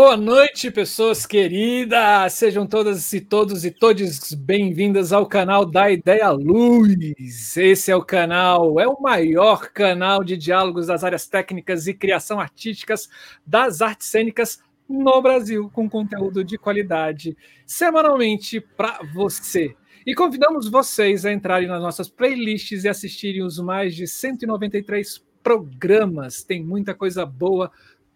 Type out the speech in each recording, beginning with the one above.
Boa noite, pessoas queridas! Sejam todas e todos e todas bem-vindas ao canal da Ideia Luz. Esse é o canal, é o maior canal de diálogos das áreas técnicas e criação artísticas das artes cênicas no Brasil, com conteúdo de qualidade, semanalmente para você. E convidamos vocês a entrarem nas nossas playlists e assistirem os mais de 193 programas. Tem muita coisa boa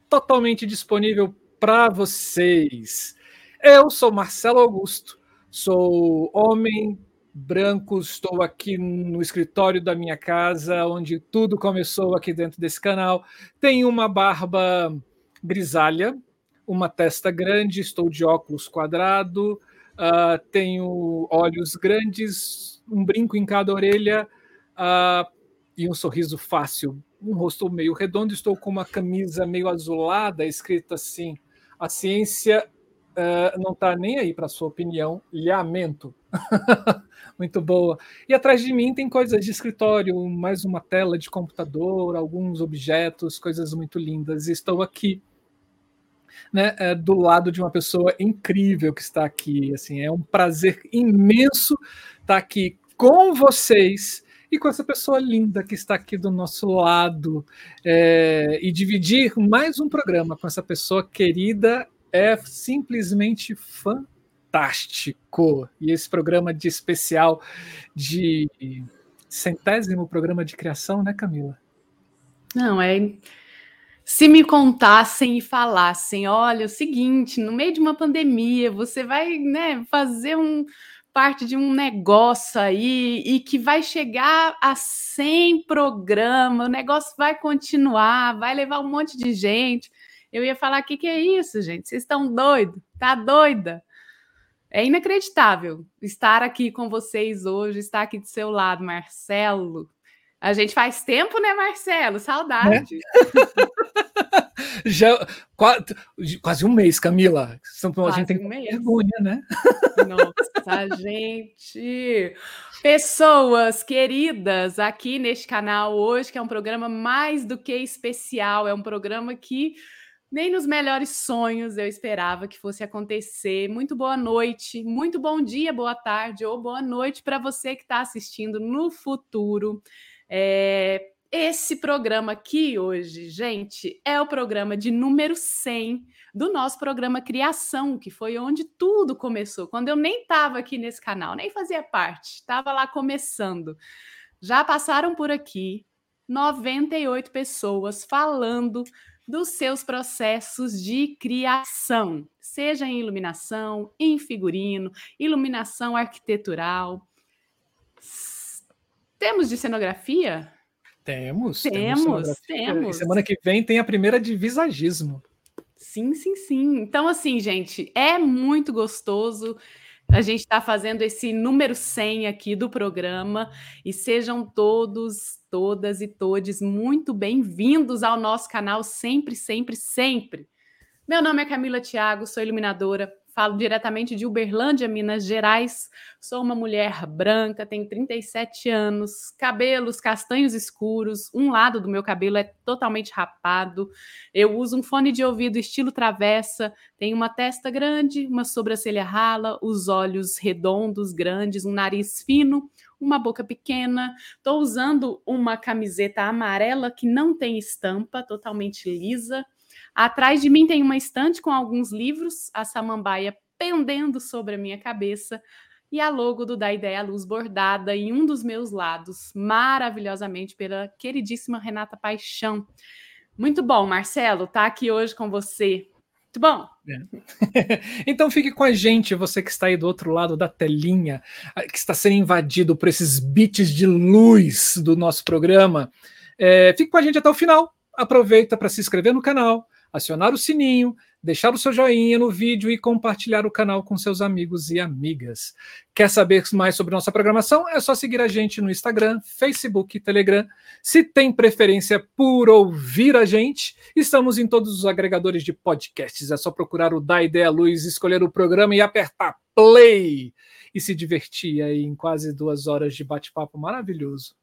totalmente disponível para vocês. Eu sou Marcelo Augusto, sou homem branco, estou aqui no escritório da minha casa, onde tudo começou aqui dentro desse canal. Tenho uma barba grisalha, uma testa grande, estou de óculos quadrado, uh, tenho olhos grandes, um brinco em cada orelha uh, e um sorriso fácil. Um rosto meio redondo, estou com uma camisa meio azulada, escrita assim: a ciência uh, não está nem aí para sua opinião, lamento. Muito boa. E atrás de mim tem coisas de escritório, mais uma tela de computador, alguns objetos, coisas muito lindas. Estou aqui, né, é, do lado de uma pessoa incrível que está aqui. Assim, é um prazer imenso estar aqui com vocês e com essa pessoa linda que está aqui do nosso lado. É, e dividir mais um programa com essa pessoa querida é simplesmente fantástico. E esse programa de especial de centésimo programa de criação, né, Camila? Não, é. Se me contassem e falassem, olha, é o seguinte, no meio de uma pandemia, você vai né, fazer um, parte de um negócio aí e que vai chegar a 100 programas, o negócio vai continuar, vai levar um monte de gente. Eu ia falar: o que, que é isso, gente? Vocês estão doidos? Tá doida? É inacreditável estar aqui com vocês hoje, estar aqui do seu lado, Marcelo. A gente faz tempo, né, Marcelo? Saudade. É? Já quase, quase, um mês, Camila. a gente tem um vergonha, né? Nossa, gente. Pessoas queridas aqui neste canal hoje, que é um programa mais do que especial, é um programa que nem nos melhores sonhos eu esperava que fosse acontecer. Muito boa noite, muito bom dia, boa tarde ou boa noite para você que está assistindo no futuro. É, esse programa aqui hoje, gente, é o programa de número 100 do nosso programa Criação, que foi onde tudo começou, quando eu nem estava aqui nesse canal, nem fazia parte, estava lá começando. Já passaram por aqui 98 pessoas falando dos seus processos de criação, seja em iluminação, em figurino, iluminação arquitetural. Temos de cenografia? Temos. Temos, temos. semana que vem tem a primeira de visagismo. Sim, sim, sim. Então, assim, gente, é muito gostoso. A gente está fazendo esse número 100 aqui do programa e sejam todos, todas e todes muito bem-vindos ao nosso canal sempre, sempre, sempre. Meu nome é Camila Thiago, sou iluminadora, falo diretamente de Uberlândia, Minas Gerais. Sou uma mulher branca, tenho 37 anos, cabelos castanhos escuros, um lado do meu cabelo é totalmente rapado. Eu uso um fone de ouvido estilo travessa, tenho uma testa grande, uma sobrancelha rala, os olhos redondos, grandes, um nariz fino, uma boca pequena. Estou usando uma camiseta amarela que não tem estampa, totalmente lisa. Atrás de mim tem uma estante com alguns livros, a samambaia pendendo sobre a minha cabeça e a logo do Da Ideia Luz bordada em um dos meus lados, maravilhosamente pela queridíssima Renata Paixão. Muito bom, Marcelo, tá aqui hoje com você. Muito bom. É. então fique com a gente, você que está aí do outro lado da telinha, que está sendo invadido por esses bits de luz do nosso programa. É, fique com a gente até o final. Aproveita para se inscrever no canal, acionar o sininho, deixar o seu joinha no vídeo e compartilhar o canal com seus amigos e amigas. Quer saber mais sobre nossa programação? É só seguir a gente no Instagram, Facebook e Telegram. Se tem preferência por ouvir a gente, estamos em todos os agregadores de podcasts. É só procurar o Da Ideia Luz, escolher o programa e apertar play e se divertir aí em quase duas horas de bate-papo maravilhoso.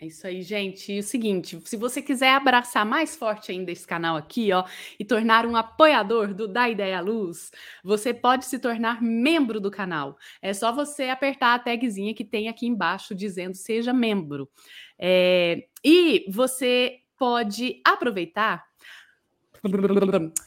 É isso aí, gente. E o seguinte, se você quiser abraçar mais forte ainda esse canal aqui, ó, e tornar um apoiador do Da Ideia Luz, você pode se tornar membro do canal. É só você apertar a tagzinha que tem aqui embaixo dizendo seja membro. É, e você pode aproveitar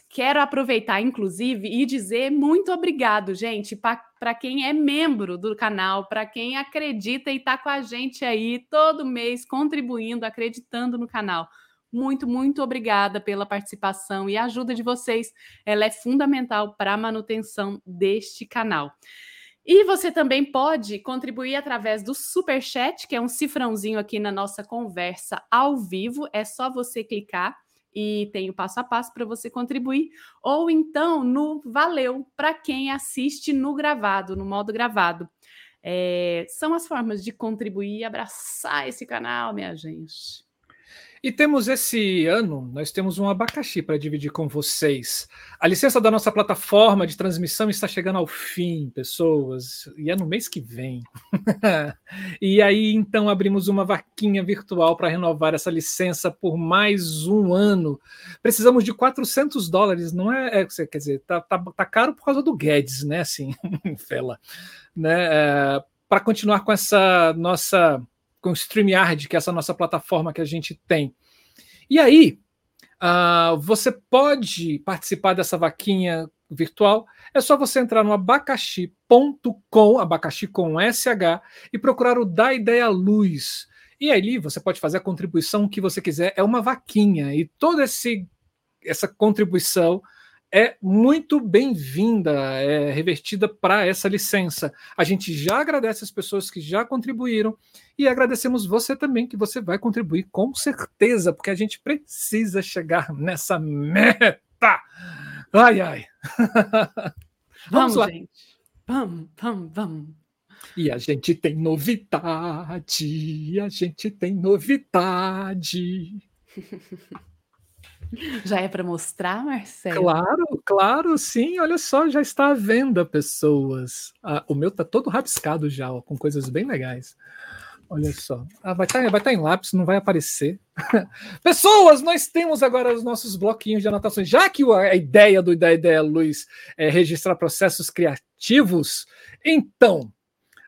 Quero aproveitar, inclusive, e dizer muito obrigado, gente, para quem é membro do canal, para quem acredita e está com a gente aí todo mês contribuindo, acreditando no canal. Muito, muito obrigada pela participação e ajuda de vocês. Ela é fundamental para a manutenção deste canal. E você também pode contribuir através do Super Chat, que é um cifrãozinho aqui na nossa conversa ao vivo. É só você clicar e tem o passo a passo para você contribuir, ou então no Valeu, para quem assiste no gravado, no modo gravado. É, são as formas de contribuir e abraçar esse canal, minha gente. E temos esse ano, nós temos um abacaxi para dividir com vocês. A licença da nossa plataforma de transmissão está chegando ao fim, pessoas, e é no mês que vem. e aí, então, abrimos uma vaquinha virtual para renovar essa licença por mais um ano. Precisamos de 400 dólares, não é? é quer dizer, tá, tá, tá caro por causa do Guedes, né? Assim, fela. Né? É, para continuar com essa nossa com o StreamYard, que é essa nossa plataforma que a gente tem. E aí, uh, você pode participar dessa vaquinha virtual. É só você entrar no abacaxi.com, abacaxi com SH, e procurar o Da Ideia Luz. E ali você pode fazer a contribuição que você quiser. É uma vaquinha. E toda esse, essa contribuição é muito bem-vinda, é revertida para essa licença. A gente já agradece as pessoas que já contribuíram e agradecemos você também, que você vai contribuir com certeza, porque a gente precisa chegar nessa meta. Ai, ai. vamos, vamos lá. gente. Vamos, vamos, vamos. E a gente tem novidade, a gente tem novidade. Já é para mostrar, Marcelo? Claro, claro, sim. Olha só, já está à venda, pessoas. Ah, o meu tá todo rabiscado já, ó, com coisas bem legais. Olha só. Ah, vai estar tá, vai tá em lápis, não vai aparecer. Pessoas, nós temos agora os nossos bloquinhos de anotações. Já que a ideia do da ideia Luiz é registrar processos criativos, então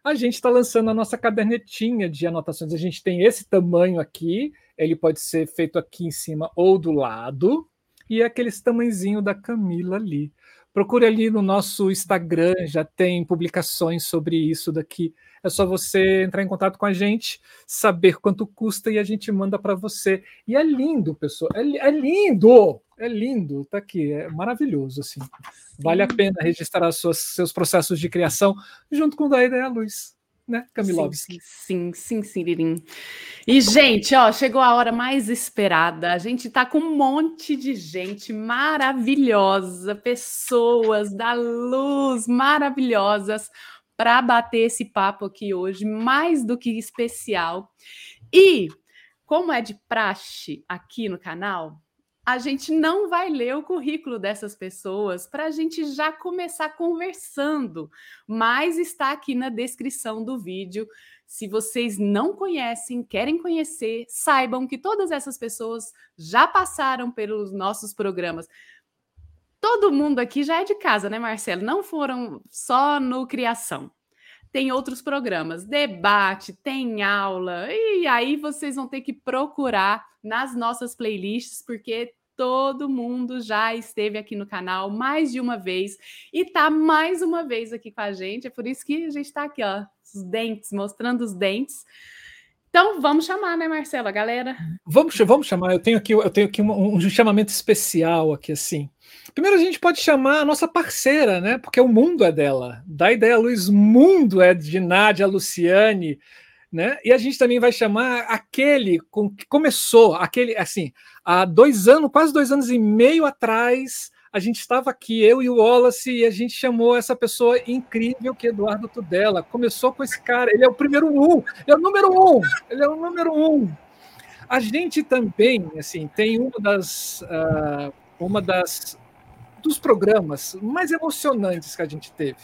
a gente está lançando a nossa cadernetinha de anotações. A gente tem esse tamanho aqui, ele pode ser feito aqui em cima ou do lado, e é aquele tamanhozinho da Camila ali. Procure ali no nosso Instagram, já tem publicações sobre isso daqui. É só você entrar em contato com a gente, saber quanto custa e a gente manda para você. E é lindo, pessoal. É, é, lindo! É lindo, tá aqui, é maravilhoso assim. Vale a pena registrar suas, seus processos de criação junto com o da Ideia Luz né, Kamilovski? Sim, sim, sim, Lirim. E, gente, ó, chegou a hora mais esperada. A gente tá com um monte de gente maravilhosa, pessoas da luz maravilhosas para bater esse papo aqui hoje, mais do que especial. E, como é de praxe aqui no canal, a gente não vai ler o currículo dessas pessoas para a gente já começar conversando, mas está aqui na descrição do vídeo. Se vocês não conhecem, querem conhecer, saibam que todas essas pessoas já passaram pelos nossos programas. Todo mundo aqui já é de casa, né, Marcelo? Não foram só no Criação. Tem outros programas, debate, tem aula, e aí vocês vão ter que procurar nas nossas playlists, porque todo mundo já esteve aqui no canal mais de uma vez e tá mais uma vez aqui com a gente. É por isso que a gente está aqui, ó, os dentes, mostrando os dentes. Então vamos chamar, né, Marcela, galera? Vamos, vamos chamar. Eu tenho aqui, eu tenho aqui um, um chamamento especial aqui assim. Primeiro a gente pode chamar a nossa parceira, né? Porque o mundo é dela. Da ideia Luiz, mundo é de Nádia Luciane, né? E a gente também vai chamar aquele com que começou, aquele assim, há dois anos, quase dois anos e meio atrás, a gente estava aqui, eu e o Wallace, e a gente chamou essa pessoa incrível que é Eduardo Tudela. Começou com esse cara, ele é o primeiro um, é o número um, ele é o número um. A gente também, assim, tem uma das, uh, uma das dos programas mais emocionantes que a gente teve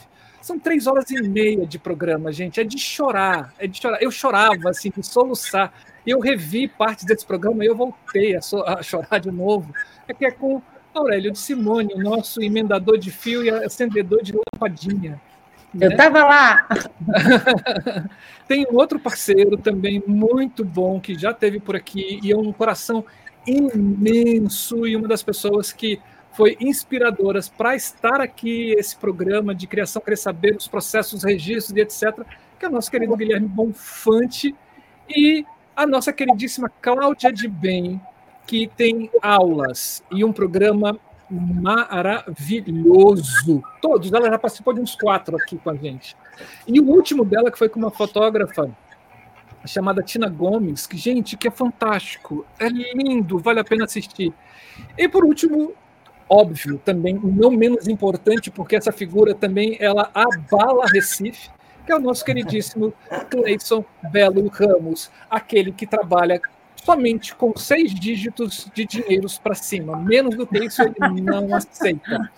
São três horas e meia de programa, gente. É de chorar, é de chorar. Eu chorava, assim, de soluçar. Eu revi partes desse programa e eu voltei a, so a chorar de novo. É que é com Aurélio de Simone, o nosso emendador de fio e acendedor de lampadinha. Eu estava né? lá. Tem um outro parceiro também muito bom que já teve por aqui e é um coração imenso e uma das pessoas que foi inspiradoras para estar aqui esse programa de criação querer saber os processos, registros e etc, que é o nosso querido Guilherme Bonfante e a nossa queridíssima Cláudia de Bem, que tem aulas e um programa maravilhoso. Todos, ela já participou de uns quatro aqui com a gente. E o último dela, que foi com uma fotógrafa chamada Tina Gomes, que, gente, que é fantástico, é lindo, vale a pena assistir. E por último, óbvio, também não menos importante, porque essa figura também ela abala Recife, que é o nosso queridíssimo Cleison Belo Ramos, aquele que trabalha somente com seis dígitos de dinheiros para cima. Menos do que isso ele não aceita.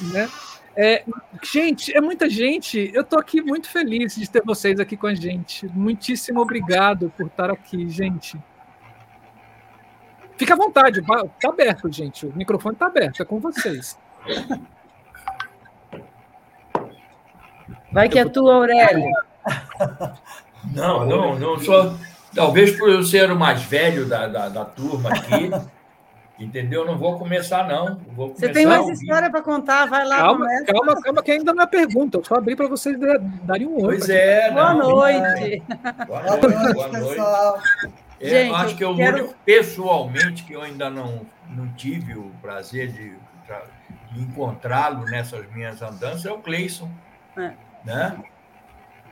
Né? É, gente, é muita gente. Eu estou aqui muito feliz de ter vocês aqui com a gente. Muitíssimo obrigado por estar aqui, gente. Fica à vontade, está aberto, gente. O microfone está aberto, é com vocês. Vai que é tua, Aurélio. Não, não, não sou. Talvez por eu ser o mais velho da, da, da turma aqui, entendeu? Não vou começar, não. Vou você tem mais história para contar, vai lá. Calma, começa. calma, calma, que ainda não é pergunta. Eu só abri para vocês darem um oi. Pois é, boa, noite. boa noite. Boa noite, pessoal. É, Gente, acho que eu quero... pessoalmente que eu ainda não, não tive o prazer de, de encontrá-lo nessas minhas andanças é o Cleison. É. Né?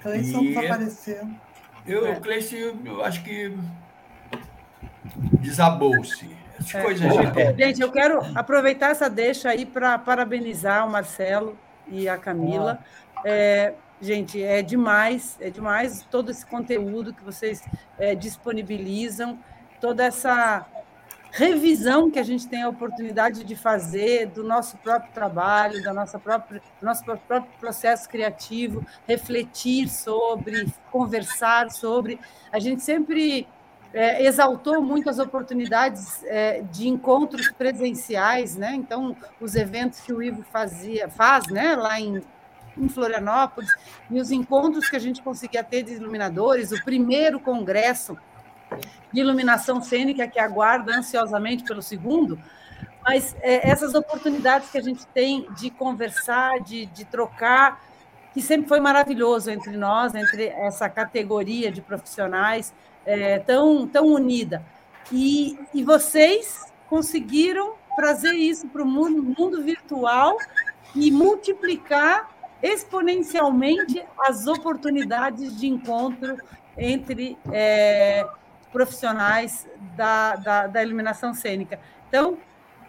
Cleison e... desapareceu. Eu, é. Cleice, eu acho que desabou-se. É. Coisas de... Gente, eu quero aproveitar essa deixa aí para parabenizar o Marcelo e a Camila. É, gente, é demais, é demais todo esse conteúdo que vocês é, disponibilizam, toda essa revisão que a gente tem a oportunidade de fazer do nosso próprio trabalho, da nossa própria, do nosso próprio processo criativo, refletir sobre, conversar sobre. A gente sempre é, exaltou muito as oportunidades é, de encontros presenciais, né? Então, os eventos que o Ivo fazia, faz, né? Lá em, em Florianópolis e os encontros que a gente conseguia ter de iluminadores, o primeiro congresso de iluminação cênica que aguarda ansiosamente pelo segundo, mas é, essas oportunidades que a gente tem de conversar, de, de trocar, que sempre foi maravilhoso entre nós, entre essa categoria de profissionais é, tão, tão unida. E, e vocês conseguiram trazer isso para o mundo, mundo virtual e multiplicar exponencialmente as oportunidades de encontro entre é, profissionais da, da, da iluminação cênica. Então,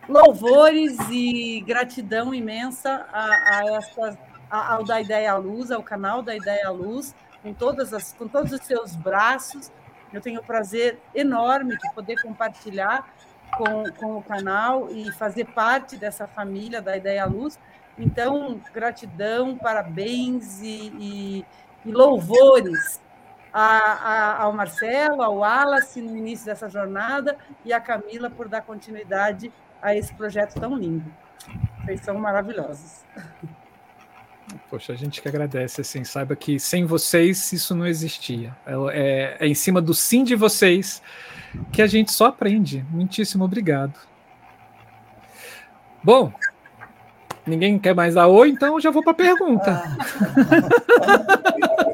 louvores e gratidão imensa a, a essa, a, ao da Ideia à Luz, ao canal da Ideia à Luz, com, todas as, com todos os seus braços. Eu tenho o prazer enorme de poder compartilhar com, com o canal e fazer parte dessa família da Ideia à Luz. Então, gratidão, parabéns e, e, e louvores a, a, ao Marcelo, ao Wallace no início dessa jornada e a Camila por dar continuidade a esse projeto tão lindo. Vocês são maravilhosos. Poxa, a gente que agradece, assim, saiba que sem vocês isso não existia. É, é, é em cima do sim de vocês que a gente só aprende. Muitíssimo obrigado. Bom, ninguém quer mais dar oi, então eu já vou para a pergunta. Ah.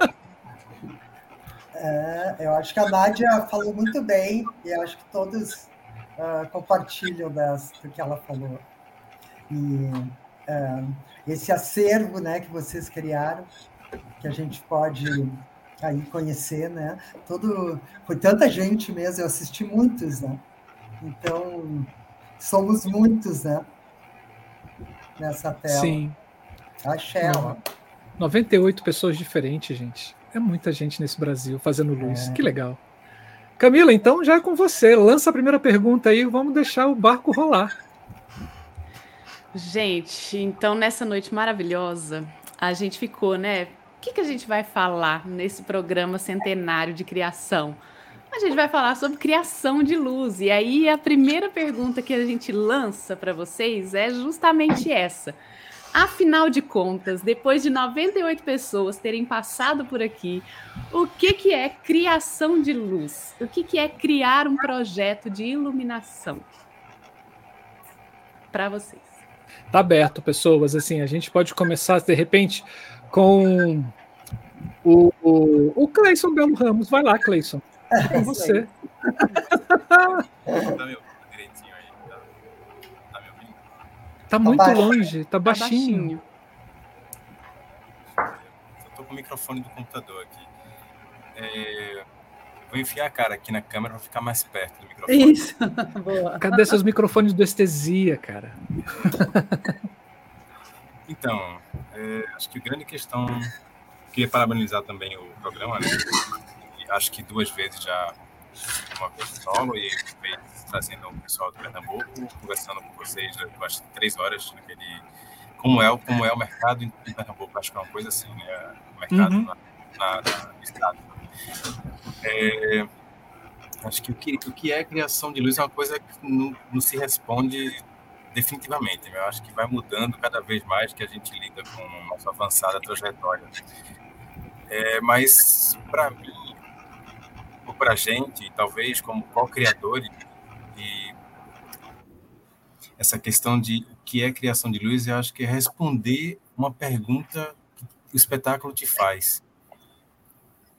É, eu acho que a Nádia falou muito bem e eu acho que todos uh, compartilham das, do que ela falou. E uh, esse acervo né, que vocês criaram, que a gente pode aí conhecer, né? Todo, foi tanta gente mesmo, eu assisti muitos, né? Então, somos muitos, né? Nessa tela. Sim. Axé. 98 pessoas diferentes, gente. É muita gente nesse Brasil fazendo luz. É. Que legal. Camila, então já é com você. Lança a primeira pergunta aí, vamos deixar o barco rolar. Gente, então nessa noite maravilhosa, a gente ficou, né? O que, que a gente vai falar nesse programa centenário de criação? A gente vai falar sobre criação de luz. E aí a primeira pergunta que a gente lança para vocês é justamente essa. Afinal de contas, depois de 98 pessoas terem passado por aqui, o que, que é criação de luz? O que, que é criar um projeto de iluminação? Para vocês. Tá aberto, pessoas. Assim, a gente pode começar, de repente, com o, o, o Cleison Belo Ramos. Vai lá, Cleison. É com você. Tá, muito tá longe, tá baixinho. Tá Eu tô com o microfone do computador aqui. É... Vou enfiar a cara aqui na câmera para ficar mais perto do microfone. Isso, boa. Cadê seus microfones do estesia, cara? então, é, acho que a grande questão. Queria parabenizar também o programa, né? Acho que duas vezes já, uma vez solo e vez trazendo o pessoal do Pernambuco, conversando com vocês, acho três horas naquele. Como é, como é o mercado em Pernambuco? Acho que é uma coisa assim, né? O mercado uhum. na, na, na, estado. É, acho que o, que o que é criação de luz é uma coisa que não, não se responde definitivamente. Eu acho que vai mudando cada vez mais que a gente lida com a nossa avançada trajetória. É, mas, para mim, para a gente, talvez como co-criadores e essa questão de o que é criação de luz, eu acho que é responder uma pergunta que o espetáculo te faz,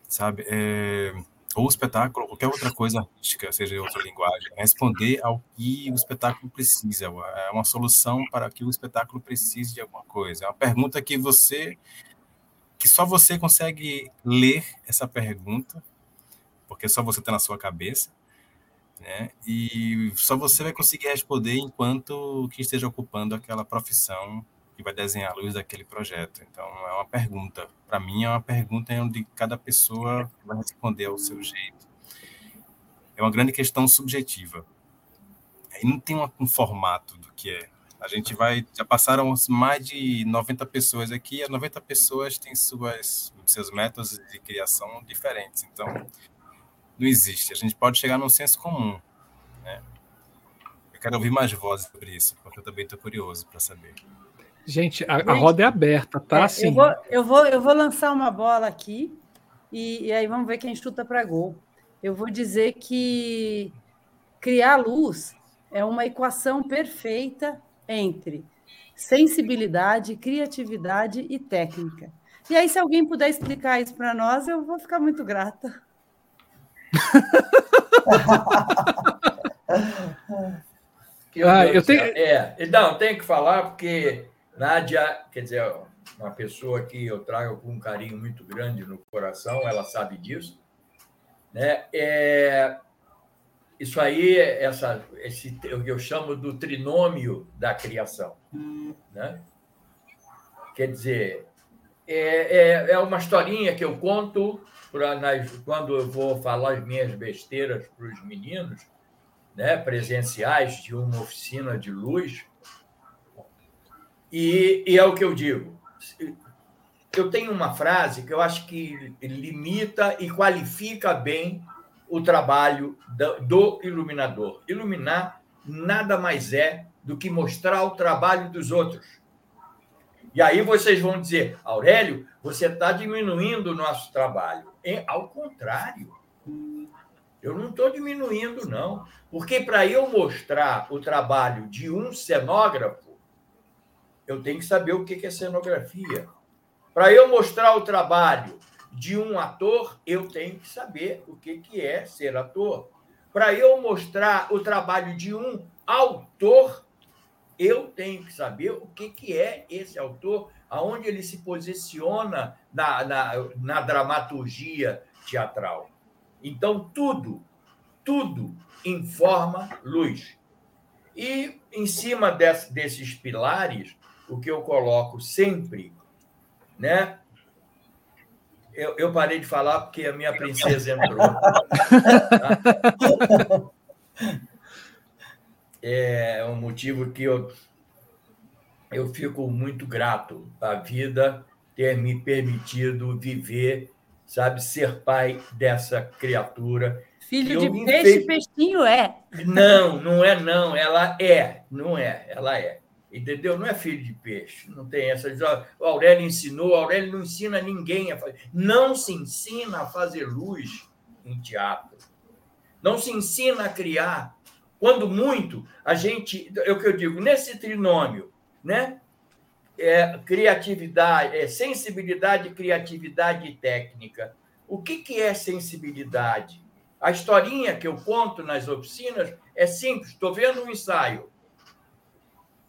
sabe? É, ou o espetáculo, qualquer outra coisa artística, seja outra linguagem, é responder ao que o espetáculo precisa, é uma solução para que o espetáculo precise de alguma coisa. É uma pergunta que você, que só você consegue ler essa pergunta, porque só você está na sua cabeça, né? E só você vai conseguir responder enquanto que esteja ocupando aquela profissão que vai desenhar a luz daquele projeto. Então, é uma pergunta. Para mim, é uma pergunta onde cada pessoa vai responder ao seu jeito. É uma grande questão subjetiva. E não tem um formato do que é. A gente vai. Já passaram mais de 90 pessoas aqui, e as 90 pessoas têm suas, seus métodos de criação diferentes. Então, não existe. A gente pode chegar num senso comum. Né? Eu quero ouvir mais vozes sobre isso, porque eu também estou curioso para saber. Gente, a, a, roda é aberta, tá? É, assim. eu, vou, eu, vou, eu vou lançar uma bola aqui e, e aí vamos ver quem chuta para gol. Eu vou dizer que criar luz é uma equação perfeita entre sensibilidade, criatividade e técnica. E aí, se alguém puder explicar isso para nós, eu vou ficar muito grata. Ah, eu tenho... É, não, tenho que falar porque Nádia, quer dizer, uma pessoa que eu trago com um carinho muito grande no coração, ela sabe disso. Né? É, isso aí, essa, esse, eu chamo do trinômio da criação. Né? Quer dizer, é, é, é uma historinha que eu conto pra, nas, quando eu vou falar as minhas besteiras para os meninos, né, presenciais de uma oficina de luz. E, e é o que eu digo. Eu tenho uma frase que eu acho que limita e qualifica bem o trabalho do iluminador. Iluminar nada mais é do que mostrar o trabalho dos outros. E aí vocês vão dizer, Aurélio, você está diminuindo o nosso trabalho. É, ao contrário. Eu não estou diminuindo, não. Porque para eu mostrar o trabalho de um cenógrafo, eu tenho que saber o que é cenografia. Para eu mostrar o trabalho de um ator, eu tenho que saber o que é ser ator. Para eu mostrar o trabalho de um autor, eu tenho que saber o que é esse autor aonde ele se posiciona na, na, na dramaturgia teatral. Então, tudo, tudo informa luz. E em cima desse, desses pilares, o que eu coloco sempre, né? Eu, eu, parei de falar porque a minha princesa entrou. Tá? É um motivo que eu eu fico muito grato à vida ter me permitido viver, sabe, ser pai dessa criatura. Filho de peixe, peixinho é. Não, não é não, ela é, não é, ela é. Entendeu? Não é filho de peixe, não tem essa. O Aurélio ensinou, o Aurélio não ensina ninguém a fazer. Não se ensina a fazer luz em teatro. Não se ensina a criar. Quando muito, a gente. É o que eu digo, nesse trinômio, né? É, criatividade, é, sensibilidade, criatividade e técnica. O que, que é sensibilidade? A historinha que eu conto nas oficinas é simples. Estou vendo um ensaio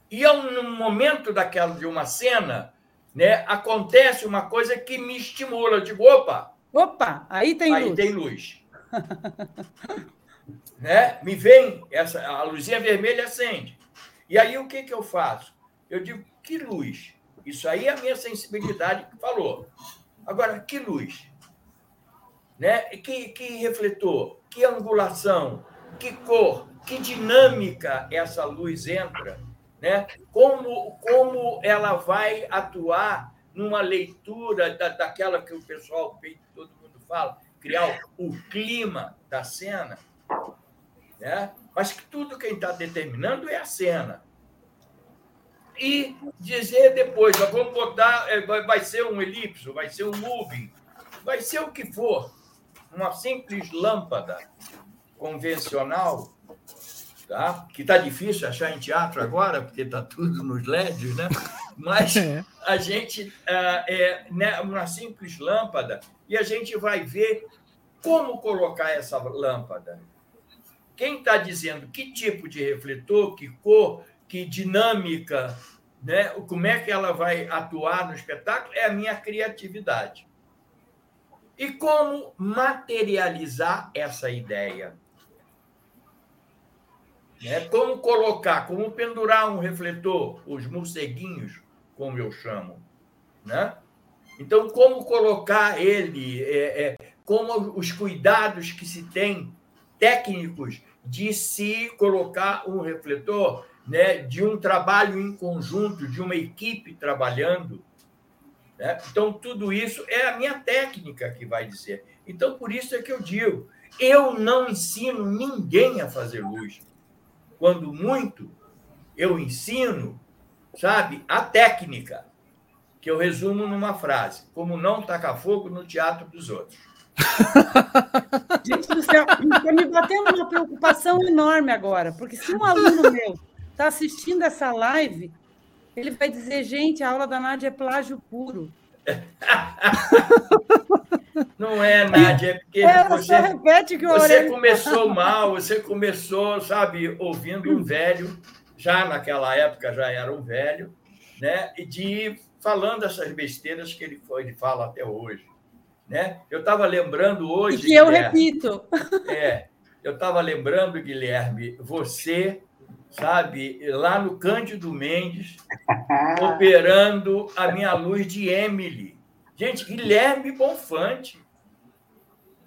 e no momento daquela de uma cena, né, acontece uma coisa que me estimula. Eu digo, opa! Opa, aí tem aí luz. tem luz. né? Me vem, essa, a luzinha vermelha acende. E aí o que, que eu faço? Eu digo, que luz? Isso aí é a minha sensibilidade que falou. Agora, que luz? Né? Que, que refletor? Que angulação? Que cor? Que dinâmica essa luz entra? né? como, como ela vai atuar numa leitura da, daquela que o pessoal, todo mundo fala, criar o, o clima da cena, né? mas que tudo quem está determinando é a cena. E dizer depois, nós vamos botar, é, vai ser um elipso, vai ser um moving, vai ser o que for, uma simples lâmpada convencional tá? que está difícil achar em teatro agora, porque está tudo nos LEDs, né? mas é. a gente uh, é né, uma simples lâmpada e a gente vai ver como colocar essa lâmpada. Quem está dizendo que tipo de refletor, que cor, que dinâmica, né? como é que ela vai atuar no espetáculo, é a minha criatividade. E como materializar essa ideia? Né? Como colocar, como pendurar um refletor, os morceguinhos, como eu chamo. Né? Então, como colocar ele, é, é, como os cuidados que se tem técnicos de se colocar um refletor, né, de um trabalho em conjunto, de uma equipe trabalhando. Né? Então, tudo isso é a minha técnica que vai dizer. Então, por isso é que eu digo: eu não ensino ninguém a fazer luz quando muito, eu ensino, sabe, a técnica, que eu resumo numa frase: como não tacar fogo no teatro dos outros. Gente do céu, está me batendo uma preocupação enorme agora, porque se um aluno meu está assistindo essa live, ele vai dizer, gente, a aula da Nádia é plágio puro. Não é, Nádia, é porque é, você, repete que você começou mal, você começou, sabe, ouvindo um velho, já naquela época já era um velho, né? E de falando essas besteiras que ele foi, ele fala até hoje, né? Eu estava lembrando hoje. E que eu repito. É, eu estava lembrando, Guilherme, você, sabe, lá no Cândido Mendes, operando a minha luz de Emily Gente, Guilherme Bonfante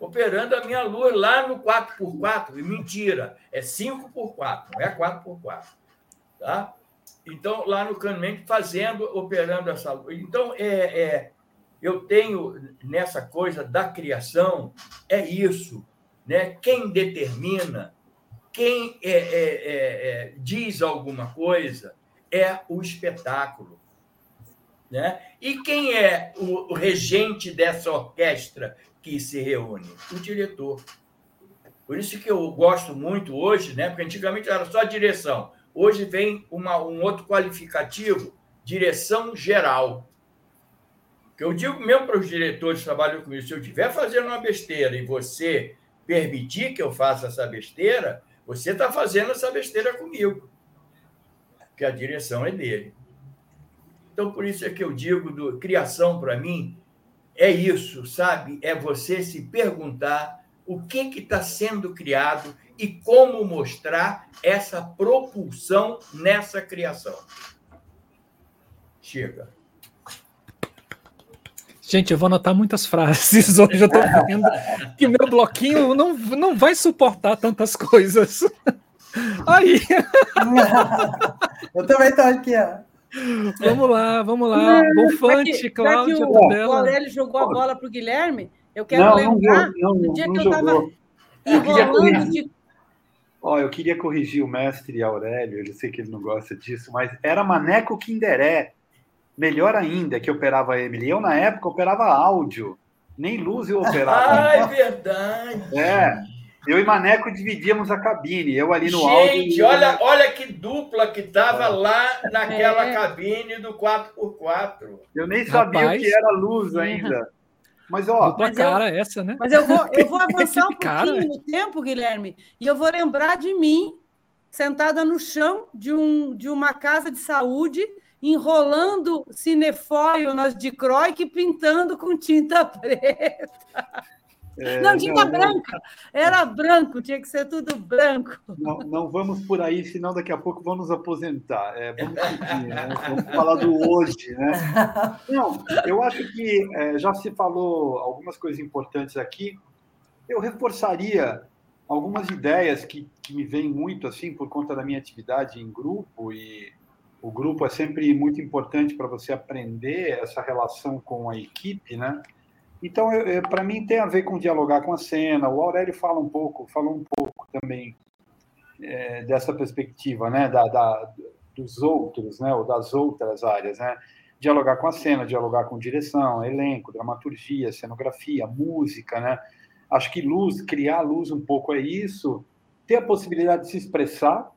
operando a minha luz lá no 4x4. E mentira, é 5x4, não é 4x4. Tá? Então, lá no Canimento, fazendo, operando essa luz. Então, é, é, eu tenho nessa coisa da criação, é isso. Né? Quem determina, quem é, é, é, é diz alguma coisa, é o espetáculo. Né? E quem é o regente dessa orquestra que se reúne? O diretor. Por isso que eu gosto muito hoje, né? porque antigamente era só direção. Hoje vem uma, um outro qualificativo, direção geral. Que eu digo mesmo para os diretores que trabalham comigo, se eu estiver fazendo uma besteira e você permitir que eu faça essa besteira, você está fazendo essa besteira comigo. Porque a direção é dele. Então, por isso é que eu digo, do, criação para mim é isso, sabe? É você se perguntar o que está sendo criado e como mostrar essa propulsão nessa criação. Chega. Gente, eu vou anotar muitas frases hoje. Eu estou vendo que meu bloquinho não, não vai suportar tantas coisas. Aí. Eu também estou aqui, ó. Vamos lá, vamos lá. Bufante, Cláudia. O, o Aurélio jogou a bola para o Guilherme. Eu quero não, lembrar não, não, dia que eu estava enrolando de. Ó, eu queria corrigir o mestre Aurélio, eu sei que ele não gosta disso, mas era Maneco Kinderé. Melhor ainda que operava a Emily. Eu, na época, operava áudio. Nem luz eu operava. ah, é verdade. É. Eu e Maneco dividíamos a cabine, eu ali no Gente, áudio. Gente, olha, olha que dupla que tava é. lá naquela é. cabine do 4x4. Eu nem sabia Rapaz. o que era luz ainda. Mas, ó. Dupla cara eu, essa, né? Mas eu vou, eu vou avançar um pouquinho no tempo, Guilherme, e eu vou lembrar de mim, sentada no chão de, um, de uma casa de saúde, enrolando cinefoil nas dicroic e pintando com tinta preta. É, não, tinta não, branca. Não. Era branco, tinha que ser tudo branco. Não, não vamos por aí, senão daqui a pouco vamos nos aposentar. É, vamos, seguir, né? vamos falar do hoje. Né? Não, eu acho que é, já se falou algumas coisas importantes aqui. Eu reforçaria algumas ideias que, que me vêm muito assim por conta da minha atividade em grupo e o grupo é sempre muito importante para você aprender essa relação com a equipe, né? Então, para mim, tem a ver com dialogar com a cena. O Aurélio fala um pouco, falou um pouco também é, dessa perspectiva, né, da, da, dos outros, né, ou das outras áreas, né? Dialogar com a cena, dialogar com direção, elenco, dramaturgia, cenografia, música, né? Acho que luz, criar luz um pouco é isso. Ter a possibilidade de se expressar,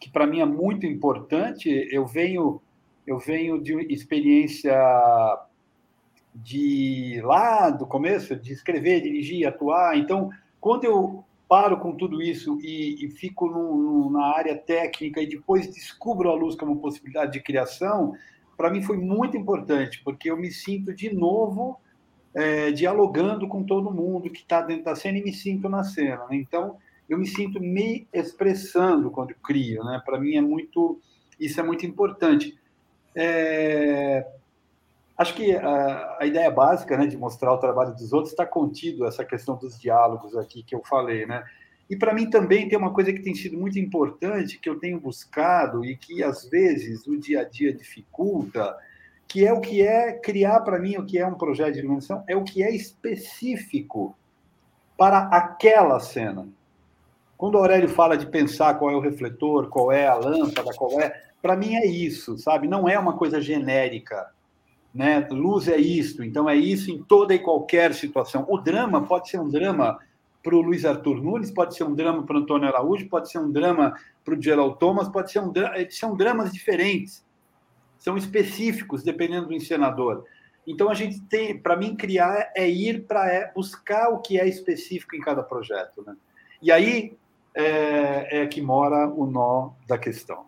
que para mim é muito importante. Eu venho, eu venho de experiência de lá do começo, de escrever, dirigir, atuar. Então, quando eu paro com tudo isso e, e fico no, no, na área técnica e depois descubro a luz como possibilidade de criação, para mim foi muito importante, porque eu me sinto de novo é, dialogando com todo mundo que está dentro da cena e me sinto na cena. Né? Então, eu me sinto me expressando quando crio. Né? Para mim é muito, isso é muito importante. É, Acho que a, a, ideia básica né, de mostrar o trabalho dos outros está contido essa questão dos diálogos aqui que eu falei, né? E para mim também tem uma coisa que tem sido muito importante, que eu tenho buscado e que às vezes o dia a dia dificulta, que é o que é criar para mim o que é um projeto de iluminação, é o que é específico para aquela cena. Quando o Aurélio fala de pensar qual é o refletor, qual é a lâmpada, qual é, para mim é isso, sabe? Não é uma coisa genérica né? Luz é isto, então é isso em toda e qualquer situação. O drama pode ser um drama para o Luiz Arthur Nunes, pode ser um drama para o Antônio Araújo, pode ser um drama para o Gerald Thomas, pode ser um são dramas diferentes, são específicos dependendo do encenador. Então a gente tem, para mim, criar é ir para é, buscar o que é específico em cada projeto, né? E aí é, é que mora o nó da questão.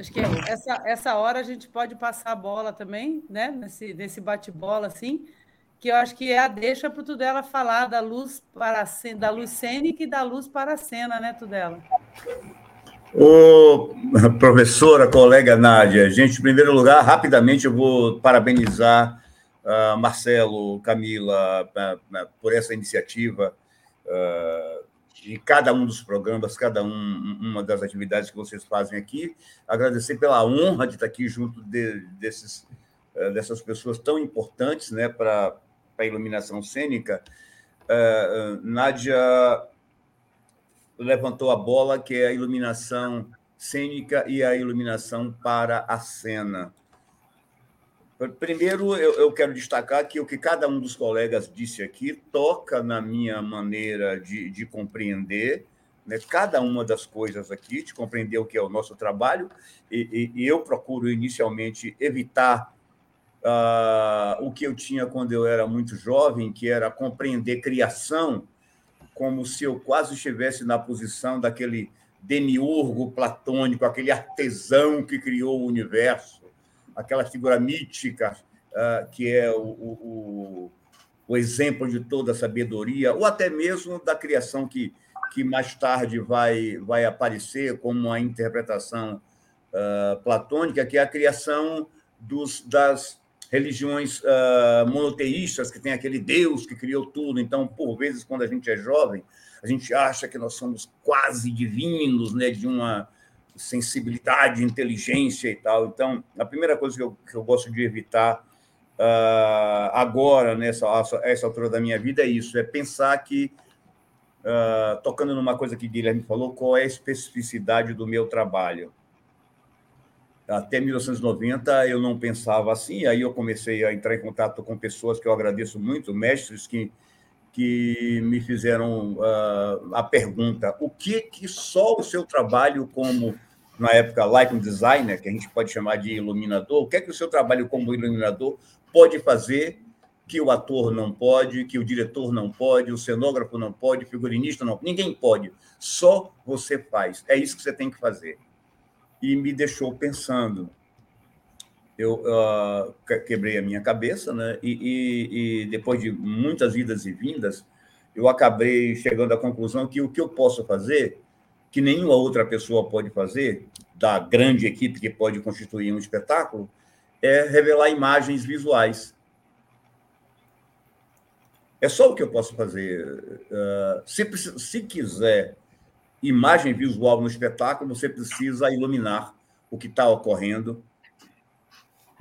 Acho que essa, essa hora a gente pode passar a bola também, né? Nesse, nesse bate-bola, assim, que eu acho que é a deixa para o Tudela falar da luz para a, da luz cênica e da luz para a cena, né, Tudela? Ô, professora, colega Nádia, gente, em primeiro lugar, rapidamente eu vou parabenizar uh, Marcelo, Camila, uh, uh, por essa iniciativa. Uh, de cada um dos programas, cada um, uma das atividades que vocês fazem aqui. Agradecer pela honra de estar aqui junto de, desses, eh, dessas pessoas tão importantes né, para a iluminação cênica. Uh, Nádia levantou a bola, que é a iluminação cênica e a iluminação para a cena. Primeiro, eu, eu, quero destacar que o que cada um dos colegas disse aqui toca na minha maneira de, de compreender né, cada uma das coisas aqui, de compreender o que é o nosso trabalho, e, e, e eu procuro inicialmente evitar uh, o que eu tinha quando eu era muito jovem, que era compreender criação como se eu quase estivesse na posição daquele demiurgo platônico, aquele artesão que criou o universo aquela figura mítica uh, que é o, o, o, exemplo de toda a sabedoria, ou até mesmo da criação que, que mais tarde vai, vai aparecer como a interpretação uh, platônica, que é a criação dos, das religiões uh, monoteístas, que tem aquele Deus que criou tudo. Então, por vezes, quando a gente é jovem, a gente acha que nós somos quase divinos, né, de uma sensibilidade, inteligência e tal. Então, a primeira coisa que eu, que eu gosto de evitar uh, agora, nessa essa altura da minha vida, é isso: é pensar que, uh, tocando numa coisa que Guilherme falou, qual é a especificidade do meu trabalho. Até 1990 eu não pensava assim, aí eu comecei a entrar em contato com pessoas que eu agradeço muito, mestres que, que me fizeram uh, a pergunta: o que que só o seu trabalho como na época lighting designer, que a gente pode chamar de iluminador, o que é que o seu trabalho como iluminador pode fazer que o ator não pode, que o diretor não pode, o cenógrafo não pode, o figurinista não, ninguém pode, só você faz. É isso que você tem que fazer. E me deixou pensando. Eu uh, quebrei a minha cabeça, né? E, e, e depois de muitas idas e vindas, eu acabei chegando à conclusão que o que eu posso fazer que nenhuma outra pessoa pode fazer, da grande equipe que pode constituir um espetáculo, é revelar imagens visuais. É só o que eu posso fazer. Ah, se, se quiser imagem visual no espetáculo, você precisa iluminar o que está ocorrendo.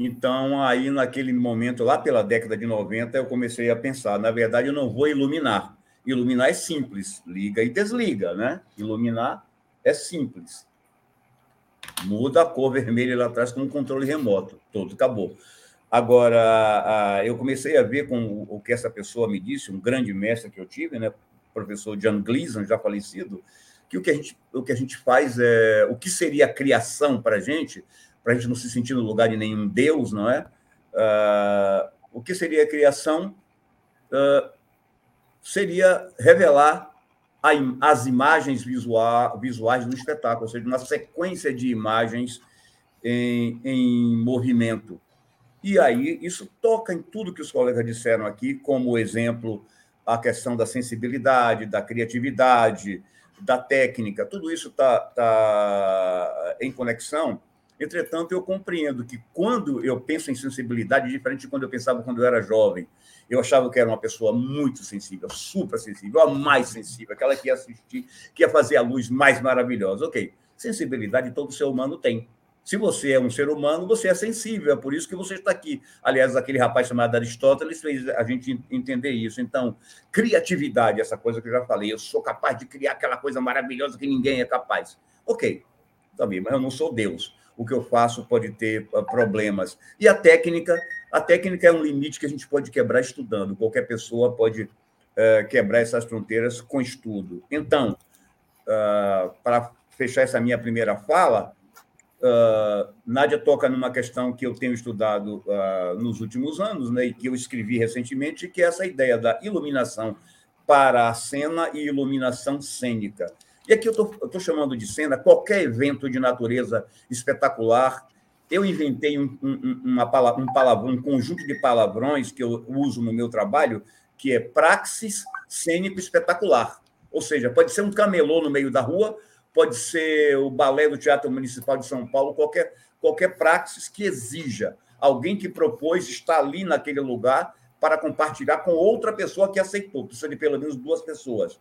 Então, aí, naquele momento, lá pela década de 90, eu comecei a pensar: na verdade, eu não vou iluminar, Iluminar é simples, liga e desliga, né? Iluminar é simples. Muda a cor vermelha lá atrás com um controle remoto, todo acabou. Agora, eu comecei a ver com o que essa pessoa me disse, um grande mestre que eu tive, né, professor John Gleason, já falecido, que o que a gente, o que a gente faz é o que seria a criação para a gente, para a gente não se sentir no lugar de nenhum Deus, não é? Uh, o que seria a criação? Uh, seria revelar a, as imagens visual, visuais do espetáculo, ou seja, uma sequência de imagens em, em movimento. E aí, isso toca em tudo que os colegas disseram aqui, como exemplo, a questão da sensibilidade, da criatividade, da técnica, tudo isso está tá em conexão. Entretanto, eu compreendo que quando eu penso em sensibilidade, diferente de quando eu pensava quando eu era jovem, eu achava que era uma pessoa muito sensível, super sensível, a mais sensível, aquela que ia assistir, que ia fazer a luz mais maravilhosa. Ok, sensibilidade todo ser humano tem. Se você é um ser humano, você é sensível, é por isso que você está aqui. Aliás, aquele rapaz chamado Aristóteles fez a gente entender isso. Então, criatividade, essa coisa que eu já falei, eu sou capaz de criar aquela coisa maravilhosa que ninguém é capaz. Ok, também, mas eu não sou Deus o que eu faço pode ter ah, problemas. E a técnica, a técnica é um limite que a gente pode quebrar estudando. Qualquer pessoa pode uh, quebrar essas fronteiras com estudo. Então, uh, para fechar essa minha primeira fala, uh, Nádia toca numa questão que eu tenho estudado nos últimos anos, né, e que eu escrevi recentemente, que é essa ideia da iluminação para a cena e iluminação cênica. E aqui eu estou chamando de cena qualquer evento de natureza espetacular. Eu inventei um, um, uma um, palavrão, um conjunto de palavrões que eu uso no meu trabalho, que é praxis cênico espetacular. Ou seja, pode ser um camelô no meio da rua, pode ser o balé do Teatro Municipal de São Paulo, qualquer, qualquer praxis que exija. Alguém que propôs estar ali naquele lugar para compartilhar com outra pessoa que aceitou. Precisa de pelo menos duas pessoas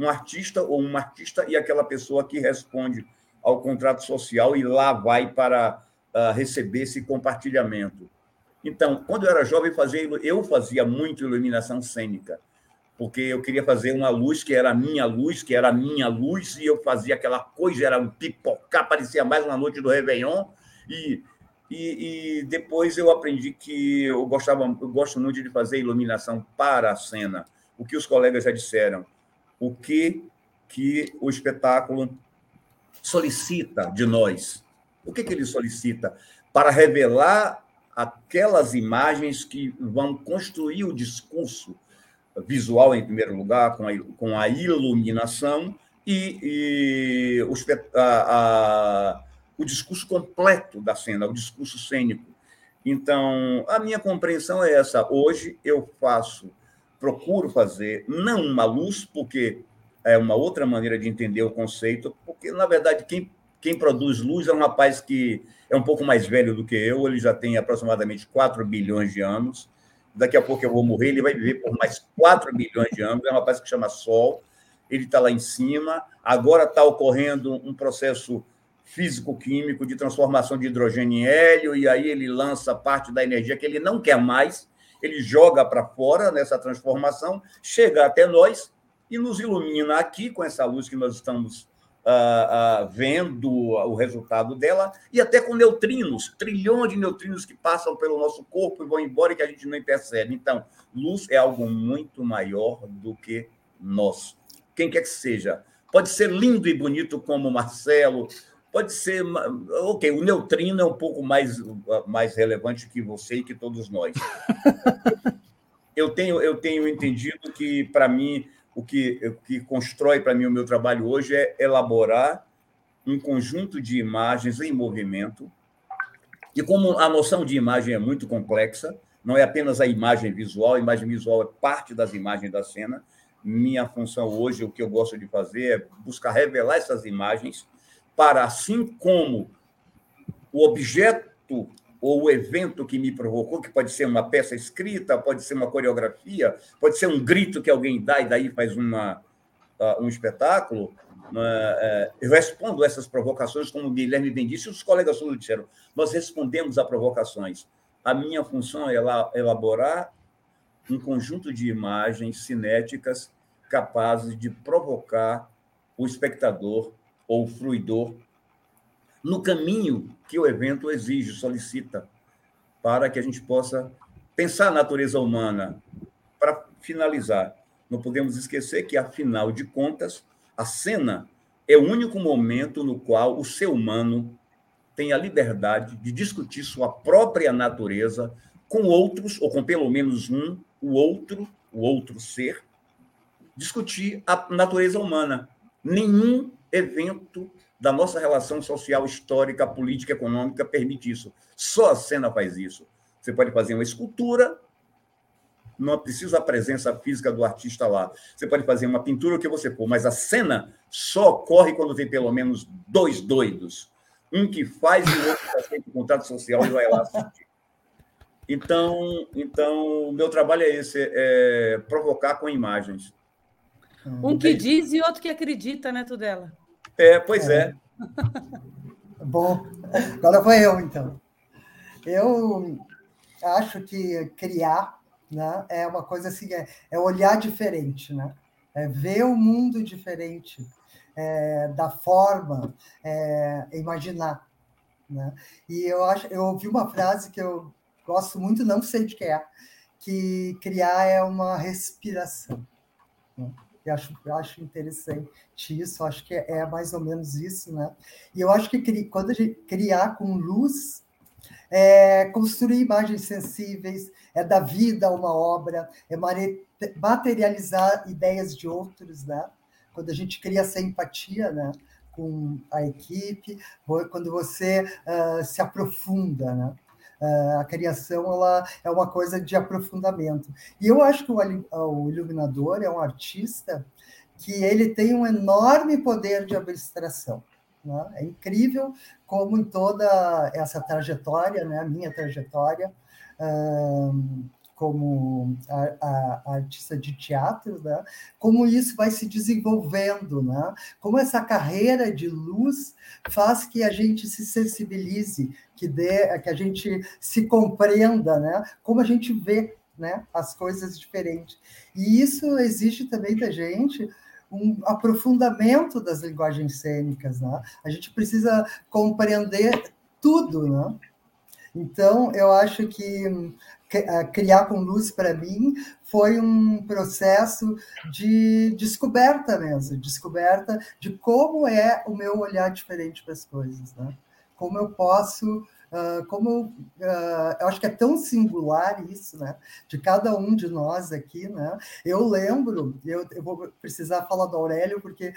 um artista ou uma artista e aquela pessoa que responde ao contrato social e lá vai para uh, receber esse compartilhamento. Então, quando eu era jovem, fazia, eu fazia muito iluminação cênica, porque eu queria fazer uma luz que era a minha luz, que era a minha luz, e eu fazia aquela coisa, era um pipocar, parecia mais uma noite do Réveillon, e, e, e depois eu aprendi que eu gostava, eu gosto muito de fazer iluminação para a cena, o que os colegas já disseram o que, que o espetáculo solicita de nós. O que, que ele solicita? Para revelar aquelas imagens que vão construir o discurso visual, em primeiro lugar, com a, com a iluminação e, e o, a, a, o discurso completo da cena, o discurso cênico. Então, a minha compreensão é essa. Hoje eu faço procuro fazer não uma luz, porque é uma outra maneira de entender o conceito, porque, na verdade, quem, quem produz luz é um rapaz que é um pouco mais velho do que eu, ele já tem aproximadamente 4 bilhões de anos. Daqui a pouco eu vou morrer, ele vai viver por mais 4 bilhões de anos. É um rapaz que chama Sol, ele está lá em cima. Agora está ocorrendo um processo físico-químico de transformação de hidrogênio em hélio, e aí ele lança parte da energia que ele não quer mais, ele joga para fora nessa transformação, chega até nós e nos ilumina aqui com essa luz que nós estamos uh, uh, vendo o resultado dela, e até com neutrinos, trilhões de neutrinos que passam pelo nosso corpo e vão embora e que a gente nem percebe. Então, luz é algo muito maior do que nós. Quem quer que seja. Pode ser lindo e bonito como Marcelo, pode ser. Ok, o neutrino é um pouco mais, mais relevante que você e que todos nós. eu, tenho, eu tenho entendido que, para mim, o que, o que constrói para mim o meu trabalho hoje é elaborar um conjunto de imagens em movimento. E como a noção de imagem é muito complexa, não é apenas a imagem visual, a imagem visual é parte das imagens da cena. Minha função hoje, o que eu gosto de fazer é buscar revelar essas imagens para, assim como o objeto ou o evento que me provocou, que pode ser uma peça escrita, pode ser uma coreografia, pode ser um grito que alguém dá e daí faz uma, uh, um espetáculo, uh, eu respondo essas provocações, como o Guilherme bem disse, e os colegas todos disseram, nós respondemos a provocações. A minha função é elaborar um conjunto de imagens cinéticas capazes de provocar o espectador ou fruidor no caminho que o evento exige, solicita, para que a gente possa pensar a natureza humana. Para finalizar, não podemos esquecer que, afinal de contas, a cena é o único momento no qual o ser humano tem a liberdade de discutir sua própria natureza com outros, ou com pelo menos um, o outro, o outro ser, discutir a natureza humana. Nenhum evento da nossa relação social, histórica, política, econômica permite isso. Só a cena faz isso. Você pode fazer uma escultura, não precisa a presença física do artista lá. Você pode fazer uma pintura, o que você for, mas a cena só ocorre quando tem pelo menos dois doidos. Um que faz e o outro que aceita o contrato social e vai lá assistir. Então, então, meu trabalho é esse, é provocar com imagens. Um que diz e outro que acredita, né, Tudela? É, pois é. é. Bom, agora vou eu, então. Eu acho que criar né, é uma coisa assim, é, é olhar diferente, né? É ver o mundo diferente, é, da forma, é, imaginar. Né? E eu, acho, eu ouvi uma frase que eu gosto muito, não sei de que é, que criar é uma respiração. Né? Acho, acho interessante isso, acho que é, é, mais ou menos isso, né? E eu acho que quando a gente criar com luz, é construir imagens sensíveis, é dar vida a uma obra, é materializar ideias de outros, né? Quando a gente cria essa empatia, né? Com a equipe, quando você uh, se aprofunda, né? A criação ela é uma coisa de aprofundamento. E eu acho que o, iluminador é um artista que ele tem um enorme poder de abstração. Né? É incrível como em toda essa trajetória, né, a minha trajetória, como a, a, a, artista de teatro, né? como isso vai se desenvolvendo, né? como essa carreira de luz faz que a gente se sensibilize, que, dê, que a gente se compreenda, né? como a gente vê né? as coisas diferentes. E isso exige também da gente um aprofundamento das linguagens cênicas. Né? A gente precisa compreender tudo, né? Então, eu acho que criar com luz para mim foi um processo de descoberta mesmo, descoberta de como é o meu olhar diferente para as coisas, né? Como eu posso Uh, como uh, eu acho que é tão singular isso, né? De cada um de nós aqui, né? Eu lembro, eu, eu vou precisar falar do Aurélio, porque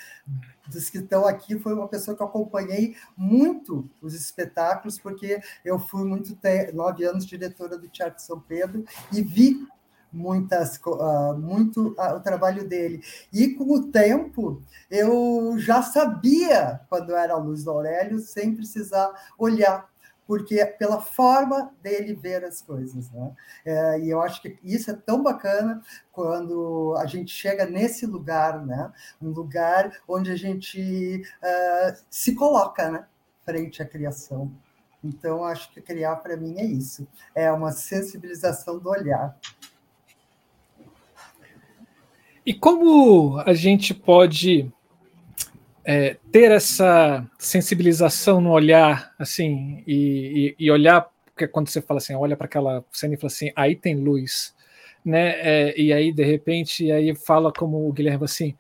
dos que estão aqui foi uma pessoa que eu acompanhei muito os espetáculos, porque eu fui muito nove anos diretora do Teatro São Pedro e vi muitas uh, muito uh, o trabalho dele e com o tempo eu já sabia quando era a luz do Aurélio sem precisar olhar porque pela forma dele ver as coisas, né? É, e eu acho que isso é tão bacana quando a gente chega nesse lugar, né? Um lugar onde a gente uh, se coloca, né? frente à criação. Então, acho que criar para mim é isso, é uma sensibilização do olhar. E como a gente pode é, ter essa sensibilização no olhar, assim, e, e, e olhar, porque quando você fala assim, olha para aquela cena e fala assim, aí tem luz, né? É, e aí, de repente, aí fala como o Guilherme assim,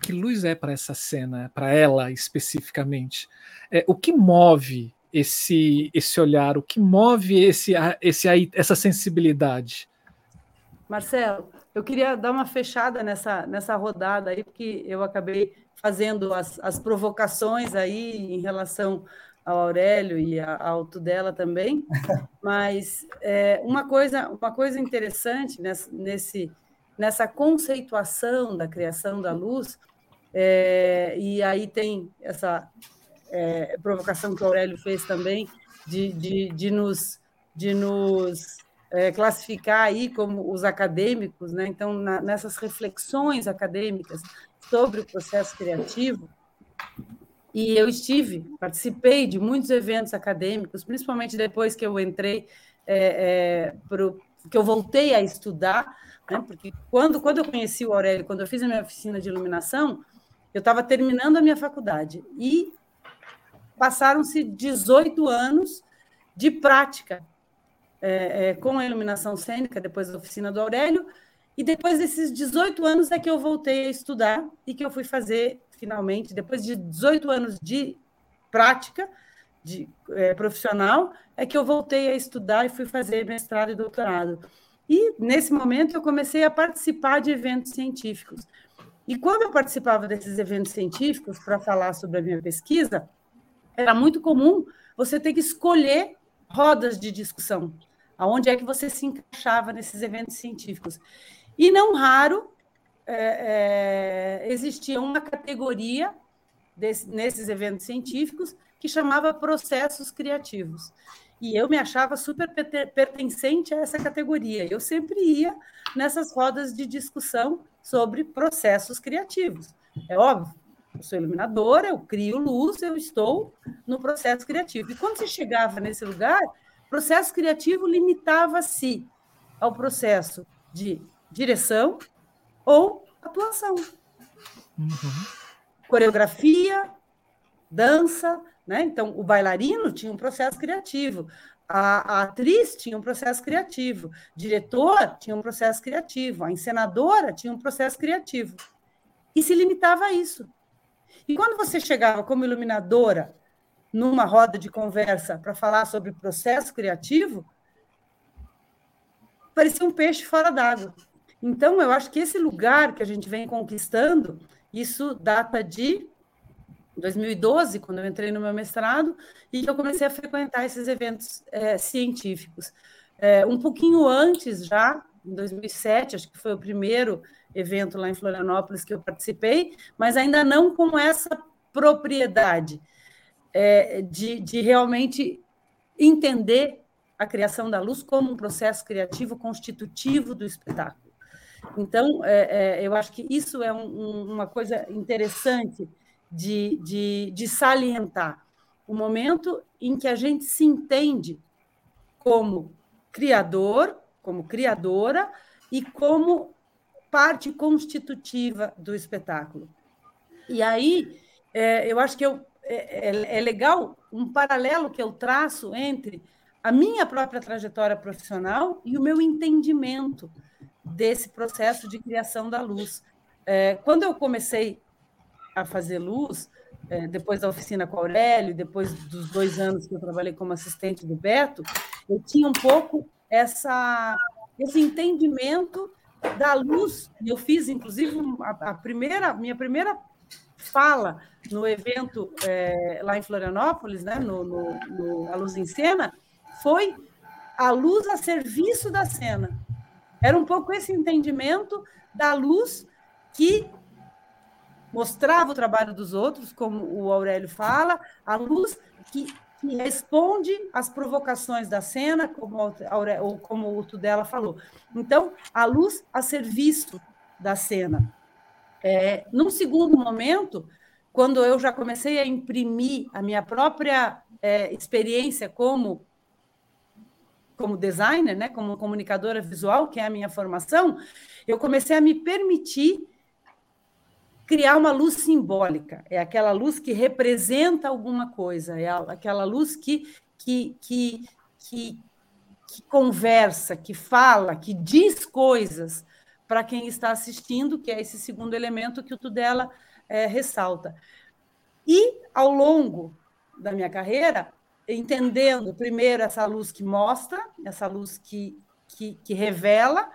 que luz é para essa cena, para ela especificamente? É, o que move esse esse olhar, o que move esse, esse essa sensibilidade? Marcelo, eu queria dar uma fechada nessa, nessa rodada aí, porque eu acabei fazendo as, as provocações aí em relação ao Aurélio e ao Tudela também, mas é, uma, coisa, uma coisa interessante nessa, nesse, nessa conceituação da criação da luz, é, e aí tem essa é, provocação que o Aurélio fez também, de, de, de nos, de nos é, classificar aí como os acadêmicos, né? então, na, nessas reflexões acadêmicas sobre o processo criativo, e eu estive, participei de muitos eventos acadêmicos, principalmente depois que eu entrei, é, é, pro, que eu voltei a estudar, né? porque quando, quando eu conheci o Aurélio, quando eu fiz a minha oficina de iluminação, eu estava terminando a minha faculdade e passaram-se 18 anos de prática é, é, com a iluminação cênica, depois da oficina do Aurélio, e depois desses 18 anos é que eu voltei a estudar e que eu fui fazer, finalmente, depois de 18 anos de prática de, é, profissional, é que eu voltei a estudar e fui fazer mestrado e doutorado. E, nesse momento, eu comecei a participar de eventos científicos. E quando eu participava desses eventos científicos para falar sobre a minha pesquisa, era muito comum você ter que escolher rodas de discussão, aonde é que você se encaixava nesses eventos científicos. E não raro é, é, existia uma categoria desse, nesses eventos científicos que chamava processos criativos. E eu me achava super pertencente a essa categoria. Eu sempre ia nessas rodas de discussão sobre processos criativos. É óbvio, eu sou iluminadora, eu crio luz, eu estou no processo criativo. E quando você chegava nesse lugar, processo criativo limitava-se ao processo de direção ou atuação. Uhum. Coreografia, dança, né? Então, o bailarino tinha um processo criativo, a, a, atriz tinha um processo criativo, diretor tinha um processo criativo, a encenadora tinha um processo criativo. E se limitava a isso. E quando você chegava como iluminadora numa roda de conversa para falar sobre processo criativo, parecia um peixe fora d'água. Então, eu acho que esse lugar que a gente vem conquistando, isso data de 2012, quando eu entrei no meu mestrado, e eu comecei a frequentar esses eventos é, científicos. É, um pouquinho antes, já, em 2007, acho que foi o primeiro evento lá em Florianópolis que eu participei, mas ainda não com essa propriedade é, de, de realmente entender a criação da luz como um processo criativo constitutivo do espetáculo. Então, é, é, eu acho que isso é um, um, uma coisa interessante de, de, de salientar. O momento em que a gente se entende como criador, como criadora e como parte constitutiva do espetáculo. E aí, é, eu acho que eu, é, é, é legal um paralelo que eu traço entre a minha própria trajetória profissional e o meu entendimento desse processo de criação da luz. É, quando eu comecei a fazer luz, é, depois da oficina com Aurélio, depois dos dois anos que eu trabalhei como assistente do Beto, eu tinha um pouco essa, esse entendimento da luz. Eu fiz, inclusive, a, a primeira, minha primeira fala no evento é, lá em Florianópolis, né, no, no, no A Luz em Cena, foi a luz a serviço da cena. Era um pouco esse entendimento da luz que mostrava o trabalho dos outros, como o Aurélio fala, a luz que, responde às provocações da cena, como, Aurélio, ou como o Tudela falou. Então, a luz a serviço da cena. É, num segundo momento, quando eu já comecei a imprimir a minha própria é, experiência como como designer, né, como comunicadora visual, que é a minha formação, eu comecei a me permitir criar uma luz simbólica. É aquela luz que representa alguma coisa, é aquela luz que, que, que, que, que conversa, que fala, que diz coisas para quem está assistindo, que é esse segundo elemento que o Tudela é, ressalta. E, ao longo da minha carreira, entendendo primeiro essa luz que mostra, essa luz que, que, que revela,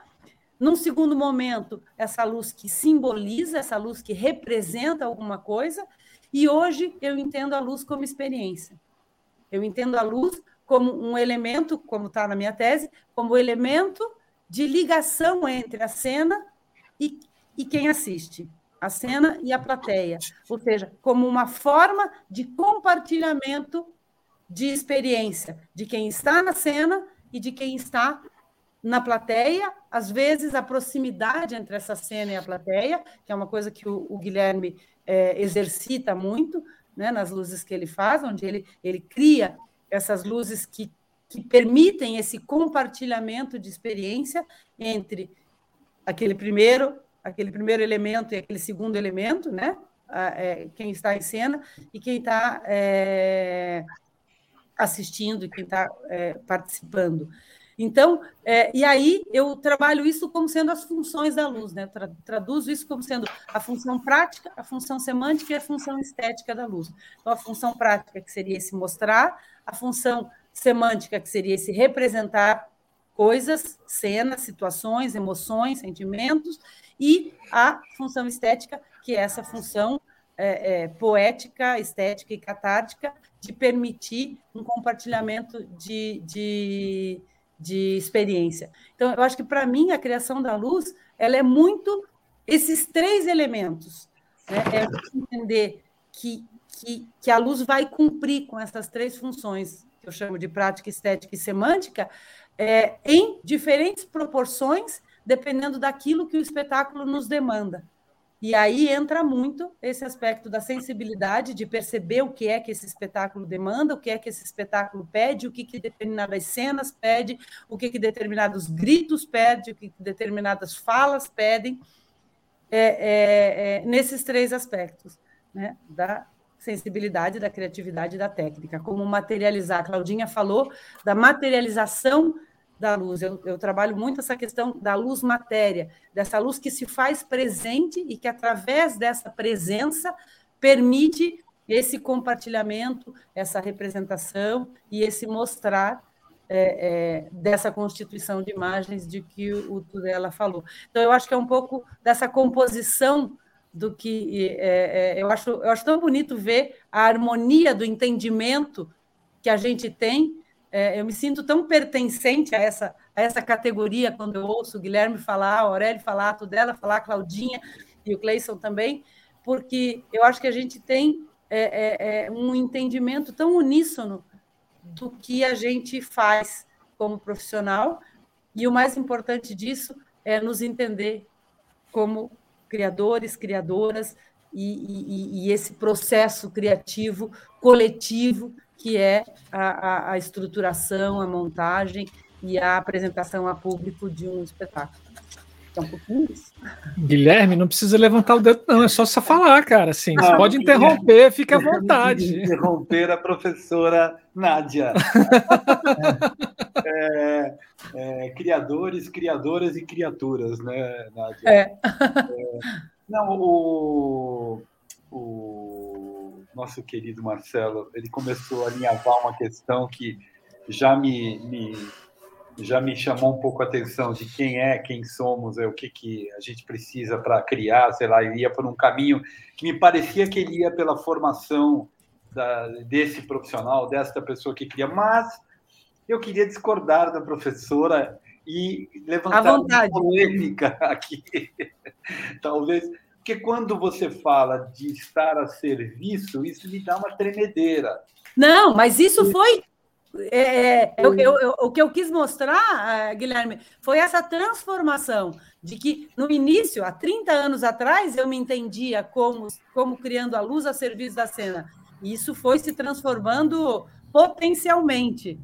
num segundo momento, essa luz que simboliza, essa luz que representa alguma coisa, e hoje eu entendo a luz como experiência. Eu entendo a luz como um elemento, como está na minha tese, como elemento de ligação entre a cena e, e quem assiste, a cena e a plateia. Ou seja, como uma forma de compartilhamento de experiência de quem está na cena e de quem está na plateia, às vezes a proximidade entre essa cena e a plateia, que é uma coisa que o, o Guilherme é, exercita muito, né, nas luzes que ele faz, onde ele, ele cria essas luzes que, que permitem esse compartilhamento de experiência entre aquele primeiro, aquele primeiro elemento e aquele segundo elemento, né? É, quem está em cena e quem está é, assistindo e quem está é, participando. Então, é, e aí eu trabalho isso como sendo as funções da luz, né? Tra traduzo isso como sendo a função prática, a função semântica e a função estética da luz. Então, a função prática, que seria esse mostrar, a função semântica, que seria esse representar coisas, cenas, situações, emoções, sentimentos, e a função estética, que é essa função é, é, poética, estética e catártica, de permitir um compartilhamento de, de de experiência. Então, eu acho que para mim a criação da luz ela é muito esses três elementos. Né? É entender que, que, que a luz vai cumprir com essas três funções, que eu chamo de prática, estética e semântica, é, em diferentes proporções, dependendo daquilo que o espetáculo nos demanda. E aí entra muito esse aspecto da sensibilidade, de perceber o que é que esse espetáculo demanda, o que é que esse espetáculo pede, o que, que determinadas cenas pede, o que, que determinados gritos pede, o que, que determinadas falas pedem, é, é, é, nesses três aspectos, né? da sensibilidade, da criatividade e da técnica. Como materializar, a Claudinha falou da materialização da luz. Eu, eu, trabalho muito essa questão da luz matéria, dessa luz que se faz presente e que, através dessa presença, permite esse compartilhamento, essa representação e esse mostrar é, é, dessa constituição de imagens de que o Tudela falou. Então, eu acho que é um pouco dessa composição do que é, é, eu acho eu acho tão bonito ver a harmonia do entendimento que a gente tem. É, eu me sinto tão pertencente a essa, a essa categoria quando eu ouço o Guilherme falar, a Aurélio falar, a Tudela falar, a Claudinha e o Cleison também, porque eu acho que a gente tem é, é, é, um entendimento tão uníssono do que a gente faz como profissional, e o mais importante disso é nos entender como criadores, criadoras, e, e, e esse processo criativo coletivo que é a, a, a estruturação, a montagem e a apresentação a público de um espetáculo. É um pouquinho isso. Guilherme, não precisa levantar o dedo, não, é só você falar, cara. Assim, você pode interromper, fica à vontade. Interromper a professora Nádia. é, é, criadores, criadoras e criaturas, né, Nádia? É. é não, o, o nosso querido Marcelo, ele começou a alinhavar uma questão que já me, me, já me chamou um pouco a atenção de quem é, quem somos, é o que, que a gente precisa para criar, sei lá, ele ia por um caminho que me parecia que ele ia pela formação da, desse profissional, desta pessoa que cria, mas eu queria discordar da professora e levantar uma polêmica aqui. Talvez porque quando você fala de estar a serviço, isso me dá uma tremedeira. Não, mas isso foi. É, é eu, eu, eu, o que eu quis mostrar, Guilherme, foi essa transformação de que no início, há 30 anos atrás, eu me entendia como, como criando a luz a serviço da cena. E isso foi se transformando potencialmente.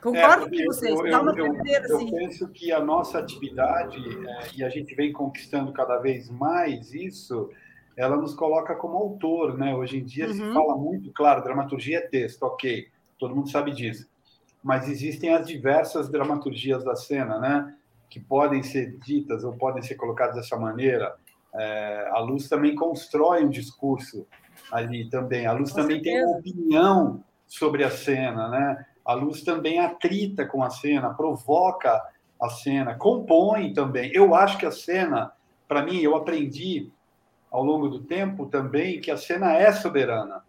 Concordo é, com vocês. Eu, eu, eu, eu assim. penso que a nossa atividade, é, e a gente vem conquistando cada vez mais isso, ela nos coloca como autor, né? Hoje em dia uhum. se fala muito, claro, dramaturgia é texto, ok, todo mundo sabe disso. Mas existem as diversas dramaturgias da cena, né? Que podem ser ditas ou podem ser colocadas dessa maneira. É, a luz também constrói um discurso ali também. A luz Com também certeza. tem uma opinião sobre a cena, né? A luz também atrita com a cena, provoca a cena, compõe também. Eu acho que a cena, para mim, eu aprendi ao longo do tempo também que a cena é soberana.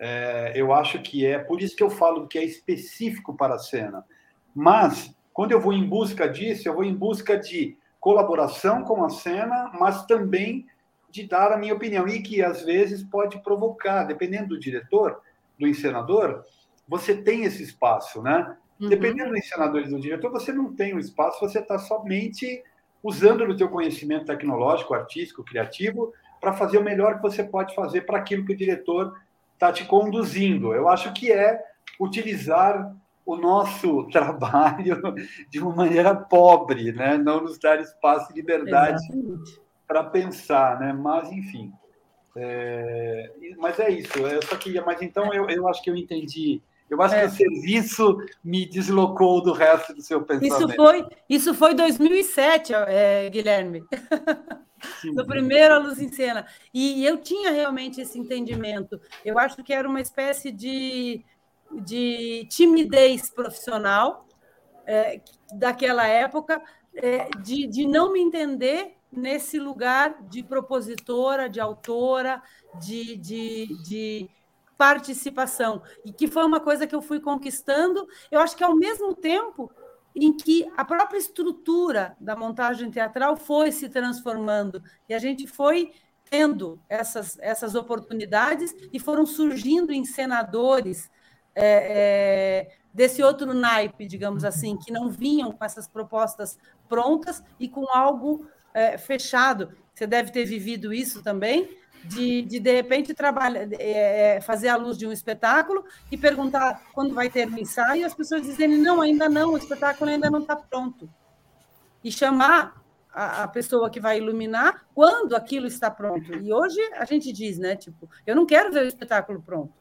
É, eu acho que é, por isso que eu falo que é específico para a cena. Mas, quando eu vou em busca disso, eu vou em busca de colaboração com a cena, mas também de dar a minha opinião, e que às vezes pode provocar, dependendo do diretor, do encenador, você tem esse espaço, né? Uhum. Dependendo do encenador e do diretor, você não tem o espaço, você está somente usando o teu conhecimento tecnológico, artístico, criativo, para fazer o melhor que você pode fazer para aquilo que o diretor está te conduzindo. Eu acho que é utilizar o nosso trabalho de uma maneira pobre, né? não nos dar espaço e liberdade para pensar, né? mas enfim. É... mas é isso, eu só queria, mas então eu, eu acho que eu entendi eu acho é. que o serviço me deslocou do resto do seu pensamento. Isso foi, isso foi 2007, é, Guilherme. No primeiro A Luz em Cena. E eu tinha realmente esse entendimento. Eu acho que era uma espécie de, de timidez profissional é, daquela época, é, de, de não me entender nesse lugar de propositora, de autora, de, de, de participação, e que foi uma coisa que eu fui conquistando, eu acho que ao mesmo tempo em que a própria estrutura da montagem teatral foi se transformando, e a gente foi tendo essas, essas oportunidades e foram surgindo encenadores é, é, desse outro naipe, digamos assim, que não vinham com essas propostas prontas e com algo é, fechado. Você deve ter vivido isso também, de, de, de repente, trabalhar, é, é, fazer a luz de um espetáculo e perguntar quando vai ter um ensaio, e as pessoas dizerem, não, ainda não, o espetáculo ainda não está pronto. E chamar a, a, pessoa que vai iluminar quando aquilo está pronto. E hoje a gente diz, né, tipo, eu não quero ver o espetáculo pronto.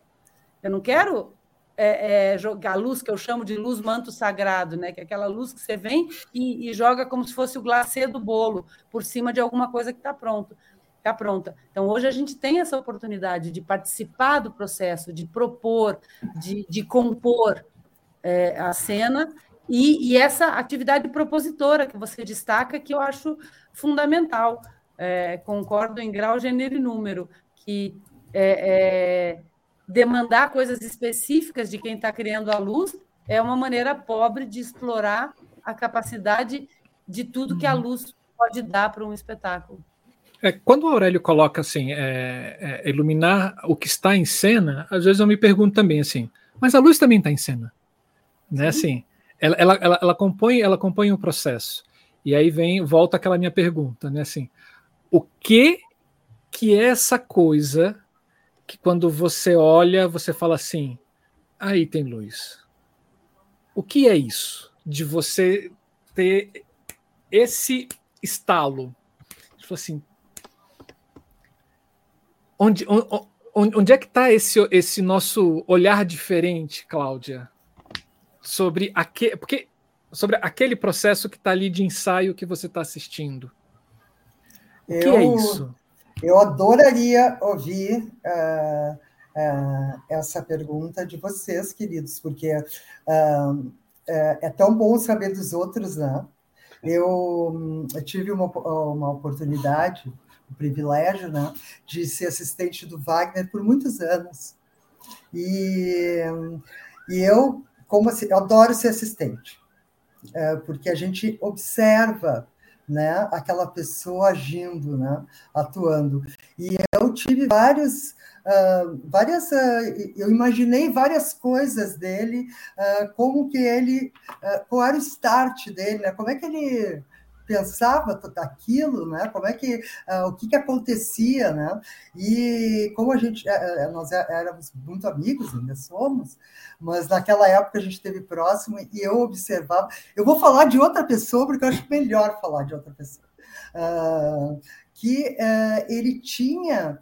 Eu não quero é, é, jogar a luz que eu chamo de luz manto sagrado, né? Que é aquela luz que você vem e, e joga como se fosse o glacê do bolo por cima de alguma coisa que está pronto ficar pronta. Então, hoje a gente tem essa oportunidade de participar do processo, de propor, de, de compor é, a cena, e, e, essa atividade propositora que você destaca, que eu acho fundamental. É, concordo em grau, gênero e número, que é, é demandar coisas específicas de quem está criando a luz é uma maneira pobre de explorar a capacidade de tudo que a luz pode dar para um espetáculo. É, quando o Aurélio coloca assim, é, é, iluminar o que está em cena, às vezes eu me pergunto também assim, mas a luz também está em cena, né? Assim, ela, ela, ela, ela, compõe, ela compõe um processo. E aí vem, volta aquela minha pergunta, né? Assim, o que que é essa coisa que quando você olha, você fala assim, aí tem luz. O que é isso de você ter esse estalo? Tipo assim, Onde, onde, onde é que está esse, esse nosso olhar diferente, Cláudia? Sobre, aquele, porque, sobre aquele processo que está ali de ensaio que você está assistindo. O que é isso? Eu adoraria ouvir uh, uh, essa pergunta de vocês, queridos, porque uh, é tão bom saber dos outros, né? Eu, eu tive uma, uma oportunidade o privilégio né, de ser assistente do Wagner por muitos anos. E, e eu, como eu adoro ser assistente, é, porque a gente observa né, aquela pessoa agindo, né, atuando. E eu tive vários, uh, várias, uh, eu imaginei várias coisas dele, uh, como que ele, qual era o start dele, né, como é que ele pensava aquilo, né? Como é que uh, o que, que acontecia, né? E como a gente uh, nós é, éramos muito amigos, ainda somos, mas naquela época a gente esteve próximo e eu observava. Eu vou falar de outra pessoa porque eu acho melhor falar de outra pessoa. Uh, que ele tinha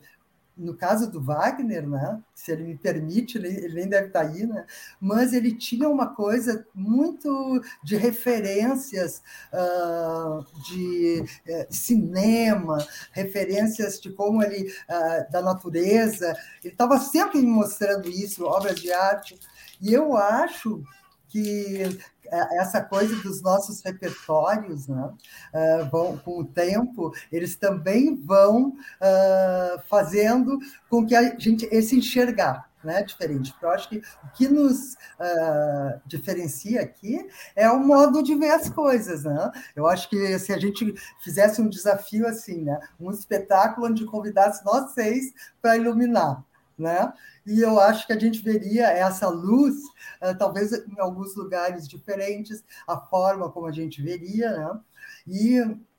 no caso do Wagner, né, se ele me permite, ele, ele, nem deve estar aí, né, mas ele tinha uma coisa muito de referências uh, de uh, cinema, referências de como ele, uh, da natureza, ele estava sempre me mostrando isso, obras de arte, e eu acho que é, essa coisa dos nossos repertórios, né, uh, vão, com o tempo, eles também vão uh, fazendo com que a gente esse enxergar né, diferente. Porque eu acho que o que nos uh, diferencia aqui é o modo de ver as coisas. Né? Eu acho que se a gente fizesse um desafio assim, né, um espetáculo onde convidasse nós seis para iluminar, né? e eu acho que a gente veria essa luz, uh, talvez em alguns lugares diferentes, a forma como a gente veria, né? E,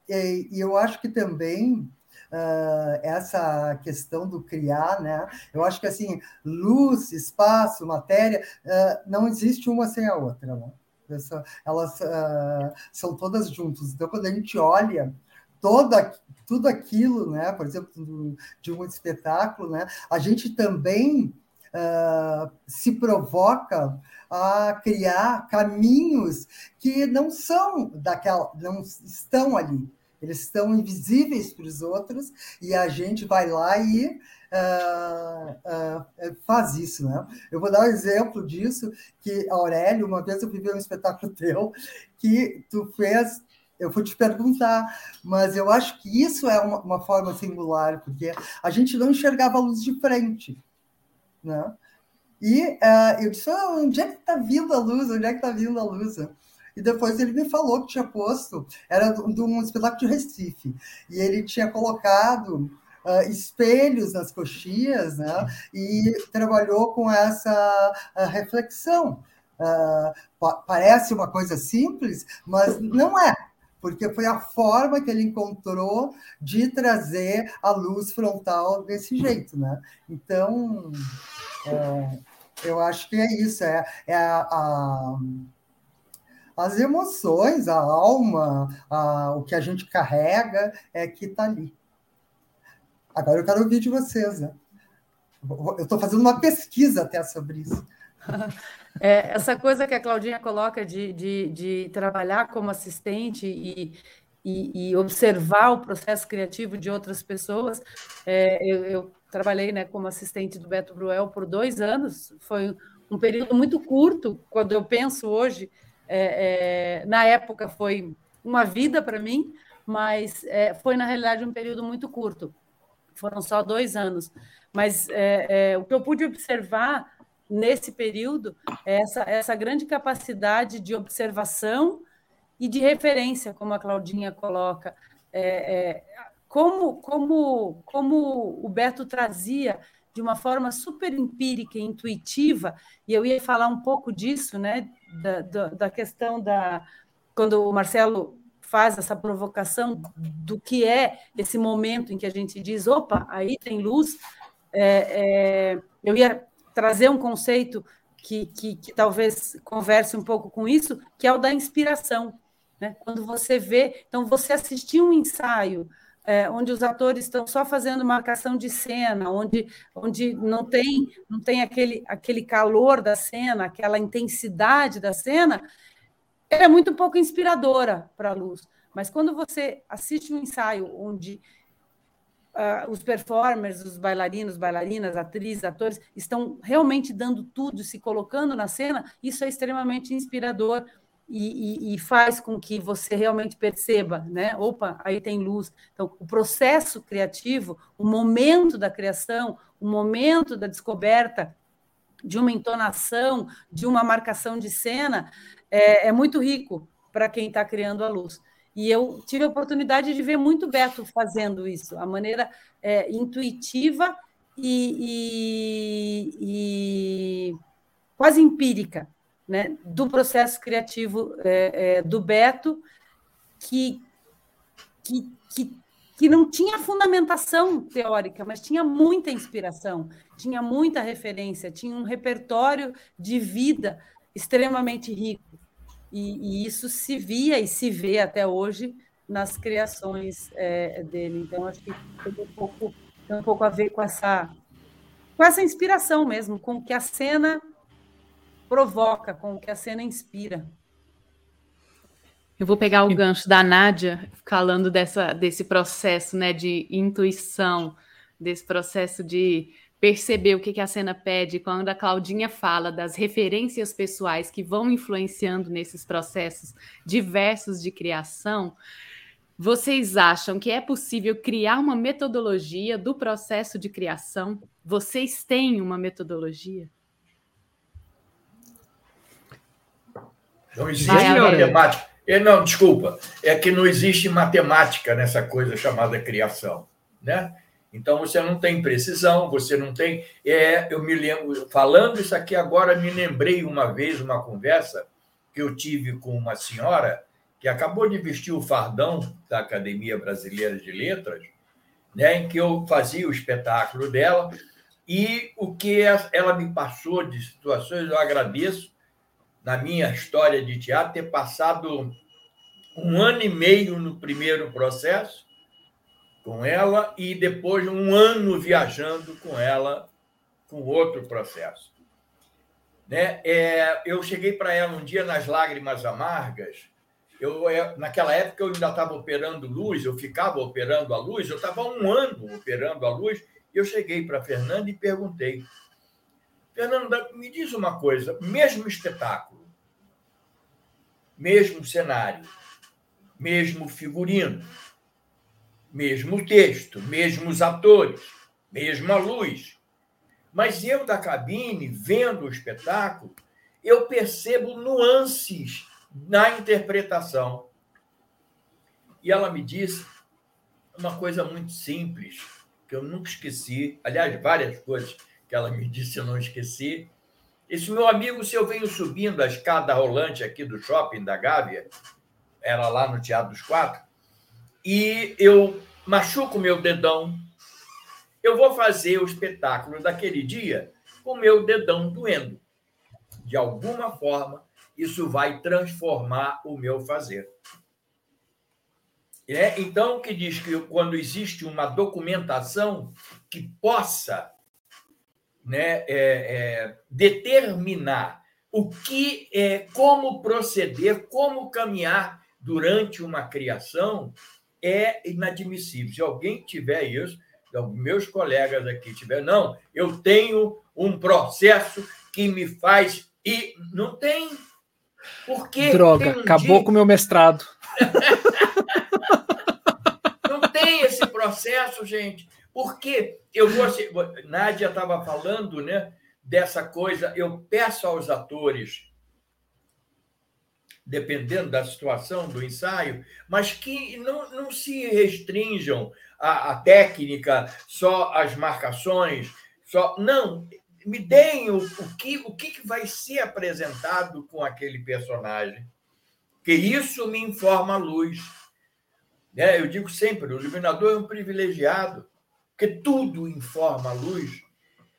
e, e eu acho que também Uh, essa questão do criar, né? Eu acho que assim, luz, espaço, matéria, uh, não existe uma sem a outra, né? Essa, elas uh, são todas juntas. Então, quando a gente olha toda, tudo aquilo, né? Por exemplo, de um espetáculo, né? A gente também uh, se provoca a criar caminhos que não são daquela, não estão ali. Eles estão invisíveis para os outros e a gente vai lá e Uh, uh, faz isso, né? Eu vou dar um exemplo disso, que Aurélio, uma vez eu vi um espetáculo teu que tu fez eu vou te perguntar, mas eu acho que isso é uma, uma, forma singular, porque a gente não enxergava a luz de frente. Né? E uh, eu disse, oh, onde é que está vindo a luz? Onde é que está vindo a luz? E depois ele me falou que tinha posto, era de um espetáculo de Recife, e ele tinha colocado uh, espelhos nas coxias, né? E trabalhou com essa uh, reflexão. Pa parece uma coisa simples, mas não é porque foi a forma que ele encontrou de trazer a luz frontal desse jeito, né? Então, é, eu acho que é isso, é, é a, a as emoções, a alma, a, o que a gente carrega é que está ali. Agora eu quero ouvir de vocês, né? Eu estou fazendo uma pesquisa até sobre isso. É, essa coisa que a Claudinha coloca de, de, de trabalhar como assistente e, e, e, observar o processo criativo de outras pessoas. É, eu, eu, trabalhei né, como assistente do Beto Bruel por dois anos, foi um período muito curto, quando eu penso hoje, é, é, na época foi uma vida para mim, mas é, foi, na realidade, um período muito curto, foram só dois anos. Mas é, é, o que eu pude observar nesse período é essa, essa grande capacidade de observação e de referência, como a Claudinha coloca. É, é, como, como, como o Beto trazia de uma forma super empírica e intuitiva, e eu ia falar um pouco disso, né, da, da, da questão da. Quando o Marcelo faz essa provocação do que é esse momento em que a gente diz: opa, aí tem luz. É, é, eu ia trazer um conceito que, que, que, talvez converse um pouco com isso, que é o da inspiração. Né? Quando você vê, então você assistir um ensaio é, onde os atores estão só fazendo marcação de cena, onde, onde não tem não tem aquele, aquele calor da cena, aquela intensidade da cena, é muito pouco inspiradora para a luz. Mas quando você assiste um ensaio onde uh, os performers, os bailarinos, bailarinas, atrizes, atores, estão realmente dando tudo, se colocando na cena, isso é extremamente inspirador e, e, e, faz com que você realmente perceba, né? Opa, aí tem luz. Então, o processo criativo, o momento da criação, o momento da descoberta de uma entonação, de uma marcação de cena, é, é muito rico para quem está criando a luz. E eu tive a oportunidade de ver muito Beto fazendo isso, a maneira é, intuitiva e, e, e, quase empírica né, do processo criativo é, é, do Beto, que que, que, que não tinha fundamentação teórica, mas tinha muita inspiração, tinha muita referência, tinha um repertório de vida extremamente rico. E, e isso se via e se vê até hoje nas criações é, dele. Então, acho que tem um pouco, tem um pouco a ver com essa, com essa inspiração mesmo, com o que a cena provoca, com o que a cena inspira. Eu vou pegar o gancho da Nádia, falando dessa, desse processo né, de intuição, desse processo de perceber o que, que a cena pede, quando a Claudinha fala das referências pessoais que vão influenciando nesses processos diversos de criação. Vocês acham que é possível criar uma metodologia do processo de criação? Vocês têm uma metodologia? Não existe Vai, matemática. É, não, desculpa. É que não existe matemática nessa coisa chamada criação. Né? Então você não tem precisão, você não tem. É, eu me lembro, falando isso aqui agora, me lembrei uma vez uma conversa que eu tive com uma senhora que acabou de vestir o fardão da Academia Brasileira de Letras, né, em que eu fazia o espetáculo dela, e o que ela me passou de situações, eu agradeço, na minha história de teatro, ter passado um ano e meio no primeiro processo, com ela e depois um ano viajando com ela com outro processo. Né? É, eu cheguei para ela um dia nas lágrimas amargas. Eu, é, naquela época eu ainda estava operando luz, eu ficava operando a luz, eu estava um ano operando a luz. E eu cheguei para Fernanda e perguntei: Fernanda, me diz uma coisa, mesmo espetáculo, mesmo cenário, mesmo figurino, mesmo texto, mesmos atores, mesma luz. Mas eu da cabine, vendo o espetáculo, eu percebo nuances na interpretação. E ela me disse uma coisa muito simples, que eu nunca esqueci. Aliás, várias coisas que ela me disse eu não esqueci. Esse meu amigo, se eu venho subindo a escada rolante aqui do shopping da Gávea, era lá no Teatro dos Quatro, e eu machuco meu dedão. Eu vou fazer o espetáculo daquele dia com meu dedão doendo. De alguma forma, isso vai transformar o meu fazer. É, então, que diz que quando existe uma documentação que possa né, é, é, determinar o que é, como proceder, como caminhar durante uma criação, é inadmissível. Se alguém tiver isso, meus colegas aqui tiver, não, eu tenho um processo que me faz e não tem. Porque droga, um acabou dia... com o meu mestrado. não tem esse processo, gente. Porque eu vou. Nádia estava falando, né? Dessa coisa, eu peço aos atores dependendo da situação do ensaio, mas que não, não se restringam à, à técnica, só às marcações, só não me deem o, o, que, o que vai ser apresentado com aquele personagem, que isso me informa a luz. É, eu digo sempre, o iluminador é um privilegiado, porque tudo informa a luz.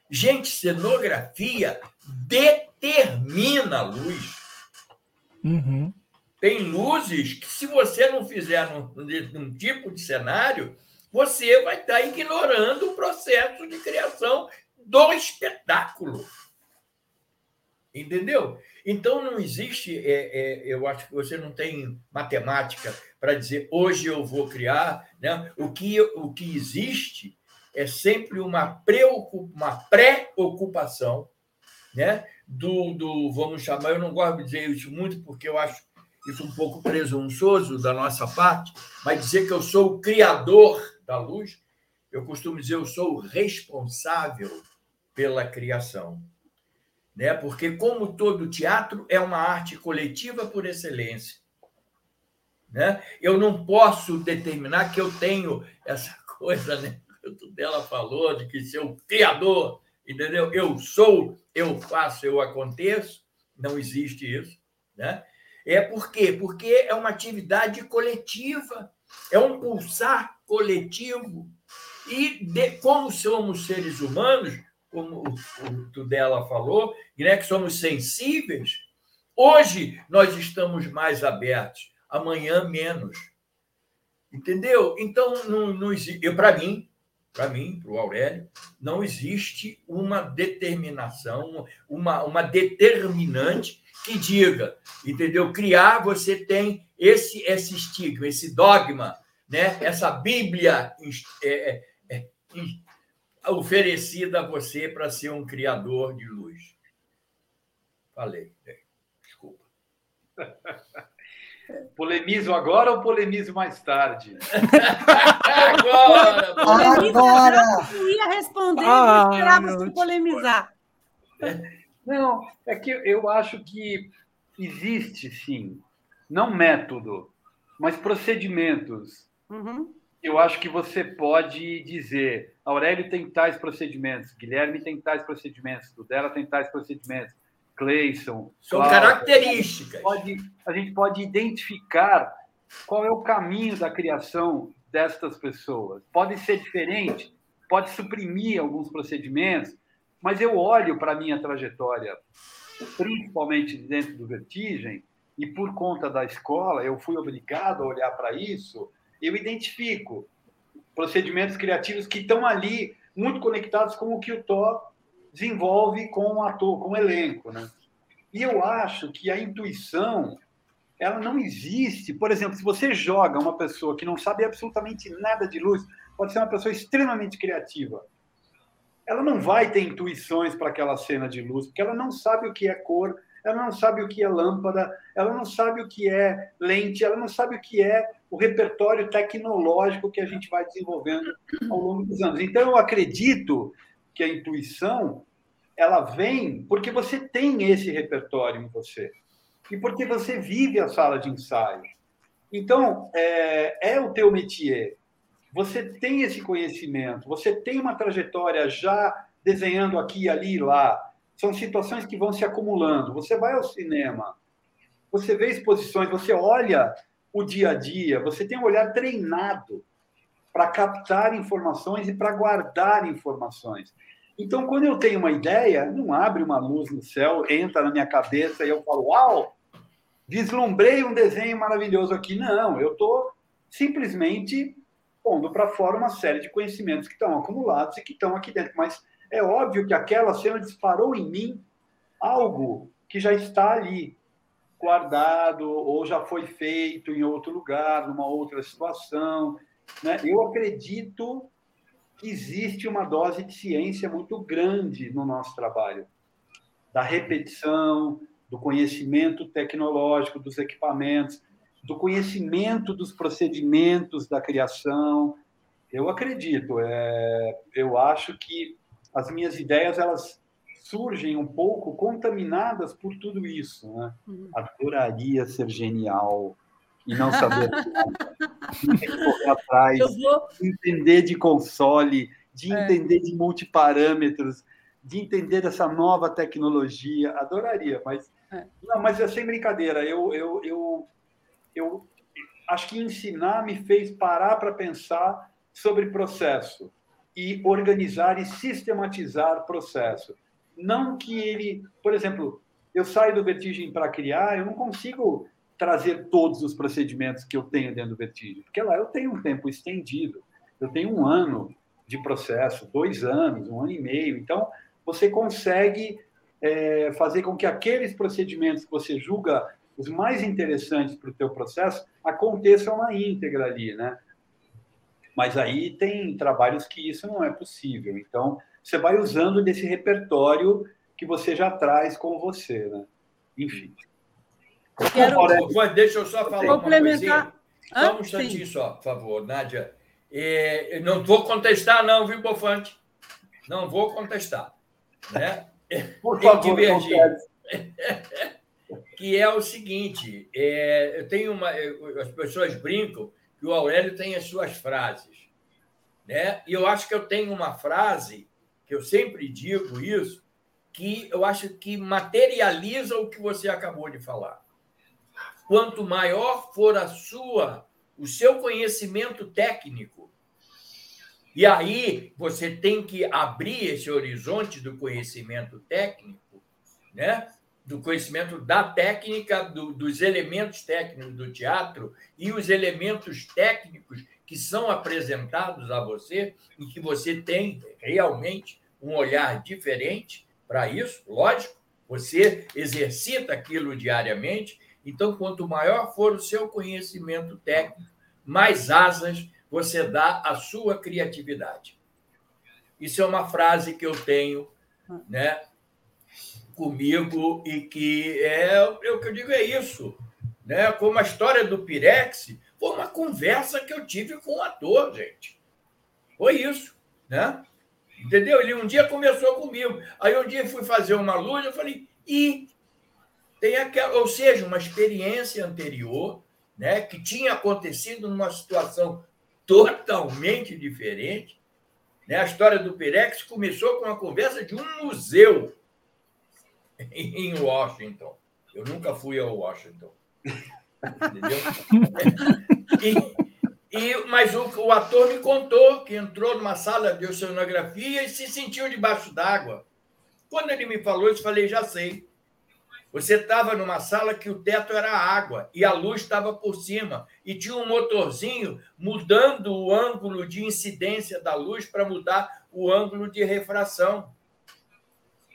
Gente, cenografia determina a luz. Uhum. Tem luzes que, se você não fizer num, num tipo de cenário, você vai estar ignorando o processo de criação do espetáculo. Entendeu? Então não existe, é, é, eu acho que você não tem matemática para dizer hoje eu vou criar. Né? O, que, o que existe é sempre uma, uma pré-ocupação né? do, do, vamos chamar, eu não gosto de dizer isso muito porque eu acho isso um pouco presunçoso da nossa parte, mas dizer que eu sou o criador da luz, eu costumo dizer eu sou o responsável pela criação. Né? Porque, como todo teatro, é uma arte coletiva por excelência. Né? Eu não posso determinar que eu tenho essa coisa, né? que dela falou, de que ser o criador entendeu? Eu sou, eu faço, eu aconteço, não existe isso, né? É por quê? Porque é uma atividade coletiva, é um pulsar coletivo. E de, como somos seres humanos, como o Tudela falou, né, que somos sensíveis, hoje nós estamos mais abertos, amanhã menos. Entendeu? Então, não, não para mim, para mim, para o Aurélio, não existe uma determinação, uma, uma determinante que diga, entendeu? Criar, você tem esse, esse estigma, esse dogma, né? essa Bíblia é, é, é, oferecida a você para ser um criador de luz. Falei, desculpa. Polemizo agora ou polemizo mais tarde? agora! Agora! Eu ia responder, ah, mas esperava você polemizar. Não, é que eu acho que existe, sim, não método, mas procedimentos. Uhum. Eu acho que você pode dizer, Aurélio tem tais procedimentos, Guilherme tem tais procedimentos, Tudela tem tais procedimentos, Cleison. São Cláudia, características. A gente, pode, a gente pode identificar qual é o caminho da criação destas pessoas. Pode ser diferente, pode suprimir alguns procedimentos, mas eu olho para a minha trajetória, principalmente dentro do Vertigem, e por conta da escola, eu fui obrigado a olhar para isso, eu identifico procedimentos criativos que estão ali muito conectados com o que o Tó desenvolve com o ator, com o elenco, né? E eu acho que a intuição ela não existe. Por exemplo, se você joga uma pessoa que não sabe absolutamente nada de luz, pode ser uma pessoa extremamente criativa. Ela não vai ter intuições para aquela cena de luz, porque ela não sabe o que é cor, ela não sabe o que é lâmpada, ela não sabe o que é lente, ela não sabe o que é o repertório tecnológico que a gente vai desenvolvendo ao longo dos anos. Então, eu acredito que a intuição ela vem porque você tem esse repertório em você e porque você vive a sala de ensaio. Então, é, é o teu métier. Você tem esse conhecimento, você tem uma trajetória já desenhando aqui, ali e lá. São situações que vão se acumulando. Você vai ao cinema, você vê exposições, você olha o dia a dia, você tem um olhar treinado para captar informações e para guardar informações. Então, quando eu tenho uma ideia, não abre uma luz no céu, entra na minha cabeça e eu falo, uau, vislumbrei um desenho maravilhoso aqui. Não, eu estou simplesmente pondo para fora uma série de conhecimentos que estão acumulados e que estão aqui dentro. Mas é óbvio que aquela cena disparou em mim algo que já está ali, guardado ou já foi feito em outro lugar, numa outra situação. Né? Eu acredito existe uma dose de ciência muito grande no nosso trabalho, da repetição, do conhecimento tecnológico dos equipamentos, do conhecimento dos procedimentos da criação. Eu acredito, é, eu acho que as minhas ideias elas surgem um pouco contaminadas por tudo isso. Né? Uhum. Adoraria ser genial e não saber correr atrás, vou... entender de console, de é. entender de multiparâmetros, de entender dessa nova tecnologia. Adoraria, mas é. não, mas é sem brincadeira. Eu, eu, eu, eu acho que ensinar me fez parar para pensar sobre processo e organizar e sistematizar processo. Não que ele, por exemplo, eu saio do Vertigem para criar, eu não consigo trazer todos os procedimentos que eu tenho dentro do Vertigem, porque lá eu tenho um tempo estendido, eu tenho um ano de processo, dois anos, um ano e meio. Então, você consegue é, fazer com que aqueles procedimentos que você julga os mais interessantes para o teu processo aconteçam na íntegra ali, né? Mas aí tem trabalhos que isso não é possível. Então, você vai usando desse repertório que você já traz com você, né? Enfim. Quero... Deixa eu só falar uma coisinha. Só um instantinho só, por favor, Nádia. É, não vou contestar, não, viu, Bofante? Não vou contestar. Né? Por Tem favor, divergir. que é o seguinte: é, eu tenho uma. As pessoas brincam que o Aurélio tem as suas frases. Né? E eu acho que eu tenho uma frase, que eu sempre digo isso, que eu acho que materializa o que você acabou de falar. Quanto maior for a sua, o seu conhecimento técnico, e aí você tem que abrir esse horizonte do conhecimento técnico, né? do conhecimento da técnica, do, dos elementos técnicos do teatro e os elementos técnicos que são apresentados a você e que você tem realmente um olhar diferente para isso, lógico, você exercita aquilo diariamente, então quanto maior for o seu conhecimento técnico, mais asas você dá à sua criatividade. Isso é uma frase que eu tenho, né, comigo e que é, é o que eu digo é isso, né? Como a história do Pirex, foi uma conversa que eu tive com o ator, gente. Foi isso, né? Entendeu? Ele um dia começou comigo. Aí um dia fui fazer uma luz, eu falei, e tem aquela, ou seja, uma experiência anterior, né, que tinha acontecido numa situação totalmente diferente. Né? A história do Pirex começou com a conversa de um museu em Washington. Eu nunca fui a Washington. Entendeu? E, e, mas o, o, ator me contou que entrou numa sala de oceanografia e se sentiu debaixo d'água. Quando ele me falou isso, falei, já sei. Você estava numa sala que o teto era água e a luz estava por cima e tinha um motorzinho mudando o ângulo de incidência da luz para mudar o ângulo de refração.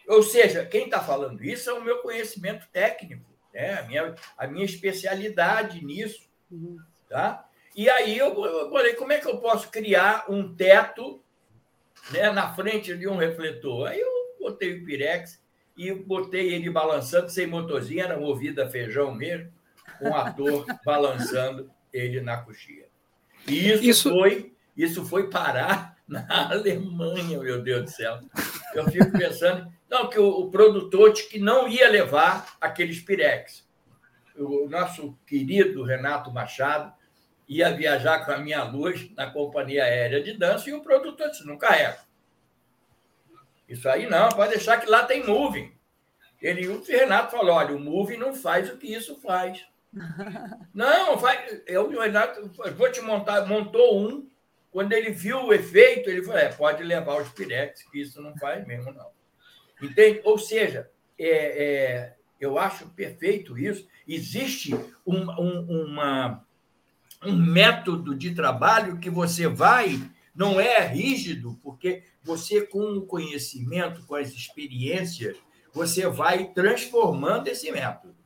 Ou seja, quem está falando isso é o meu conhecimento técnico né? a, minha, a minha especialidade nisso. Tá? E aí eu, eu falei, como é que eu posso criar um teto né, na frente de um refletor? Aí eu botei o Pirex e botei ele balançando sem motorzinho, era movida feijão mesmo, um ator balançando ele na coxinha. E isso, isso, foi isso foi parar na Alemanha, meu Deus do céu. Eu fico pensando, não, que o, o produtor que não ia levar aqueles pirex. O nosso querido Renato Machado ia viajar com a minha luz na companhia aérea de dança e o produtor disse: não carrega. Isso aí não, pode deixar que lá tem moving. Ele, o Renato falou: olha, o moving não faz o que isso faz. não, faz. Eu, o Renato, vou te montar, montou um. Quando ele viu o efeito, ele falou: é, pode levar os pirex, que isso não faz mesmo, não. Entende? Ou seja, é, é, eu acho perfeito isso. Existe um, um, uma, um método de trabalho que você vai, não é rígido, porque você, com o conhecimento, com as experiências, você vai transformando esse método.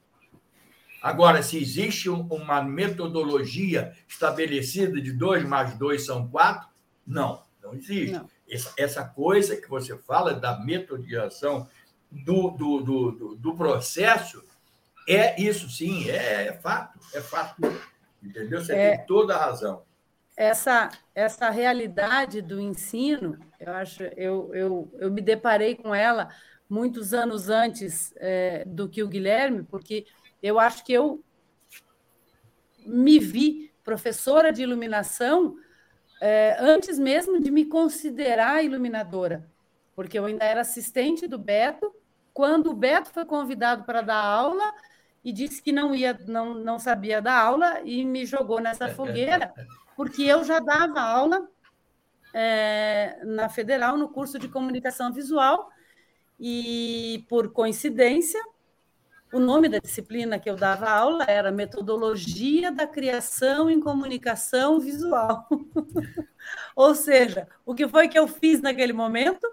Agora, se existe uma metodologia estabelecida de 2 mais 2 são 4, não, não existe. Não essa coisa que você fala da metodização do, do, do, do processo, é isso sim, é, é, fato, é fato. Entendeu? Você é, tem toda a razão. Essa, essa realidade do ensino, eu acho, eu, eu, eu me deparei com ela muitos anos antes é, do que o Guilherme, porque eu acho que eu me vi professora de iluminação é, antes mesmo de me considerar iluminadora, porque eu ainda era assistente do Beto. Quando o Beto foi convidado para dar aula e disse que não ia, não, não sabia dar aula e me jogou nessa fogueira, porque eu já dava aula é, na Federal no curso de comunicação visual e por coincidência o nome da disciplina que eu dava aula era Metodologia da Criação em Comunicação Visual. Ou seja, o que foi que eu fiz naquele momento?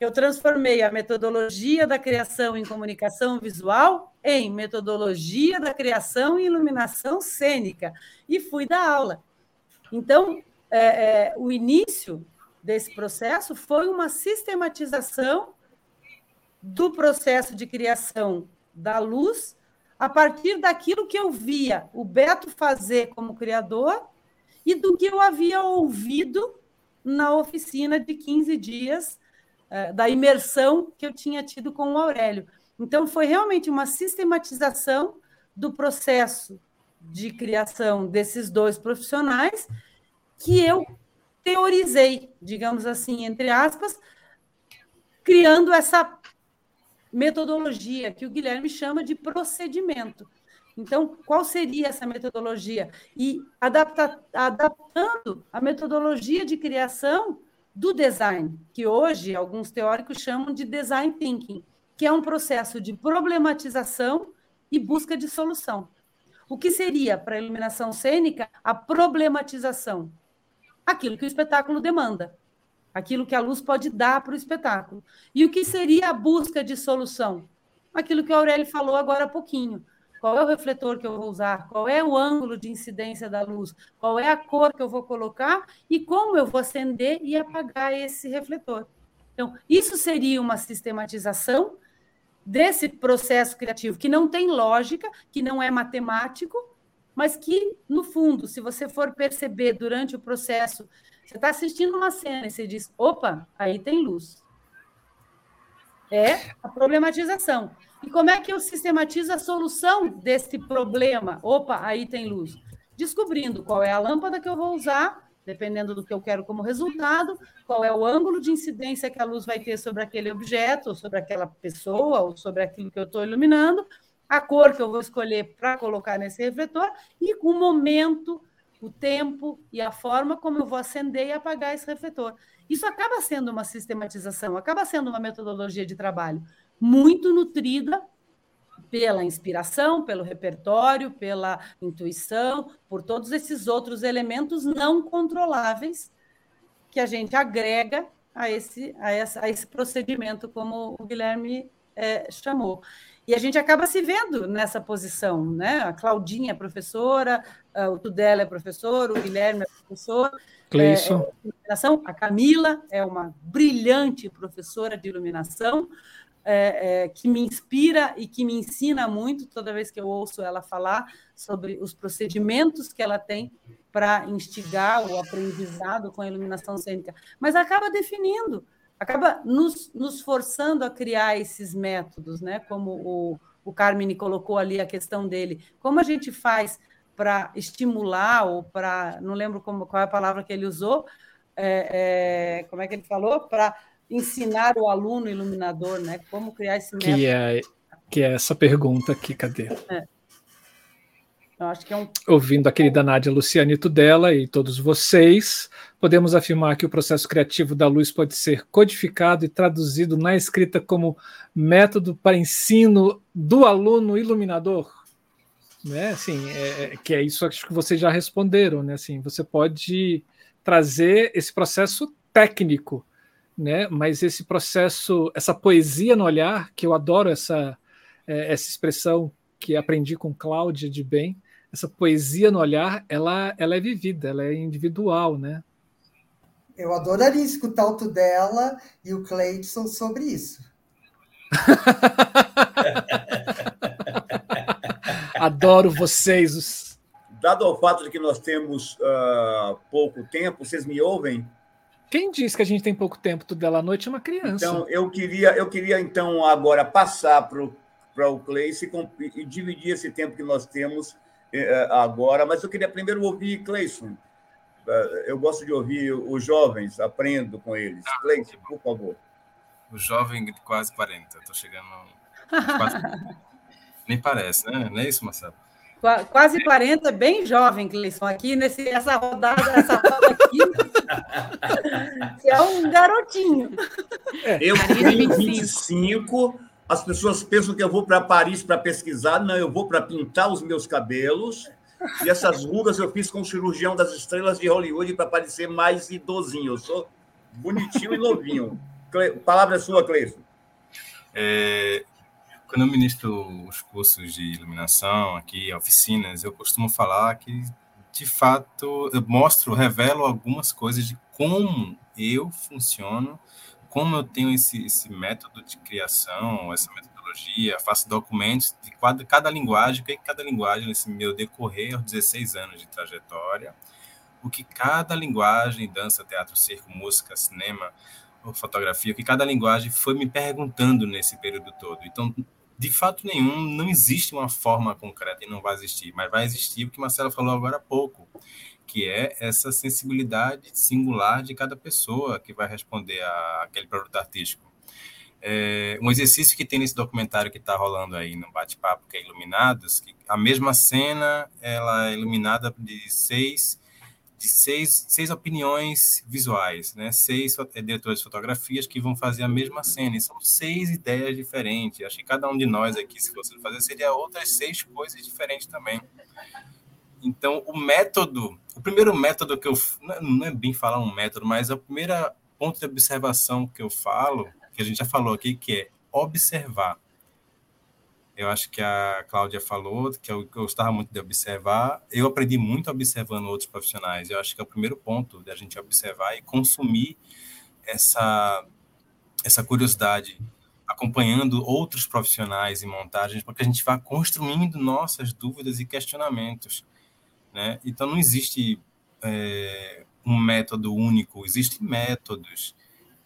Eu transformei a metodologia da criação em comunicação visual em metodologia da criação em iluminação cênica e fui dar aula. Então, é, é, o início desse processo foi uma sistematização do processo de criação da luz a partir daquilo que eu via o Beto fazer como criador e do que eu havia ouvido na oficina de 15 dias eh, da imersão que eu tinha tido com o Aurélio. Então, foi realmente uma sistematização do processo de criação desses dois profissionais que eu teorizei, digamos assim, entre aspas, criando essa metodologia que o Guilherme chama de procedimento. Então, qual seria essa metodologia? E adapta, adaptando a metodologia de criação do design, que hoje alguns teóricos chamam de design thinking, que é um processo de problematização e busca de solução. O que seria para a iluminação cênica a problematização? Aquilo que o espetáculo demanda, aquilo que a luz pode dar para o espetáculo. E o que seria a busca de solução? Aquilo que o Aurélio falou agora há pouquinho. Qual é o refletor que eu vou usar? Qual é o ângulo de incidência da luz? Qual é a cor que eu vou colocar? E como eu vou acender e apagar esse refletor? Então, isso seria uma sistematização desse processo criativo, que não tem lógica, que não é matemático, mas que, no fundo, se você for perceber durante o processo, você está assistindo uma cena e você diz: opa, aí tem luz. É a problematização. E como é que eu sistematizo a solução desse problema? Opa, aí tem luz. Descobrindo qual é a lâmpada que eu vou usar, dependendo do que eu quero como resultado, qual é o ângulo de incidência que a luz vai ter sobre aquele objeto, ou sobre aquela pessoa, ou sobre aquilo que eu estou iluminando, a cor que eu vou escolher para colocar nesse refletor e o momento, o tempo e a forma como eu vou acender e apagar esse refletor. Isso acaba sendo uma sistematização, acaba sendo uma metodologia de trabalho muito nutrida pela inspiração, pelo repertório, pela intuição, por todos esses outros elementos não controláveis que a gente agrega a esse, a essa, a esse procedimento, como o Guilherme é, chamou. E a gente acaba se vendo nessa posição, né? A Claudinha é professora, o Tudela é professor, o Guilherme é professor. Cleison. É, é, a Camila é uma brilhante professora de iluminação é, é, que me inspira e que me ensina muito toda vez que eu ouço ela falar sobre os procedimentos que ela tem para instigar o aprendizado com a iluminação cênica, mas acaba definindo, acaba nos, nos forçando a criar esses métodos, né? Como o, o Carmine colocou ali a questão dele, como a gente faz para estimular ou para, não lembro como, qual é a palavra que ele usou, é, é, como é que ele falou, para ensinar o aluno iluminador, né? Como criar esse método. Que é, que é essa pergunta aqui, cadê? É. Eu acho que é um... Ouvindo a querida Nádia Lucianito dela e todos vocês, podemos afirmar que o processo criativo da luz pode ser codificado e traduzido na escrita como método para ensino do aluno iluminador? Né? Assim, é, é que é isso acho que vocês já responderam, né? Assim, você pode trazer esse processo técnico né? Mas esse processo, essa poesia no olhar, que eu adoro essa é, essa expressão que aprendi com Cláudia de bem, essa poesia no olhar, ela ela é vivida, ela é individual, né? Eu adoraria escutar o dela e o Cleidson sobre isso. Adoro vocês. Os... Dado o fato de que nós temos uh, pouco tempo, vocês me ouvem? Quem diz que a gente tem pouco tempo tudo dela à noite é uma criança. Então, eu queria, eu queria então agora passar para o Cleice e, e dividir esse tempo que nós temos eh, agora, mas eu queria primeiro ouvir Cleison. Eh, eu gosto de ouvir os jovens, aprendo com eles. Ah, Cleison, por favor. O jovem de quase 40, estou chegando. Quase... Nem parece, né? Não é isso, Marcelo? Quase 40, bem jovem, Cleison, aqui nesse, essa rodada, essa roda aqui. Você é um garotinho. É. Eu tenho 25, as pessoas pensam que eu vou para Paris para pesquisar. Não, eu vou para pintar os meus cabelos. E essas rugas eu fiz com o cirurgião das estrelas de Hollywood para parecer mais idosinho. Eu sou bonitinho e novinho. Palavra é sua, Cleison. É, quando eu ministro os cursos de iluminação aqui, oficinas, eu costumo falar que, de fato, eu mostro, revelo algumas coisas de como eu funciono, como eu tenho esse, esse método de criação, essa metodologia, faço documentos de cada, cada linguagem, o que é cada linguagem, nesse meu decorrer aos 16 anos de trajetória, o que cada linguagem, dança, teatro, circo, música, cinema, fotografia, o que cada linguagem foi me perguntando nesse período todo. Então, de fato nenhum, não existe uma forma concreta e não vai existir, mas vai existir o que Marcela falou agora há pouco, que é essa sensibilidade singular de cada pessoa que vai responder a aquele produto artístico. É, um exercício que tem nesse documentário que está rolando aí no bate-papo, que é Iluminados, que a mesma cena ela é iluminada de seis de seis, seis opiniões visuais, né? seis é, diretores de fotografias que vão fazer a mesma cena. E são seis ideias diferentes. Acho que cada um de nós aqui, se fosse fazer, seria outras seis coisas diferentes também. Então, o método, o primeiro método que eu. Não é bem falar um método, mas a primeira ponto de observação que eu falo, que a gente já falou aqui, que é observar. Eu acho que a Cláudia falou que eu gostava muito de observar. Eu aprendi muito observando outros profissionais. Eu acho que é o primeiro ponto da gente observar e consumir essa essa curiosidade, acompanhando outros profissionais em montagens, para que a gente vá construindo nossas dúvidas e questionamentos. Né? Então, não existe é, um método único, existem métodos.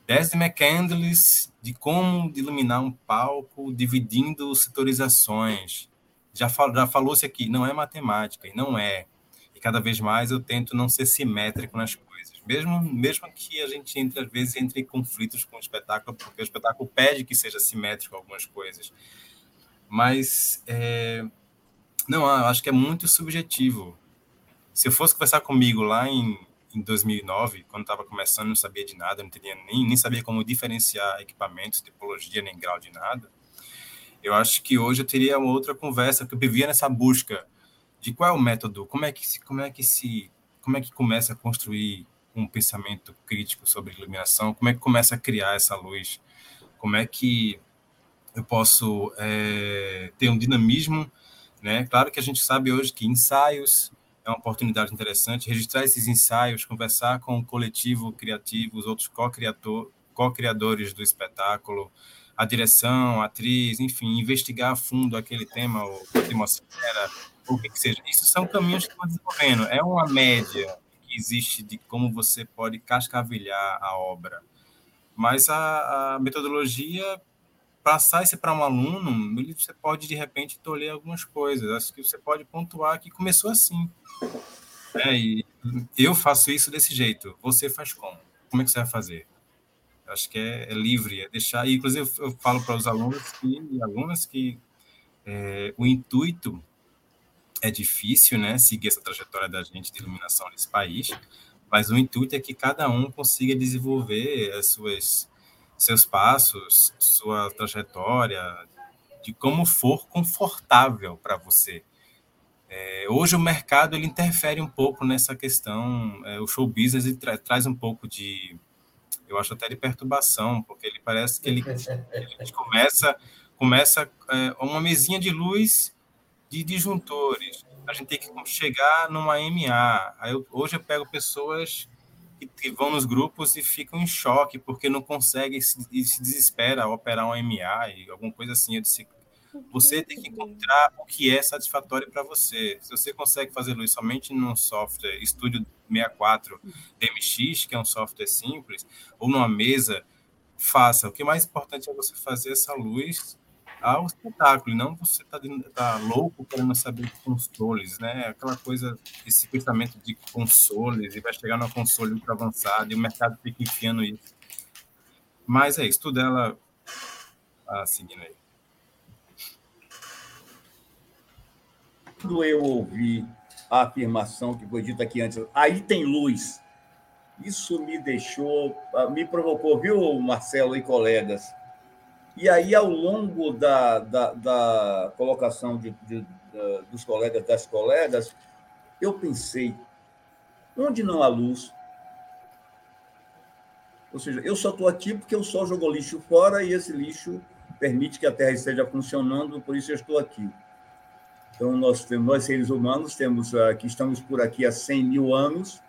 Desde McCandless, de como iluminar um palco, dividindo setorizações. Já, fal, já falou-se aqui, não é matemática, e não é. E cada vez mais eu tento não ser simétrico nas coisas. Mesmo, mesmo que a gente, entre, às vezes, entre em conflitos com o espetáculo, porque o espetáculo pede que seja simétrico algumas coisas. Mas, é, não, acho que é muito subjetivo. Se eu fosse conversar comigo lá em, em 2009, quando estava começando, não sabia de nada, não tinha nem, nem sabia como diferenciar equipamentos, tipologia, nem grau de nada. Eu acho que hoje eu teria uma outra conversa, que eu vivia nessa busca de qual é o método, como é que se, como é que se, como é que começa a construir um pensamento crítico sobre iluminação, como é que começa a criar essa luz, como é que eu posso é, ter um dinamismo, né? Claro que a gente sabe hoje que ensaios é uma oportunidade interessante registrar esses ensaios, conversar com o coletivo criativo, os outros co-criadores do espetáculo, a direção, a atriz, enfim, investigar a fundo aquele tema, a atmosfera, o que, que seja. Isso são caminhos que estão desenvolvendo. É uma média que existe de como você pode cascavilhar a obra. Mas a, a metodologia passar isso para um aluno, você pode, de repente, tolher algumas coisas. Acho que você pode pontuar que começou assim. É, e eu faço isso desse jeito. Você faz como? Como é que você vai fazer? Acho que é, é livre, é deixar. E, inclusive, eu falo para os alunos e alunas que é, o intuito é difícil, né? Seguir essa trajetória da gente de iluminação nesse país, mas o intuito é que cada um consiga desenvolver as suas seus passos, sua trajetória, de como for confortável para você. É, hoje o mercado ele interfere um pouco nessa questão. É, o show business ele tra traz um pouco de, eu acho até de perturbação, porque ele parece que ele, ele começa começa é, uma mesinha de luz de disjuntores. A gente tem que chegar numa MA. Eu, hoje eu pego pessoas que, que, vão nos grupos e ficam em choque porque não conseguem se, e se desespera ao operar um MA e alguma coisa assim. Eu disse, você tem que encontrar o que é satisfatório para você. Se você consegue fazer luz somente num software Studio 64 DMX, que é um software simples, ou numa mesa, faça. O que é mais importante é você fazer essa luz ao espetáculo, e não você tá, tá louco querendo saber de consoles, né? Aquela coisa, esse pensamento de consoles, e vai chegar numa console ultra avançada, e o mercado fica enfiando isso. Mas é isso, tudo ela ah, seguindo aí. Quando eu ouvi a afirmação que foi dita aqui antes, aí tem luz, isso me deixou, ah, me provocou, viu, Marcelo e colegas? E aí, ao longo da, da, da colocação de, de, de, dos colegas, das colegas, eu pensei, onde não há luz? Ou seja, eu só estou aqui porque o sol jogou lixo fora e esse lixo permite que a Terra esteja funcionando, por isso eu estou aqui. Então, nós, nós seres humanos, temos ah, que estamos por aqui há 100 mil anos,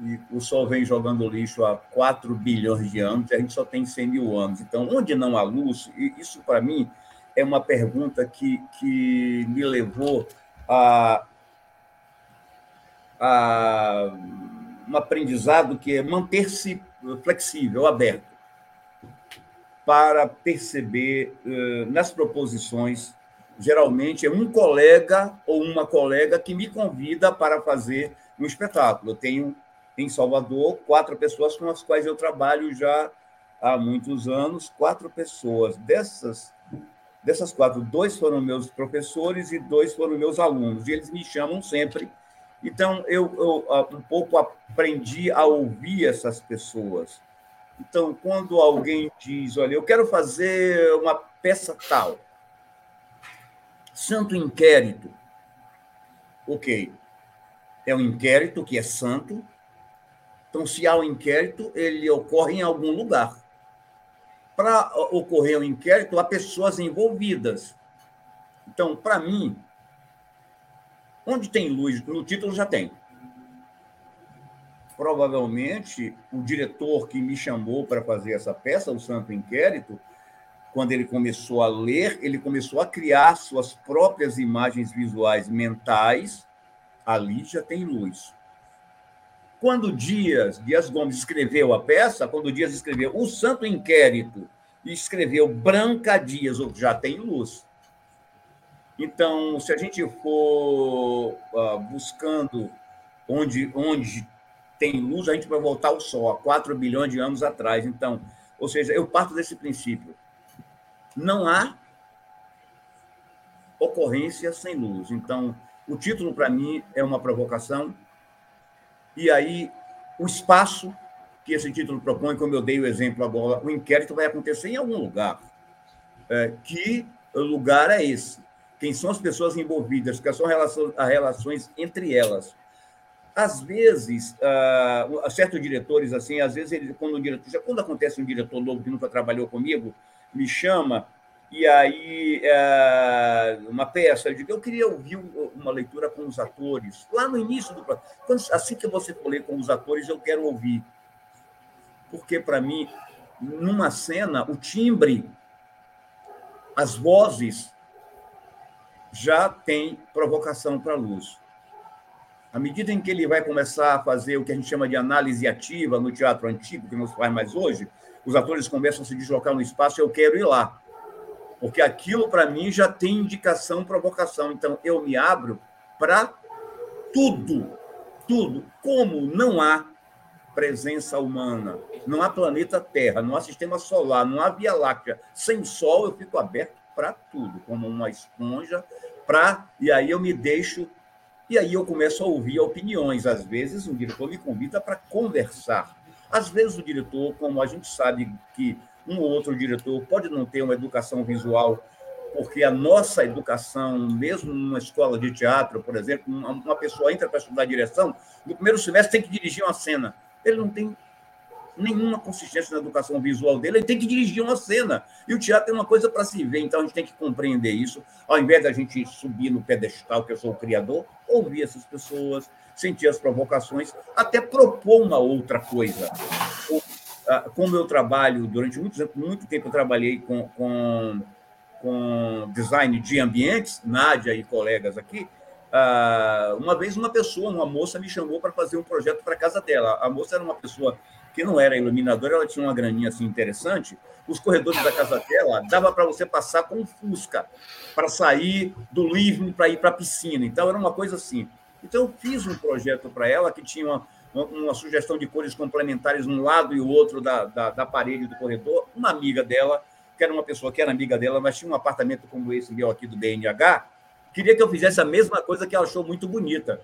e o Sol vem jogando lixo há 4 bilhões de anos, e a gente só tem 100 mil anos. Então, onde não há luz, isso para mim é uma pergunta que, que me levou a, a um aprendizado que é manter-se flexível, aberto, para perceber uh, nas proposições, geralmente é um colega ou uma colega que me convida para fazer um espetáculo. Eu tenho em Salvador, quatro pessoas com as quais eu trabalho já há muitos anos, quatro pessoas. Dessas, dessas quatro, dois foram meus professores e dois foram meus alunos. E eles me chamam sempre. Então, eu, eu ah, um pouco aprendi a ouvir essas pessoas. Então, quando alguém diz, olha, eu quero fazer uma peça tal, santo inquérito, ok, é um inquérito que é santo, então, se há um inquérito, ele ocorre em algum lugar. Para ocorrer um inquérito, há pessoas envolvidas. Então, para mim, onde tem luz, no título já tem. Provavelmente, o diretor que me chamou para fazer essa peça, o Santo Inquérito, quando ele começou a ler, ele começou a criar suas próprias imagens visuais mentais. Ali já tem luz. Quando Dias, Dias Gomes escreveu a peça, quando Dias escreveu O Santo Inquérito e escreveu Branca Dias, já tem luz. Então, se a gente for uh, buscando onde, onde tem luz, a gente vai voltar ao Sol, há 4 bilhões de anos atrás. Então, ou seja, eu parto desse princípio. Não há ocorrência sem luz. Então, o título, para mim, é uma provocação, e aí, o espaço que esse título propõe, como eu dei o exemplo agora, o inquérito vai acontecer em algum lugar. É, que lugar é esse? Quem são as pessoas envolvidas? Quais são as relações entre elas? Às vezes, uh, certos diretores, assim, às vezes, ele, quando, diretor, quando acontece um diretor novo que nunca trabalhou comigo, me chama e aí, é, uma peça, eu digo, eu queria ouvir uma leitura com os atores. Lá no início do assim que você for ler com os atores, eu quero ouvir. Porque, para mim, numa cena, o timbre, as vozes, já tem provocação para a luz. À medida em que ele vai começar a fazer o que a gente chama de análise ativa no teatro antigo, que não se faz mais hoje, os atores começam a se deslocar no espaço, eu quero ir lá porque aquilo para mim já tem indicação, provocação. Então eu me abro para tudo, tudo. Como não há presença humana, não há planeta Terra, não há sistema solar, não há Via Láctea, sem Sol eu fico aberto para tudo, como uma esponja, para e aí eu me deixo e aí eu começo a ouvir opiniões. Às vezes o diretor me convida para conversar. Às vezes o diretor, como a gente sabe que um ou outro diretor pode não ter uma educação visual, porque a nossa educação, mesmo numa escola de teatro, por exemplo, uma pessoa entra para estudar direção, no primeiro semestre tem que dirigir uma cena. Ele não tem nenhuma consistência na educação visual dele, ele tem que dirigir uma cena. E o teatro é uma coisa para se ver, então a gente tem que compreender isso, ao invés da gente subir no pedestal, que eu sou o criador, ouvir essas pessoas, sentir as provocações, até propor uma outra coisa. Como eu trabalho durante muito, muito tempo, eu trabalhei com, com, com design de ambientes, Nádia e colegas aqui. Uma vez, uma pessoa, uma moça, me chamou para fazer um projeto para a casa dela. A moça era uma pessoa que não era iluminadora, ela tinha uma graninha assim interessante. Os corredores da casa dela dava para você passar com fusca para sair do livro para ir para a piscina. Então, era uma coisa assim. Então, eu fiz um projeto para ela que tinha uma, uma sugestão de cores complementares um lado e o outro da, da, da, parede do corredor. Uma amiga dela, que era uma pessoa que era amiga dela, mas tinha um apartamento como esse meu aqui do BNH, queria que eu fizesse a mesma coisa que ela achou muito bonita.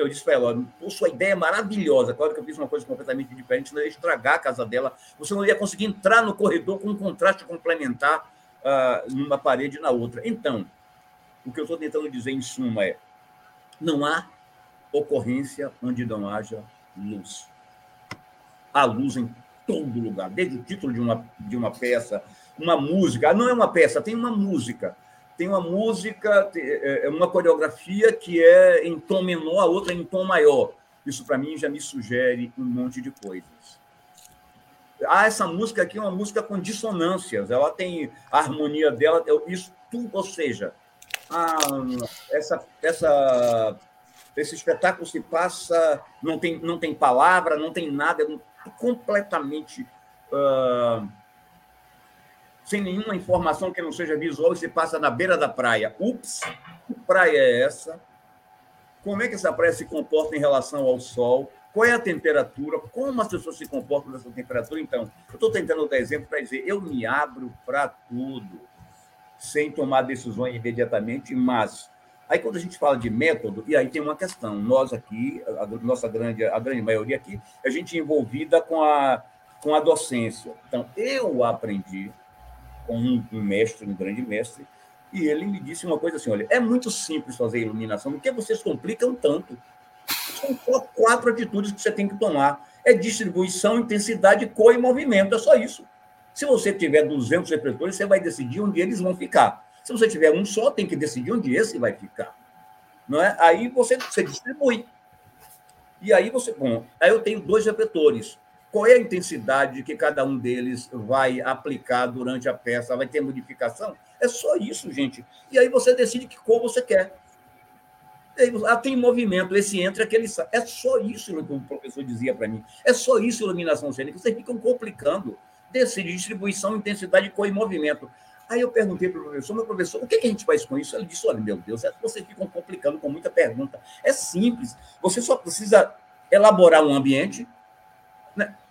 Eu disse para ela: sua ideia é maravilhosa. Claro que eu fiz uma coisa completamente diferente, não ia estragar a casa dela. Você não ia conseguir entrar no corredor com um contraste complementar uh, numa parede e na outra. Então, o que eu estou tentando dizer em suma é: não há ocorrência onde não haja luz. Há luz em todo lugar, desde o título de uma, de uma peça, uma música. Não é uma peça, tem uma música. Tem uma música, é, é uma coreografia que é em tom menor, a outra em tom maior. Isso, para mim, já me sugere um monte de coisas. Ah, essa música aqui é uma música com dissonâncias, ela tem a harmonia dela, isso tudo, ou seja, ah, essa, essa esse espetáculo se passa, não tem, não tem palavra, não tem nada, é completamente uh, sem nenhuma informação que não seja visual e se passa na beira da praia. Ups, que praia é essa? Como é que essa praia se comporta em relação ao sol? qual é a temperatura, como as pessoas se comportam nessa temperatura. Então, eu estou tentando dar exemplo para dizer, eu me abro para tudo, sem tomar decisões imediatamente, mas aí quando a gente fala de método, e aí tem uma questão, nós aqui, a nossa grande, a grande maioria aqui, a gente é envolvida com a, com a docência. Então, eu aprendi com um, mestre, um grande mestre, e ele me disse uma coisa assim: olha, é muito simples fazer iluminação, porque vocês complicam tanto. São só quatro atitudes que você tem que tomar: é distribuição, intensidade, cor e movimento. É só isso. Se você tiver 200 refletores, você vai decidir onde eles vão ficar. Se você tiver um só, tem que decidir onde esse vai ficar. Não é? Aí você, você distribui. E aí você. Bom, aí eu tenho dois refletores. Qual é a intensidade que cada um deles vai aplicar durante a peça? Vai ter modificação? É só isso, gente. E aí você decide que cor você quer. Ah, tem movimento, esse entra, aquele sai. É só isso que o professor dizia para mim. É só isso iluminação cênica. Vocês ficam complicando. Decide distribuição, intensidade, cor e movimento. Aí eu perguntei para o professor, meu professor, o que, que, a gente faz com isso? Ele disse, olha, meu Deus, é vocês ficam complicando com muita pergunta. É simples. Você só precisa elaborar um ambiente?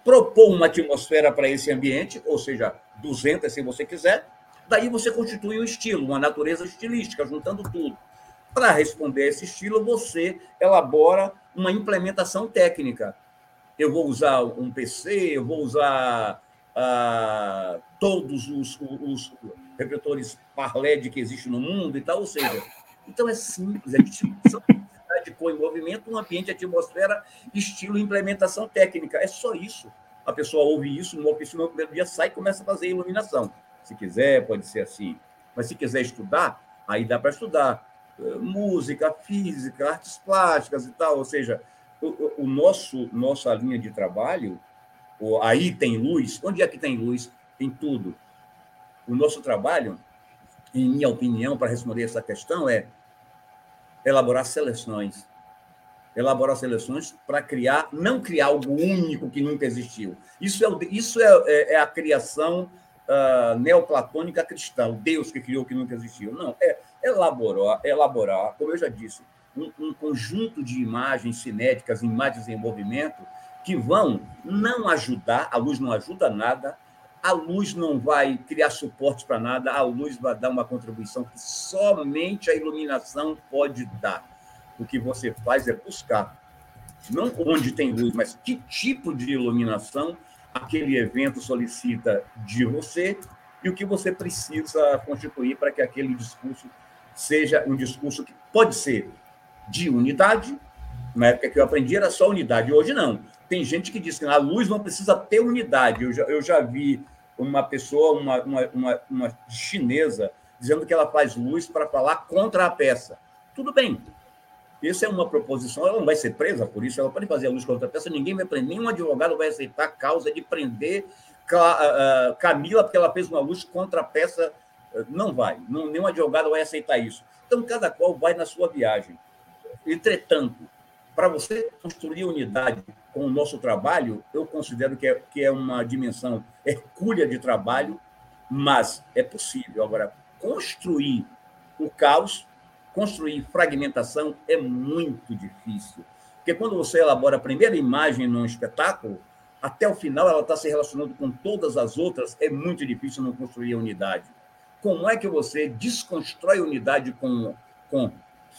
Propor uma atmosfera para esse ambiente, ou seja, 200 se você quiser, Daí você constitui um estilo, uma natureza estilística, juntando tudo. Para responder a esse estilo, você elabora uma implementação técnica. Eu vou usar um PC, eu vou usar ah, todos os, os, repetores Parled que existem no mundo e tal, ou seja, então é simples, é distribuição cor em movimento, um ambiente, atmosfera, estilo implementação técnica. É só isso. A pessoa ouve isso, no oficina, no primeiro dia sai e começa a fazer iluminação. Se quiser, pode ser assim. Mas se quiser estudar, aí dá para estudar eh, música, física, artes plásticas e tal. Ou seja, o, o nosso nossa linha de trabalho, aí tem luz. Onde é que tem luz? Tem tudo. O nosso trabalho, em minha opinião, para responder essa questão, é elaborar seleções. Elaborar seleções para criar, não criar algo único que nunca existiu. Isso é, isso é, é, é a criação uh, neoplatônica cristã, Deus que criou o que nunca existiu. Não, é elaborar, elaborar como eu já disse, um, um conjunto de imagens cinéticas, imagens em movimento, que vão não ajudar, a luz não ajuda nada, a luz não vai criar suporte para nada, a luz vai dar uma contribuição que somente a iluminação pode dar. O que você faz é buscar, não onde tem luz, mas que tipo de iluminação aquele evento solicita de você e o que você precisa constituir para que aquele discurso seja um discurso que pode ser de unidade. Na época que eu aprendi era só unidade, hoje não. Tem gente que diz que a luz não precisa ter unidade. Eu já, eu já vi uma pessoa, uma, uma, uma, uma chinesa, dizendo que ela faz luz para falar contra a peça. Tudo bem, isso é uma proposição, ela não vai ser presa por isso, ela pode fazer a luz contra a peça, ninguém vai prender, nenhum advogado vai aceitar a causa de prender Camila porque ela fez uma luz contra a peça, não vai, nenhum advogado vai aceitar isso. Então, cada qual vai na sua viagem. Entretanto, para você construir unidade com o nosso trabalho, eu considero que é, que é uma dimensão hercúlea de trabalho, mas é possível. Agora, construir o caos construir fragmentação é muito difícil. Porque quando você elabora a primeira imagem num espetáculo, até o final ela está se relacionando com todas as outras, é muito difícil não construir a unidade. Como é que você desconstrói a unidade com, com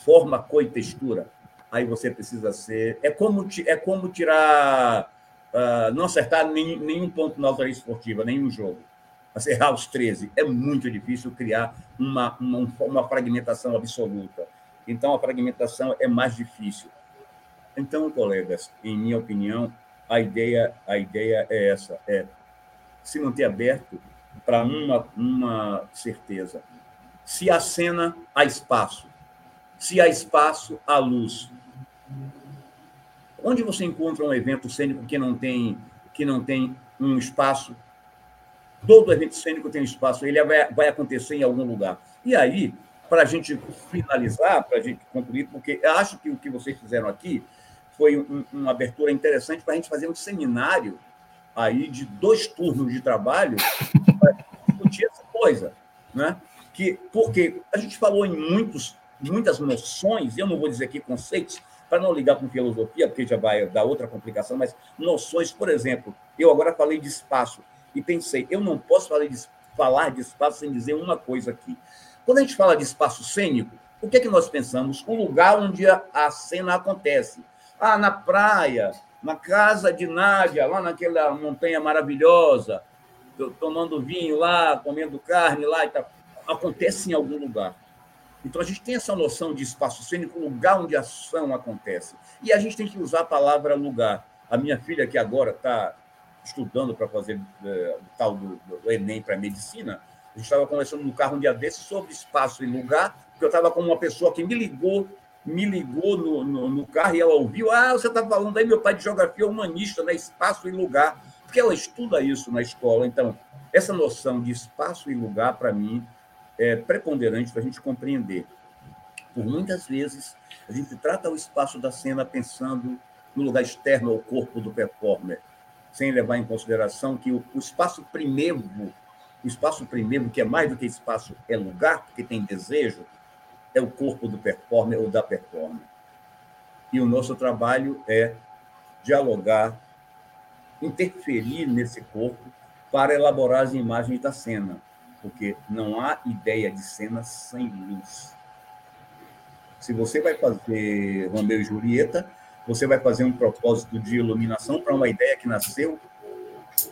forma, cor e textura? Aí você precisa ser. É como, é como tirar. Uh, não acertar nem, nenhum ponto na autoria esportiva, nenhum jogo errar os 13. É muito difícil criar uma, uma, uma fragmentação absoluta. Então, a fragmentação é mais difícil. Então, colegas, em minha opinião, a ideia, a ideia é essa, é se manter aberto para uma, uma certeza. Se há cena, há espaço. Se há espaço, há luz. Onde você encontra um evento cênico que não tem, que não tem um espaço Todo evento cênico tem espaço, ele vai, vai acontecer em algum lugar. E aí, para a gente finalizar, para a gente concluir, porque acho que o que vocês fizeram aqui foi um, uma abertura interessante para a gente fazer um seminário aí de dois turnos de trabalho para discutir essa coisa, né? Que, porque a gente falou em muitos, muitas noções, eu não vou dizer aqui conceitos, para não ligar com filosofia, porque já vai dar outra complicação, mas noções, por exemplo, eu agora falei de espaço e pensei, eu não posso falar de, falar de espaço sem dizer uma coisa aqui. Quando a gente fala de espaço cênico, o que é que nós pensamos? O lugar onde a, cena acontece. Ah, na praia, na casa de Nádia, lá naquela montanha maravilhosa, tomando vinho lá, comendo carne lá e tal. Acontece em algum lugar. Então a gente tem essa noção de espaço cênico, lugar onde a ação acontece. E a gente tem que usar a palavra lugar. A minha filha, que agora está estudando para fazer é, o tal do, do Enem para medicina, a gente estava conversando no carro um dia desse sobre espaço e lugar, porque eu estava com uma pessoa que me ligou me ligou no, no, no, carro e ela ouviu. Ah, você está falando aí, meu pai de geografia humanista, né? espaço e lugar. Porque ela estuda isso na escola. Então, essa noção de espaço e lugar, para mim, é preponderante para a gente compreender. Por muitas vezes, a gente trata o espaço da cena pensando no lugar externo ao corpo do performer, sem levar em consideração que o, o espaço primeiro, o espaço primeiro, que é mais do que espaço, é lugar, porque tem desejo, é o corpo do performer ou da performer. E o nosso trabalho é dialogar, interferir nesse corpo para elaborar as imagens da cena, porque não há ideia de cena sem luz. Se você vai fazer Romeu e Julieta, você vai fazer um propósito de iluminação para uma ideia que nasceu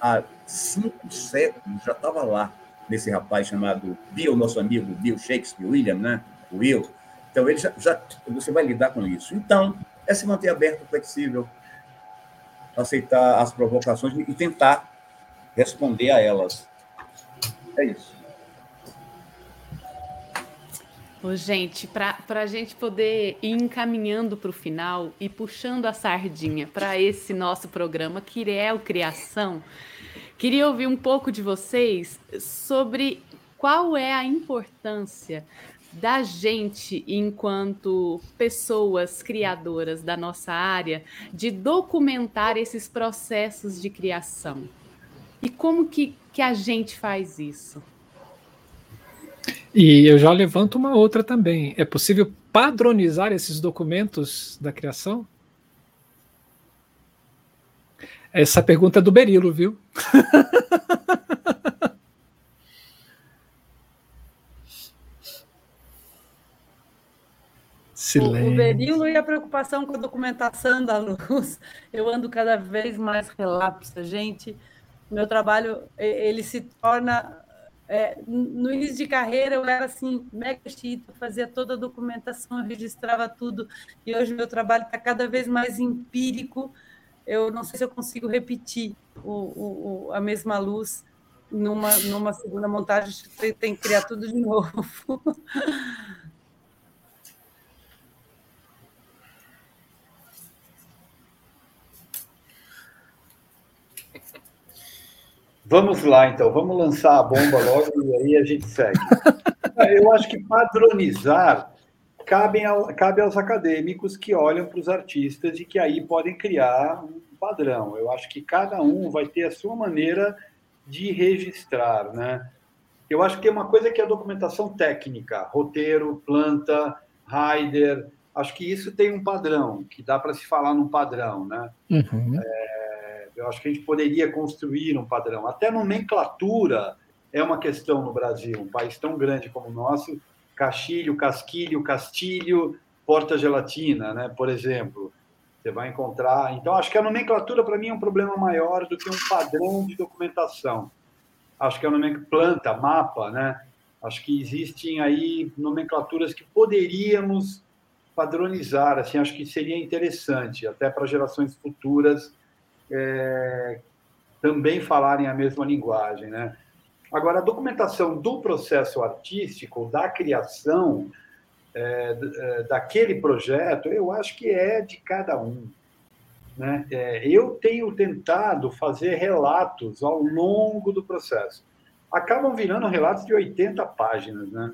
há cinco séculos, já estava lá, nesse rapaz chamado Bill, nosso amigo Bill Shakespeare, William, né? Will. Então, ele já, já, você vai lidar com isso. Então, é se manter aberto, flexível, aceitar as provocações e tentar responder a elas. É isso. Ô, gente, para a gente poder ir encaminhando para o final e puxando a sardinha para esse nosso programa, que é o Criação, queria ouvir um pouco de vocês sobre qual é a importância da gente, enquanto pessoas criadoras da nossa área, de documentar esses processos de criação. E como que, que a gente faz isso? E eu já levanto uma outra também. É possível padronizar esses documentos da criação? Essa pergunta é do Berilo, viu? Silêncio. O, Berilo e a preocupação com a documentação da luz. Eu ando cada vez mais relapsa, gente. Meu trabalho ele se torna é, no início de carreira eu era assim mega chita, fazia toda a documentação, registrava tudo e hoje meu trabalho está cada vez mais empírico. Eu não sei se eu consigo repetir o, o, a mesma luz numa, numa segunda montagem, tem que criar tudo de novo. Vamos lá, então, vamos lançar a bomba logo e aí a gente segue. É, eu acho que padronizar cabe, ao, cabe aos acadêmicos que olham para os artistas e que aí podem criar um padrão. Eu acho que cada um vai ter a sua maneira de registrar, né? Eu acho que tem uma coisa que é a documentação técnica, roteiro, planta, rider. Acho que isso tem um padrão, que dá para se falar num padrão, né? Uhum. É, eu acho que a gente poderia construir um padrão. Até nomenclatura é uma questão no Brasil, um país tão grande como o nosso, Castilho, Casquilho, Castilho, Porta Gelatina, né? por exemplo. Você vai encontrar. Então, acho que a nomenclatura, para mim, é um problema maior do que um padrão de documentação. Acho que a nomenclatura, planta, mapa, né? Acho que existem aí nomenclaturas que poderíamos padronizar, assim, acho que seria interessante, até para gerações futuras, é, também falarem a mesma linguagem, né? Agora, a documentação do processo artístico, da criação é, é, daquele projeto, eu acho que é de cada um. Né? É, eu tenho tentado fazer relatos ao longo do processo. Acabam virando relatos de 80 páginas, né?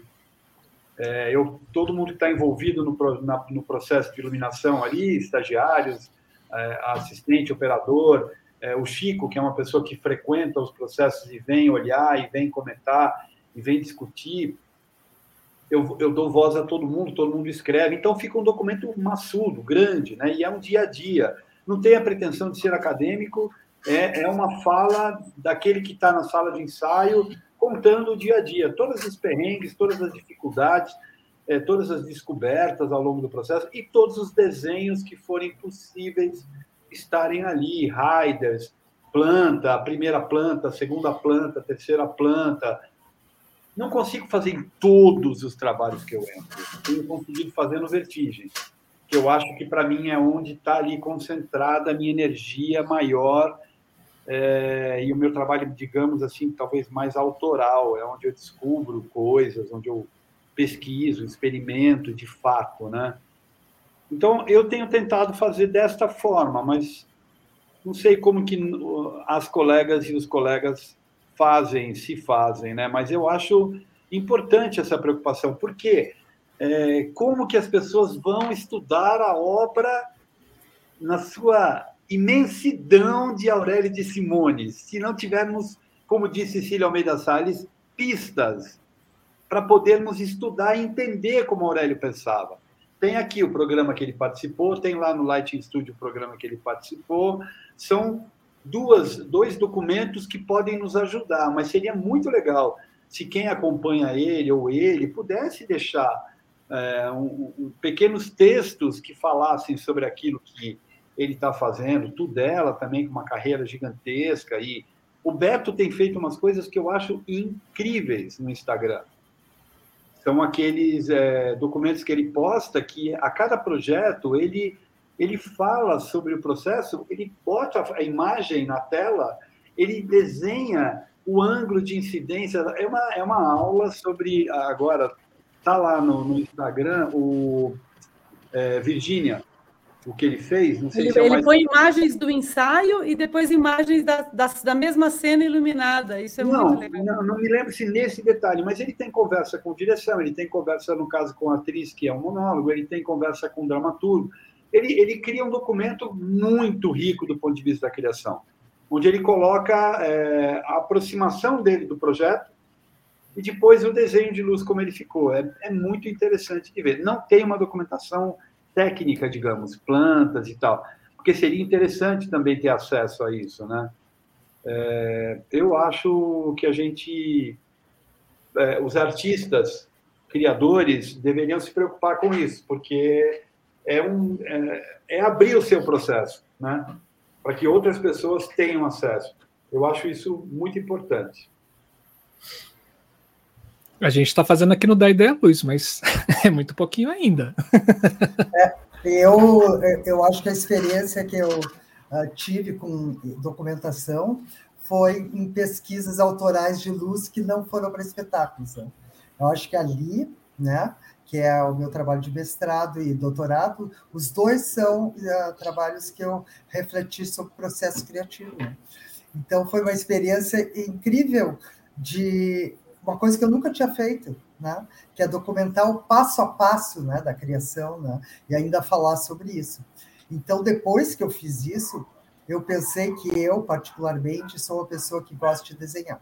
É, eu, todo mundo que está envolvido no, na, no processo de iluminação ali, estagiários, é, assistente, operador, é, o Chico, que é uma pessoa que frequenta os processos e vem olhar, e vem comentar, e vem discutir. eu, eu dou voz a todo mundo, todo mundo escreve, então fica um documento maçudo, grande, né? E é um dia a dia. Não tem a pretensão de ser acadêmico, é, é uma fala daquele que está na sala de ensaio, contando o dia a dia, todas as perrengues, todas as dificuldades, é, todas as descobertas ao longo do processo e todos os desenhos que forem possíveis estarem ali, riders, planta, primeira planta, segunda planta, terceira planta, não consigo fazer em todos os trabalhos que eu entro. Tenho conseguido fazer no Vertigem, que eu acho que para mim é onde está ali concentrada a minha energia maior é, e o meu trabalho, digamos assim, talvez mais autoral, é onde eu descubro coisas, onde eu pesquiso, experimento de fato, né? Então eu tenho tentado fazer desta forma, mas não sei como que as colegas e os colegas fazem, se fazem, né? Mas eu acho importante essa preocupação, porque é, como que as pessoas vão estudar a obra na sua imensidão de Aurélio de Simões, se não tivermos, como disse Cecília Almeida Salles, pistas para podermos estudar e entender como Aurélio pensava. Tem aqui o programa que ele participou, tem lá no Lighting Studio o programa que ele participou. São duas, dois documentos que podem nos ajudar, mas seria muito legal se quem acompanha ele ou ele pudesse deixar é, um, um, pequenos textos que falassem sobre aquilo que ele está fazendo, tudo dela também com uma carreira gigantesca e o Beto tem feito umas coisas que eu acho incríveis no Instagram. São aqueles é, documentos que ele posta que a cada projeto ele ele fala sobre o processo, ele bota a imagem na tela, ele desenha o ângulo de incidência. É uma, é uma aula sobre. Agora, está lá no, no, Instagram o é, Virgínia, o que ele fez. Não sei ele, se é ele mais... põe imagens do ensaio e depois imagens da, da, da, mesma cena iluminada. Isso é não, muito legal. Não, não me lembro se nesse detalhe, mas ele tem conversa com direção, ele tem conversa, no caso, com a atriz, que é um monólogo, ele tem conversa com o dramaturgo ele, ele cria um documento muito rico do ponto de vista da criação, onde ele coloca é, a aproximação dele do projeto e depois o desenho de luz como ele ficou. É, é muito interessante de ver. Não tem uma documentação técnica, digamos, plantas e tal, porque seria interessante também ter acesso a isso, né? É, eu acho que a gente, é, os artistas, criadores, deveriam se preocupar com isso, porque é, um, é, é abrir o seu processo, né? para que outras pessoas tenham acesso. Eu acho isso muito importante. A gente está fazendo aqui no Da Ideia Luz, mas é muito pouquinho ainda. É, eu, eu acho que a experiência que eu uh, tive com documentação foi em pesquisas autorais de luz que não foram para espetáculos. Né? Eu acho que ali, né, que é o meu trabalho de mestrado e doutorado, os dois são uh, trabalhos que eu refleti sobre o processo criativo. Né? Então, foi uma experiência incrível de uma coisa que eu nunca tinha feito, né? que é documentar o passo a passo né, da criação né? e ainda falar sobre isso. Então, depois que eu fiz isso, eu pensei que eu, particularmente, sou uma pessoa que gosta de desenhar.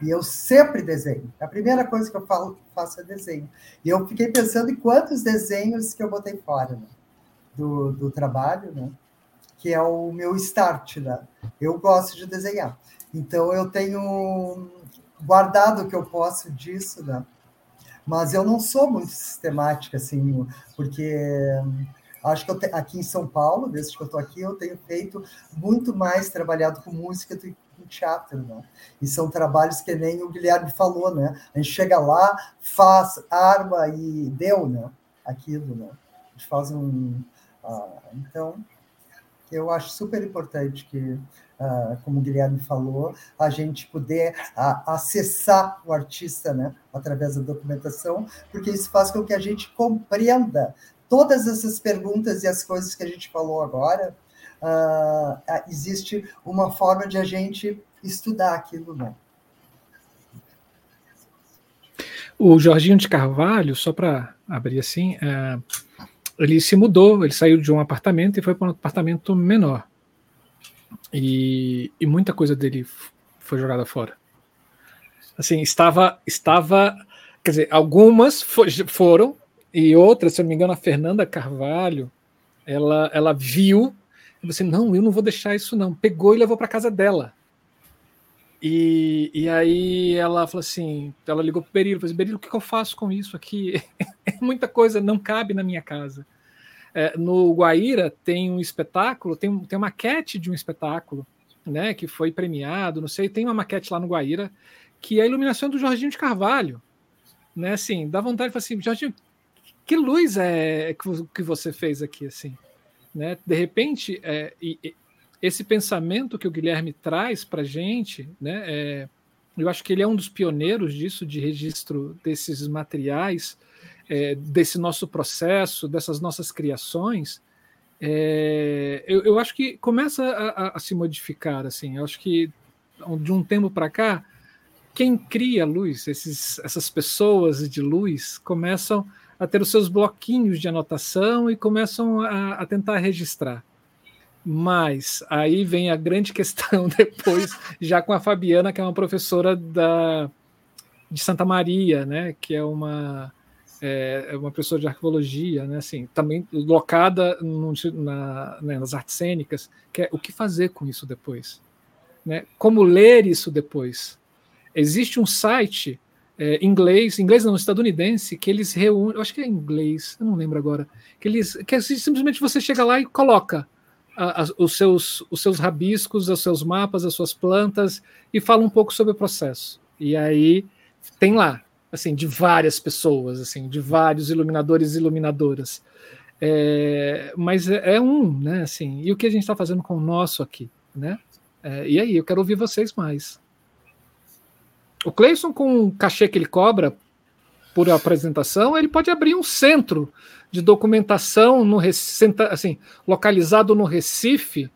E eu sempre desenho. A primeira coisa que eu falo, faço é desenho. E eu fiquei pensando em quantos desenhos que eu botei fora né? do, do trabalho, né? que é o meu start. Né? Eu gosto de desenhar. Então, eu tenho guardado o que eu posso disso, né? mas eu não sou muito sistemática, assim, porque acho que eu te, aqui em São Paulo, desde que eu estou aqui, eu tenho feito muito mais trabalhado com música do, no teatro, né? E são trabalhos que nem o Guilherme falou, né? A gente chega lá, faz, arma e deu, né? Aquilo, né? A gente faz um... Uh, então, eu acho super importante que, como o Guilherme falou, a gente poder uh, acessar o artista, né? Através da documentação, porque isso faz com que a gente compreenda todas essas perguntas e as coisas que a gente falou agora, uh, existe uma forma de a gente estudar aquilo. Né? O Jorginho de Carvalho, só para abrir assim, é, ele se mudou, ele saiu de um apartamento e foi para um apartamento menor. E, e muita coisa dele foi jogada fora. Assim, estava, estava quer dizer, algumas foram, e outras, se eu não me engano, a Fernanda Carvalho, ela, ela viu, e você, não, eu não vou deixar isso não. Pegou e levou para casa dela. E, e aí ela falou assim, ela ligou para o Berilo, falou assim, Berilo, o que, que eu faço com isso aqui? É muita coisa, não cabe na minha casa. É, no Guaíra tem um espetáculo, tem, tem uma maquete de um espetáculo, né, que foi premiado, não sei, tem uma maquete lá no Guaíra, que é a iluminação do Jorginho de Carvalho. Né, assim, dá vontade de falar assim, Jorginho, que luz é que você fez aqui, assim? Né? De repente, é, e, esse pensamento que o Guilherme traz para a gente, né, é, eu acho que ele é um dos pioneiros disso, de registro desses materiais, é, desse nosso processo, dessas nossas criações, é, eu, eu, acho que começa a, a, a, se modificar. Assim, eu acho que de um tempo para cá, quem cria luz, esses, essas pessoas de luz, começam a ter os seus bloquinhos de anotação e começam a, a tentar registrar. Mas aí vem a grande questão depois, já com a Fabiana, que é uma professora da, de Santa Maria, né, que é uma é, é uma professora de arqueologia, né, assim, também locada no, na, né, nas artes cênicas, que é o que fazer com isso depois, né? Como ler isso depois? Existe um site é, inglês, inglês não, estadunidense, que eles reúnem, acho que é inglês, eu não lembro agora, que eles, que é simplesmente você chega lá e coloca a, a, os, seus, os seus rabiscos, os seus mapas, as suas plantas e fala um pouco sobre o processo. E aí tem lá, assim, de várias pessoas, assim, de vários iluminadores e iluminadoras. É, mas é, é, um, né, assim, e o que a gente está fazendo com o nosso aqui, né? É, e aí, eu quero ouvir vocês mais. O Cleison, com o cachê que ele cobra por apresentação, ele pode abrir um centro de documentação no assim, localizado no Recife,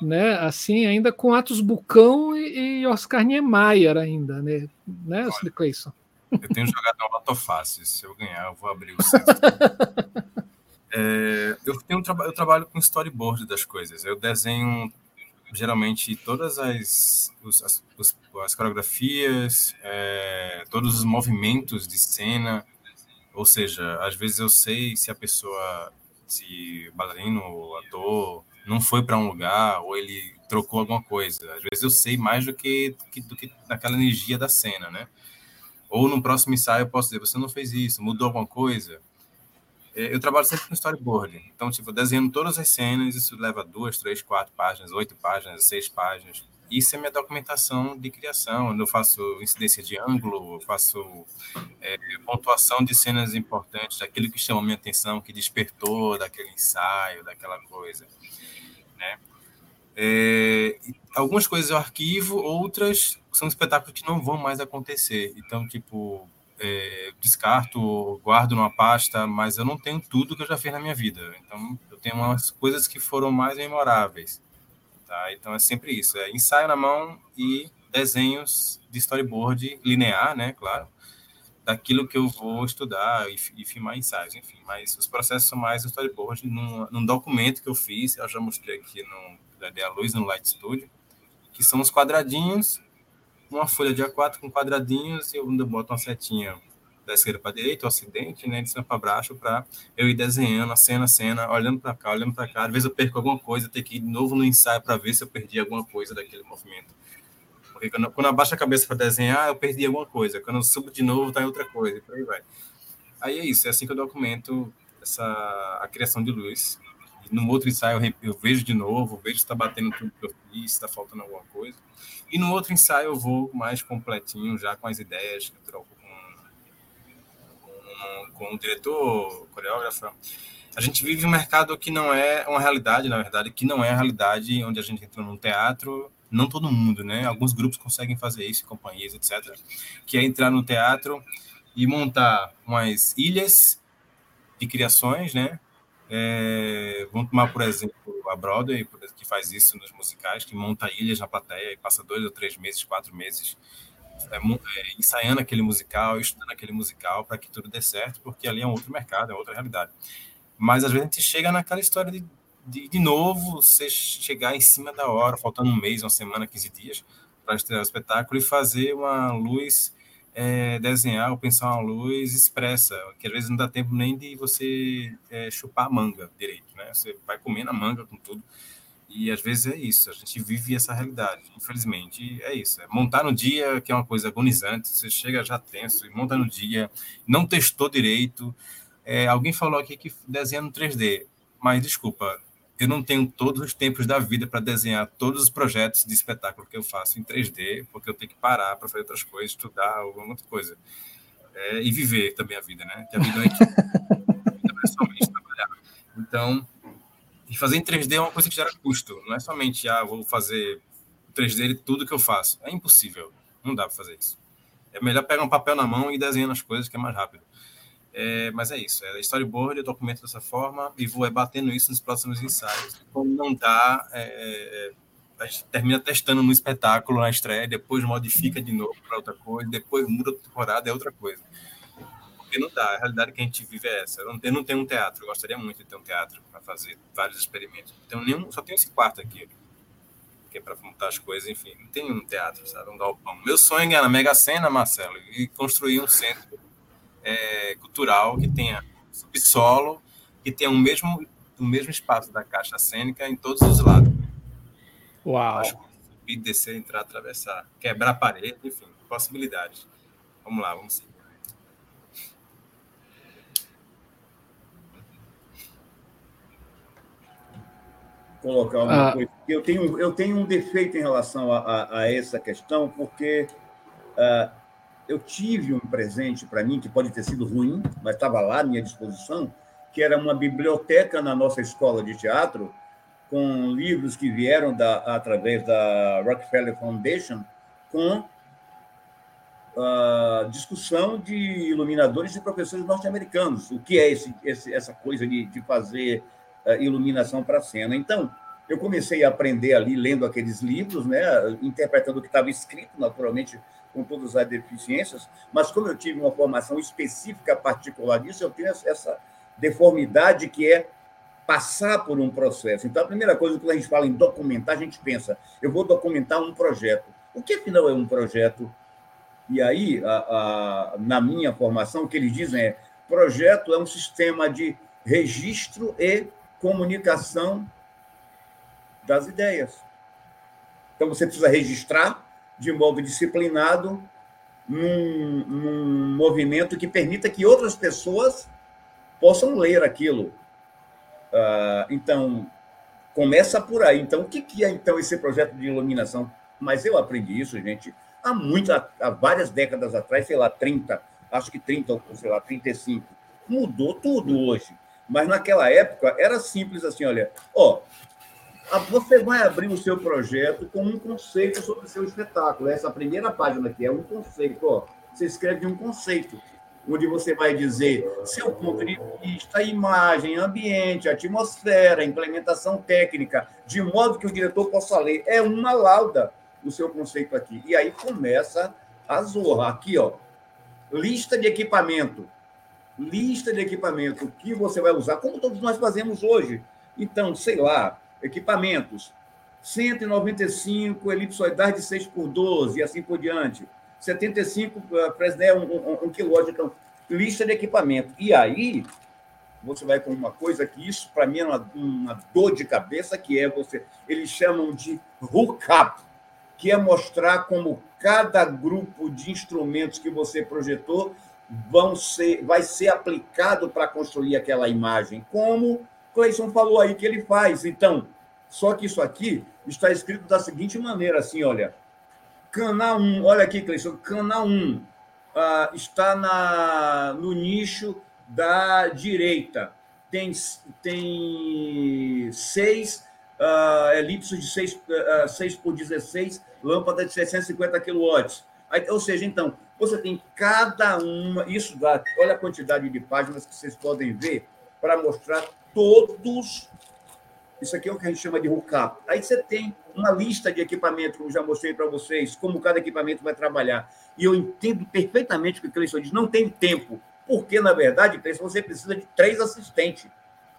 né? Assim, ainda com Atos Bucão e, e Oscar Niemeyer ainda, né? Né, Cleison? Eu tenho jogado uma Lotofácil. Se eu ganhar, eu vou abrir o centro. é, eu, tenho, eu trabalho com storyboard das coisas. Eu desenho geralmente todas as, os, as, os, as coreografias, é, todos os movimentos de cena, ou seja, às vezes eu sei se a pessoa, se bailarino ou ator não foi para um lugar ou ele trocou alguma coisa. Às vezes eu sei mais do que, do que daquela energia da cena, né? Ou no próximo ensaio eu posso dizer, você não fez isso, mudou alguma coisa. É, eu trabalho sempre com storyboard. Então, tipo, desenhando todas as cenas, isso leva duas, três, quatro páginas, oito páginas, seis páginas. Isso é minha documentação de criação. Eu faço incidência de ângulo, eu faço é, pontuação de cenas importantes, daquilo que chama a minha atenção, que despertou daquele ensaio, daquela coisa. Né? É, algumas coisas eu arquivo, outras são espetáculos que não vão mais acontecer. Então, tipo, é, descarto, guardo numa pasta, mas eu não tenho tudo que eu já fiz na minha vida. Então, eu tenho umas coisas que foram mais memoráveis. Tá? Então, é sempre isso: é ensaio na mão e desenhos de storyboard linear, né? Claro, daquilo que eu vou estudar e, e filmar ensaios, enfim. Mas os processos são mais storyboard, num, num documento que eu fiz, eu já mostrei aqui no da Luz no Light Studio, que são os quadradinhos uma folha de A4 com quadradinhos e eu boto uma setinha da esquerda para a direita, o acidente, né, de cima para baixo, para eu ir desenhando a cena, a cena, olhando para cá, olhando para cá. Às vezes eu perco alguma coisa, tenho que ir de novo no ensaio para ver se eu perdi alguma coisa daquele movimento. Porque quando, quando abaixo a cabeça para desenhar, eu perdi alguma coisa. Quando eu subo de novo, tá em outra coisa, e por aí vai. Aí é isso, é assim que eu documento essa, a criação de luz. No outro ensaio eu, eu vejo de novo, vejo se está batendo tudo que eu fiz, se está faltando alguma coisa. E no outro ensaio eu vou mais completinho, já com as ideias que eu troco com, com, com o diretor, coreógrafo. A gente vive um mercado que não é uma realidade, na verdade, que não é a realidade onde a gente entra num teatro, não todo mundo, né? Alguns grupos conseguem fazer isso, companhias, etc. Que é entrar no teatro e montar umas ilhas de criações, né? É, vamos tomar, por exemplo, a Broadway, que faz isso nos musicais, que monta ilhas na plateia e passa dois ou três meses, quatro meses é, é, ensaiando aquele musical, estudando aquele musical para que tudo dê certo, porque ali é um outro mercado, é outra realidade. Mas às vezes a gente chega naquela história de, de, de novo, você chegar em cima da hora, faltando um mês, uma semana, 15 dias para estrear o espetáculo e fazer uma luz é, desenhar ou pensar uma luz expressa, que às vezes não dá tempo nem de você é, chupar a manga direito, né? Você vai comendo a manga com tudo. E às vezes é isso, a gente vive essa realidade, infelizmente é isso. É montar no dia, que é uma coisa agonizante, você chega já tenso, e monta no dia, não testou direito. É, alguém falou aqui que desenha no 3D, mas desculpa, eu não tenho todos os tempos da vida para desenhar todos os projetos de espetáculo que eu faço em 3D, porque eu tenho que parar para fazer outras coisas, estudar alguma outra coisa. É, e viver também a vida, né? Que a vida é, é somente trabalhar. Então, e fazer em 3D é uma coisa que gera custo, não é somente, ah, vou fazer 3D de tudo que eu faço. É impossível, não dá para fazer isso. É melhor pegar um papel na mão e desenhar as coisas, que é mais rápido. É, mas é isso, é storyboard, eu documento dessa forma e vou batendo isso nos próximos ensaios. Quando não dá, é, é, a gente termina testando no espetáculo na estreia, depois modifica de novo para outra coisa, depois muda a temporada, é outra coisa. Porque não dá, a realidade que a gente vive é essa. Eu não, tenho, não tenho um teatro, eu gostaria muito de ter um teatro para fazer vários experimentos. Então, nenhum, só tenho esse quarto aqui, que é para montar as coisas, enfim, não tem um teatro, sabe? Um galpão. Meu sonho é Mega Sena, Marcelo, e construir um centro é, cultural que tenha subsolo, que tenha o mesmo, o mesmo espaço da caixa cênica em todos os lados. Uau! Subir, descer, entrar, atravessar, quebrar a parede, enfim, possibilidades. Vamos lá, vamos seguir. Colocar uma ah. coisa. Eu tenho, eu tenho um defeito em relação a, a, a essa questão, porque uh, eu tive um presente para mim, que pode ter sido ruim, mas estava lá à minha disposição, que era uma biblioteca na nossa escola de teatro, com livros que vieram da, através da Rockefeller Foundation, com a discussão de iluminadores e professores norte-americanos. O que é esse, esse, essa coisa de, de fazer uh, iluminação para cena? Então, eu comecei a aprender ali, lendo aqueles livros, né, interpretando o que estava escrito, naturalmente, com todas as deficiências, mas como eu tive uma formação específica particular disso, eu tenho essa deformidade que é passar por um processo. Então, a primeira coisa, quando a gente fala em documentar, a gente pensa, eu vou documentar um projeto. O que, afinal, é um projeto? E aí, a, a, na minha formação, o que eles dizem é, projeto é um sistema de registro e comunicação das ideias. Então, você precisa registrar de modo disciplinado num, num movimento que permita que outras pessoas possam ler aquilo. Uh, então, começa por aí. Então, o que, que é então esse projeto de iluminação? Mas eu aprendi isso, gente, há muitas, há várias décadas atrás, sei lá, 30, acho que 30, ou sei lá, 35. Mudou tudo hoje. Mas naquela época era simples assim, olha, ó, você vai abrir o seu projeto com um conceito sobre o seu espetáculo. Essa primeira página aqui é um conceito. Ó. Você escreve um conceito, onde você vai dizer seu ponto de vista, imagem, ambiente, atmosfera, implementação técnica, de modo que o diretor possa ler. É uma lauda o seu conceito aqui. E aí começa a zorra. Aqui, ó. Lista de equipamento. Lista de equipamento que você vai usar, como todos nós fazemos hoje. Então, sei lá, equipamentos, 195 elipsoidais de 6 por 12 e assim por diante, 75 uh, Fresnel, um, um, um quilowatt, então, lista de equipamento. E aí, você vai com uma coisa que isso, para mim, é uma, uma, dor de cabeça, que é você... Eles chamam de hookup, que é mostrar como cada grupo de instrumentos que você projetou vão ser, vai ser aplicado para construir aquela imagem. Como Cleison falou aí que ele faz. Então, só que isso aqui está escrito da seguinte maneira, assim, olha. Canal 1, olha aqui, Cleison, canal 1 uh, ah, está na, no nicho da direita. Tem, tem seis uh, elipsos de 6, uh, 6 por 16, lâmpada de 650 kW. Aí, ou seja, então, você tem cada uma, isso dá, olha a quantidade de páginas que vocês podem ver para mostrar todos. Isso aqui é o que a gente chama de hookup. Aí você tem uma lista de equipamentos, como já mostrei para vocês, como cada equipamento vai trabalhar. E eu entendo perfeitamente o que o Cleison diz, não tem tempo. Porque, na verdade, você precisa de três assistentes.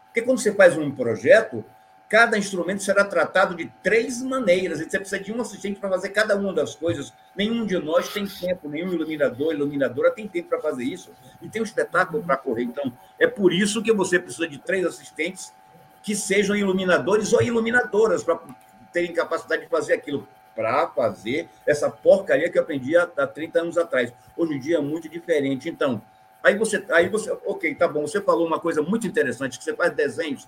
Porque quando você faz um projeto, cada instrumento será tratado de três maneiras. Você precisa de um assistente para fazer cada uma das coisas. Nenhum de nós tem tempo, nenhum iluminador, iluminadora tem tempo para fazer isso. E tem um espetáculo para correr. Então, é por isso que você precisa de três assistentes que sejam iluminadores ou iluminadoras para terem capacidade de fazer aquilo. Para fazer essa porcaria que eu aprendi há 30 anos atrás. Hoje em dia é muito diferente. Então, Aí você, aí você, ok, tá bom. Você falou uma coisa muito interessante que você faz desenhos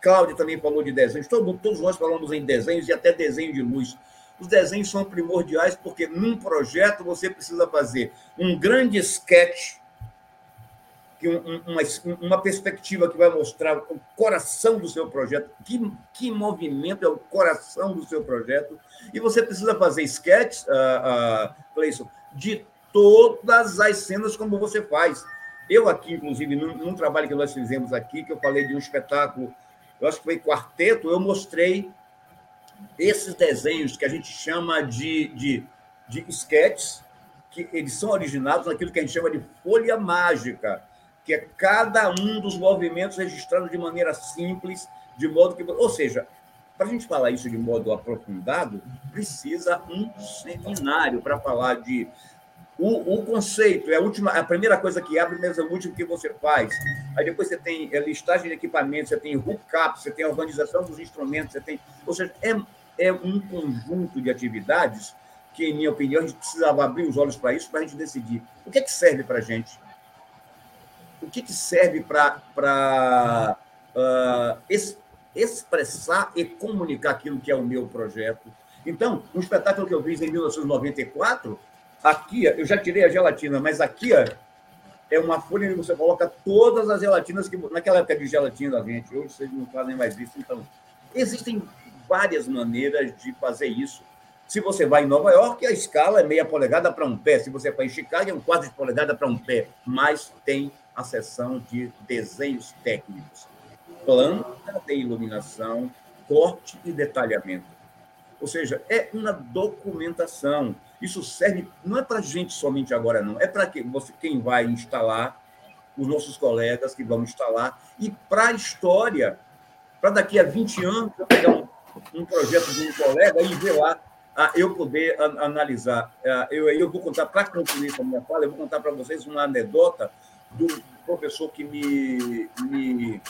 Cláudia também falou de desenhos, todo, todos nós falamos em desenhos e até desenho de luz. Os desenhos são primordiais porque num projeto você precisa fazer um grande sketch, que uma, uma perspectiva que vai mostrar o coração do seu projeto, que, que movimento é o coração do seu projeto, e você precisa fazer sketches, uh, uh, Cleison, de todas as cenas como você faz. Eu aqui, inclusive, num, num trabalho que nós fizemos aqui, que eu falei de um espetáculo eu acho que foi quarteto, eu mostrei esses desenhos que a gente chama de, de, de sketches, que eles são originados naquilo que a gente chama de folha mágica, que é cada um dos movimentos registrado de maneira simples, de modo que. Ou seja, para a gente falar isso de modo aprofundado, precisa um seminário para falar de o, o, conceito é a última, a primeira coisa que abre, mas é o último que você faz. Aí depois você tem é, listagem de equipamentos, você tem hookup, você tem organização dos instrumentos, você tem. Ou seja, é, é um conjunto de atividades que, em minha opinião, a gente precisava abrir os olhos para isso, para a gente decidir o que, é que serve para a gente. O que, que serve para uh, es, expressar e comunicar aquilo que é o meu projeto. Então, um espetáculo que eu fiz em 1994 Aqui, eu já tirei a gelatina, mas aqui é uma folha onde você coloca todas as gelatinas que. Naquela época de gelatina, gente, hoje vocês não fazem mais isso. Então, existem várias maneiras de fazer isso. Se você vai em Nova York, a escala é meia polegada para um pé. Se você vai em Chicago, é um quarto de polegada para um pé. Mas tem a seção de desenhos técnicos. Planta de iluminação, corte e detalhamento. Ou seja, é uma documentação. Isso serve, não é para gente somente agora, não. É para que você, quem vai instalar, os nossos colegas que vão instalar, e para a história, para daqui a 20 anos, eu pegar um, um, projeto de um colega e ver lá, ah, eu poder an analisar. Ah, eu, eu vou contar, para concluir a minha fala, eu vou contar para vocês uma anedota do professor que me, me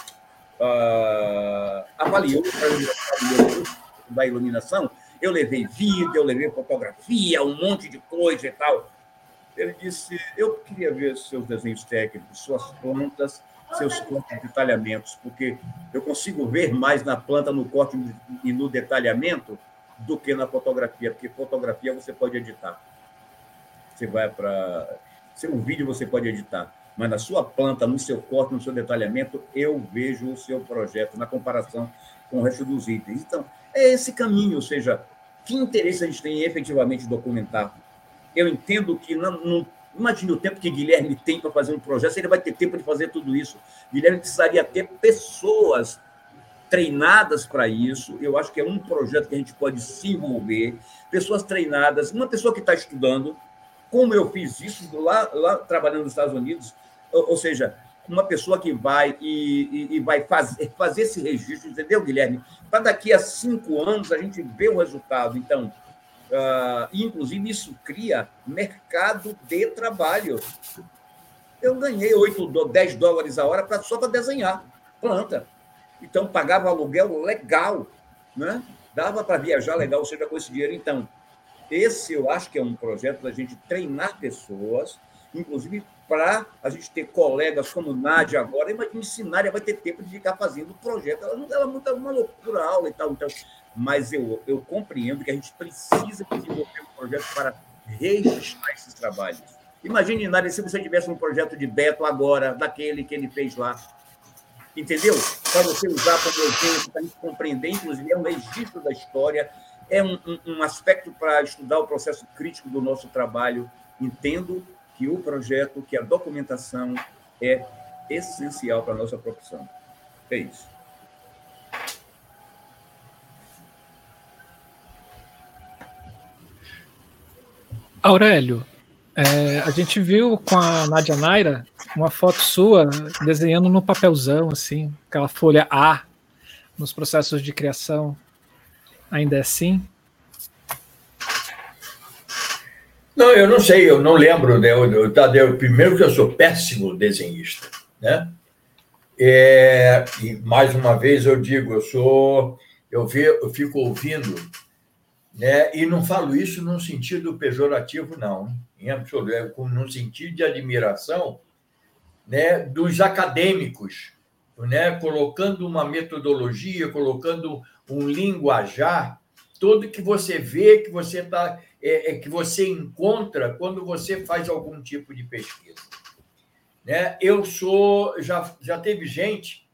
uh, avaliou da iluminação, eu levei vídeo, eu levei fotografia, um monte de coisa e tal. Ele disse: Eu queria ver seus desenhos técnicos, suas plantas, seus cortes de detalhamentos, porque eu consigo ver mais na planta, no corte e no detalhamento do que na fotografia, porque fotografia você pode editar. Você vai para. Um vídeo você pode editar, mas na sua planta, no seu corte, no seu detalhamento, eu vejo o seu projeto na comparação com o resto dos itens. Então, é esse caminho, ou seja, que interesse a gente tem em efetivamente documentar? Eu entendo que não, não imagine o tempo que Guilherme tem para fazer um projeto, ele vai ter tempo de fazer tudo isso. Guilherme precisaria ter pessoas treinadas para isso. Eu acho que é um projeto que a gente pode se envolver, pessoas treinadas, uma pessoa que está estudando, como eu fiz isso lá, lá trabalhando nos Estados Unidos, ou, ou seja, uma pessoa que vai e, e, e vai fazer, fazer esse registro, entendeu, Guilherme? Para daqui a cinco anos a gente ver o resultado. Então, uh, inclusive, isso cria mercado de trabalho. Eu ganhei 8, 10 dólares a hora pra, só para desenhar planta. Então, pagava aluguel legal, né? dava para viajar legal, seja com esse dinheiro. Então, esse eu acho que é um projeto da gente treinar pessoas, inclusive para a gente ter colegas como Nádia agora. Imagina se Nádia vai ter tempo de ficar fazendo projeto. Ela, ela monta uma loucura aula e tal. Então, mas eu, eu compreendo que a gente precisa desenvolver um projeto para registrar esses trabalhos. Imagine, Nádia, se você tivesse um projeto de Beto agora, daquele que ele fez lá. Entendeu? Para você usar como exemplo, para a gente compreender, inclusive, é um registro da história, é um, um, um aspecto para estudar o processo crítico do nosso trabalho. Entendo que o projeto, que a documentação é essencial para a nossa profissão. É isso. Aurélio, é, a gente viu com a Nadia Naira uma foto sua desenhando no papelzão, assim, aquela folha A. nos processos de criação ainda é assim? Não, eu não sei, eu não lembro, né? Eu, Tadeu, primeiro que eu sou péssimo desenhista, né? É, e mais uma vez eu digo, eu sou, eu, ve, eu fico ouvindo, né? E não falo isso num sentido pejorativo, não, em absoluto, é num sentido de admiração, né? Dos acadêmicos, né? Colocando uma metodologia, colocando um linguajar todo que você vê, que você tá, é, é, que você encontra quando você faz algum tipo de pesquisa. Né? Eu sou, já, já teve gente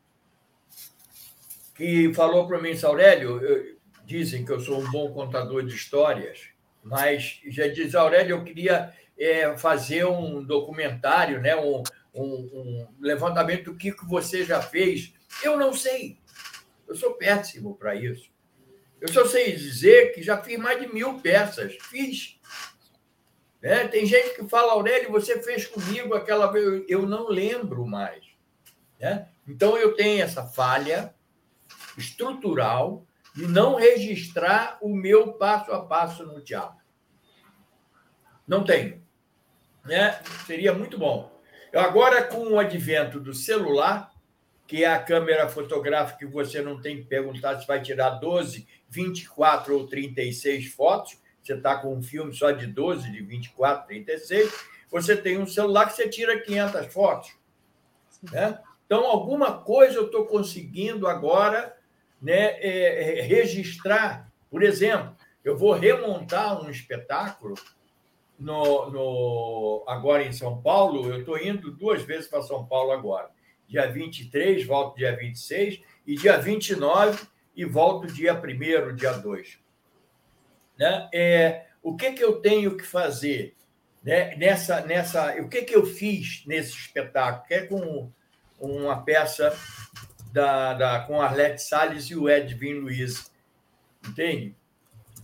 que falou para mim, Aurélio, eu, dizem que eu sou um bom contador de histórias, mas já diz, Aurélio, eu queria é, fazer um documentário, né? um, um, um levantamento do que, que você já fez. Eu não sei. Eu sou péssimo para isso. Eu só sei dizer que já fiz mais de mil peças. Fiz. Né? Tem gente que fala, Aurélio, você fez comigo aquela vez. Eu não lembro mais. Né? Então, eu tenho essa falha estrutural de não registrar o meu passo a passo no teatro. Não tenho. Né? Seria muito bom. Eu agora, com o advento do celular, que é a câmera fotográfica que você não tem que perguntar se vai tirar 12, 24 ou 36 fotos, você está com um filme só de 12, de 24, 36, você tem um celular que você tira 500 fotos. Né? Então, alguma coisa eu estou conseguindo agora né, é, é, registrar. Por exemplo, eu vou remontar um espetáculo no, no, agora em São Paulo. Eu estou indo duas vezes para São Paulo agora dia 23, volto dia 26, e dia 29 e volto dia 1 dia 2. Né? É, o que, que eu tenho que fazer né? nessa, nessa. O que, que eu fiz nesse espetáculo? Que é com uma peça da, da, com Arlete Salles e o Edwin Luiz. Entende?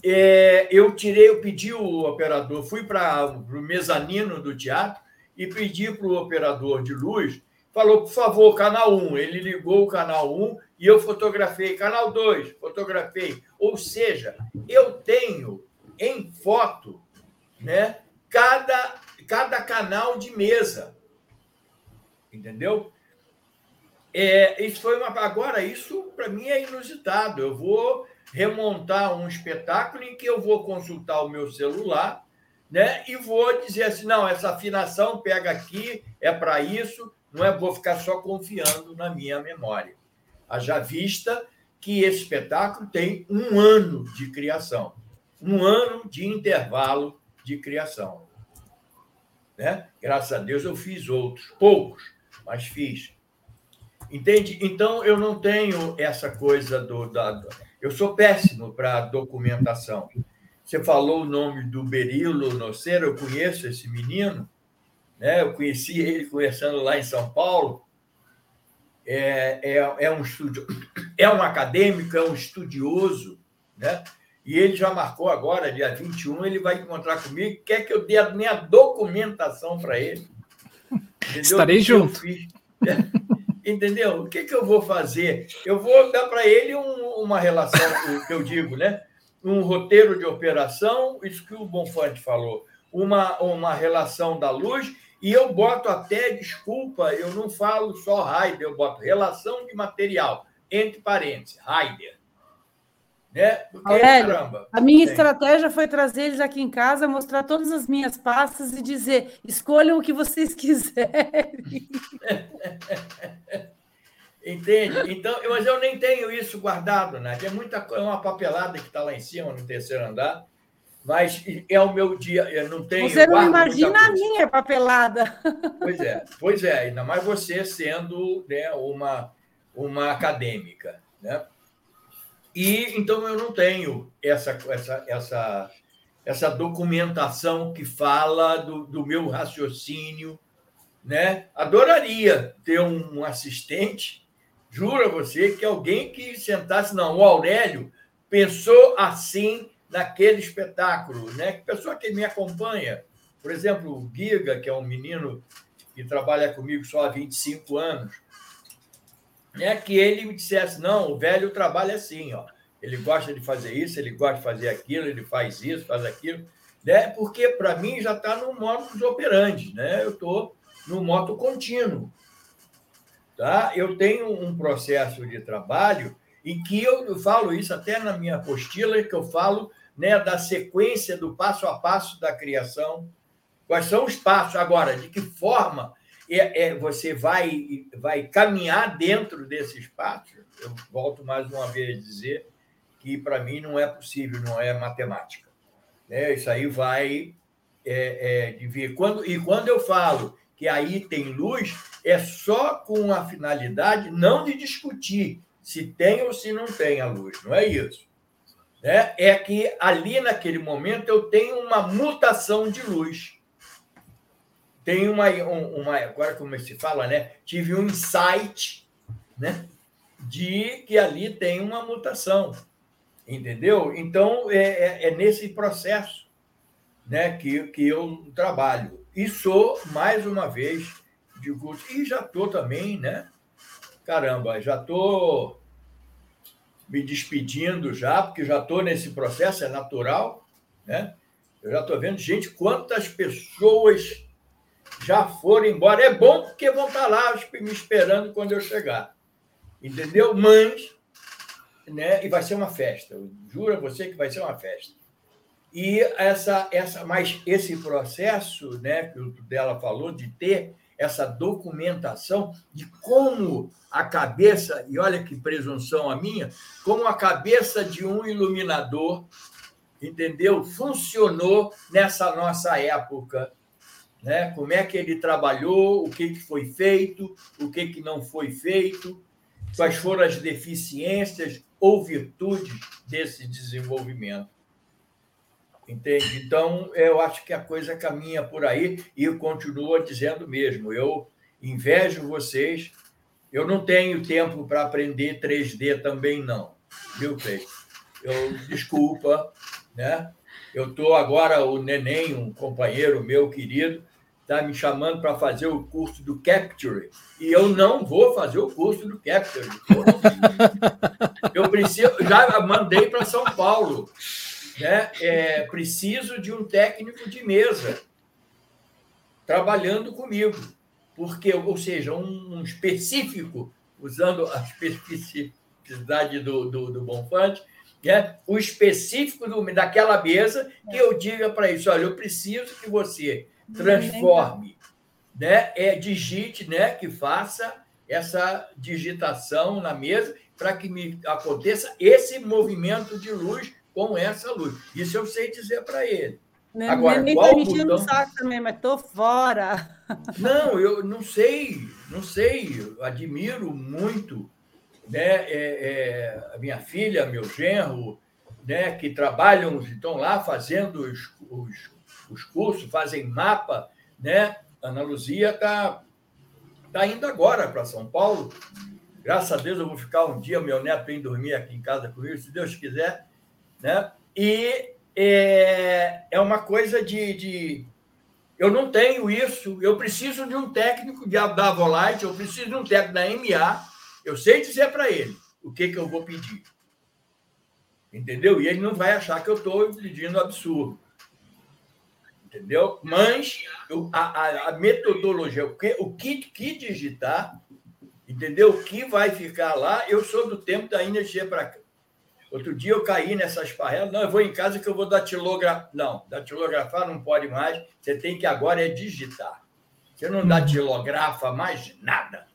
É, eu tirei, eu pedi o operador, fui para o mezanino do teatro e pedi para o operador de luz falou, por favor, canal 1. Ele ligou o canal 1 e eu fotografei. Canal 2, fotografei. Ou seja, eu tenho em foto né, cada, cada canal de mesa. Entendeu? É, isso foi uma. Agora, isso para mim é inusitado. Eu vou remontar um espetáculo em que eu vou consultar o meu celular né, e vou dizer assim: não, essa afinação pega aqui, é para isso não é vou ficar só confiando na minha memória. Haja vista que esse espetáculo tem um ano de criação, um ano de intervalo de criação. Né? Graças a Deus eu fiz outros, poucos, mas fiz. Entende? Então eu não tenho essa coisa do. Da, eu sou péssimo para documentação. Você falou o nome do Berilo Noceiro, eu conheço esse menino, né? Eu conheci ele conversando lá em São Paulo. É, é, é um estudio, é um acadêmico, é um estudioso, né? E ele já marcou agora, dia 21, ele vai encontrar comigo, quer que eu dê a minha documentação para ele. Entendeu? Estarei junto. Entendeu? O que, que eu vou fazer? Eu vou dar para ele um, uma relação, o que eu digo, né? Um roteiro de operação, isso que o Bonfante falou, uma, uma relação da luz e eu boto até, desculpa, eu não falo só Raider, eu boto relação de material, entre parênteses, Raider. Né? Porque, Aurélio, caramba, a minha tem. estratégia foi trazer eles aqui em casa, mostrar todas as minhas pastas e dizer: escolham o que vocês quiserem. Entende? Então, mas eu nem tenho isso guardado, né? É muita é uma papelada que está lá em cima, no terceiro andar mas é o meu dia, eu não tenho. Você não imagina a minha papelada. Pois é, pois é, ainda mais você sendo né, uma, uma acadêmica. Né? E então eu não tenho essa, essa, essa, essa documentação que fala do, do meu raciocínio. Né? Adoraria ter um assistente, juro a você, que alguém que sentasse, não, o Aurélio pensou assim naquele espetáculo, né? Pessoa que me acompanha, por exemplo, o Giga, que é um menino que trabalha comigo só há 25 anos, né, que ele me dissesse: não, o velho trabalha assim, ó. Ele gosta de fazer isso, ele gosta de fazer aquilo, ele faz isso, faz aquilo, né? Porque para mim já está no modus operandi, né? Eu estou no moto contínuo, tá? Eu tenho um processo de trabalho em que eu falo isso até na minha apostila, que eu falo né, da sequência do passo a passo da criação. Quais são os passos? Agora, de que forma é, é, você vai, vai caminhar dentro desses passos? Eu volto mais uma vez a dizer que, para mim, não é possível, não é matemática. Né? Isso aí vai é, é, de vir. Quando, e quando eu falo que aí tem luz, é só com a finalidade não de discutir se tem ou se não tem a luz, não é isso né, é que ali naquele momento eu tenho uma mutação de luz. Tem uma, uma agora como se fala, né? Tive um insight, né? De que ali tem uma mutação, entendeu? Então é, é, é nesse processo, né? Que, que eu trabalho e sou mais uma vez de curso e já tô também, né? Caramba, já tô me despedindo já, porque já estou nesse processo, é natural, né? Eu já estou vendo, gente, quantas pessoas já foram embora. É bom porque vão estar tá lá me esperando quando eu chegar. Entendeu? Mas, né? E vai ser uma festa. Eu juro a você que vai ser uma festa. E essa, essa, mas esse processo, né, que o dela falou de ter essa documentação de como a cabeça, e olha que presunção a minha, como a cabeça de um iluminador, entendeu? Funcionou nessa nossa época. Né? Como é que ele trabalhou, o que, que foi feito, o que, que não foi feito, quais foram as deficiências ou virtudes desse desenvolvimento. Entende? Então, eu acho que a coisa caminha por aí e eu continuo dizendo mesmo. Eu invejo vocês. Eu não tenho tempo para aprender 3D também, não. Viu, Cleiton? Eu, desculpa, né? Eu estou agora, o Neném, um companheiro meu querido, está me chamando para fazer o curso do Capture. E eu não vou fazer o curso do Capture. Eu preciso, já mandei para São Paulo né? É, preciso de um técnico de mesa trabalhando comigo, porque, ou seja, um, um específico, usando a especificidade do, do, do Bonfante, né? o específico do, daquela mesa, que eu diga para isso: olha, eu preciso que você transforme, né? é, digite, né? que faça essa digitação na mesa para que me aconteça esse movimento de luz com essa luz. Isso eu sei dizer para ele. Nem, Agora, nem qual botão... no saco também, mas estou fora. Não, eu não sei, não sei. Eu admiro muito né, é, é, a minha filha, meu genro, né, que trabalham, estão lá fazendo os, os, os cursos, fazem mapa. Né? Ana Luzia está tá indo agora para São Paulo. Graças a Deus eu vou ficar um dia, meu neto vem dormir aqui em casa comigo, se Deus quiser. Né? E é, é uma coisa de, de. Eu não tenho isso, eu preciso de um técnico de, da Volite, eu preciso de um técnico da MA. Eu sei dizer para ele o que, que eu vou pedir. Entendeu? E ele não vai achar que eu estou pedindo absurdo. Entendeu? Mas a, a, metodologia, o que, o que, que digitar, entendeu? O que vai ficar lá, eu sou do tempo da energia para Outro dia eu caí nessas esparrela. Não, eu vou em casa que eu vou datilografar. Não, datilografar não pode mais. Você tem que agora é digitar. Você não datilografa mais nada.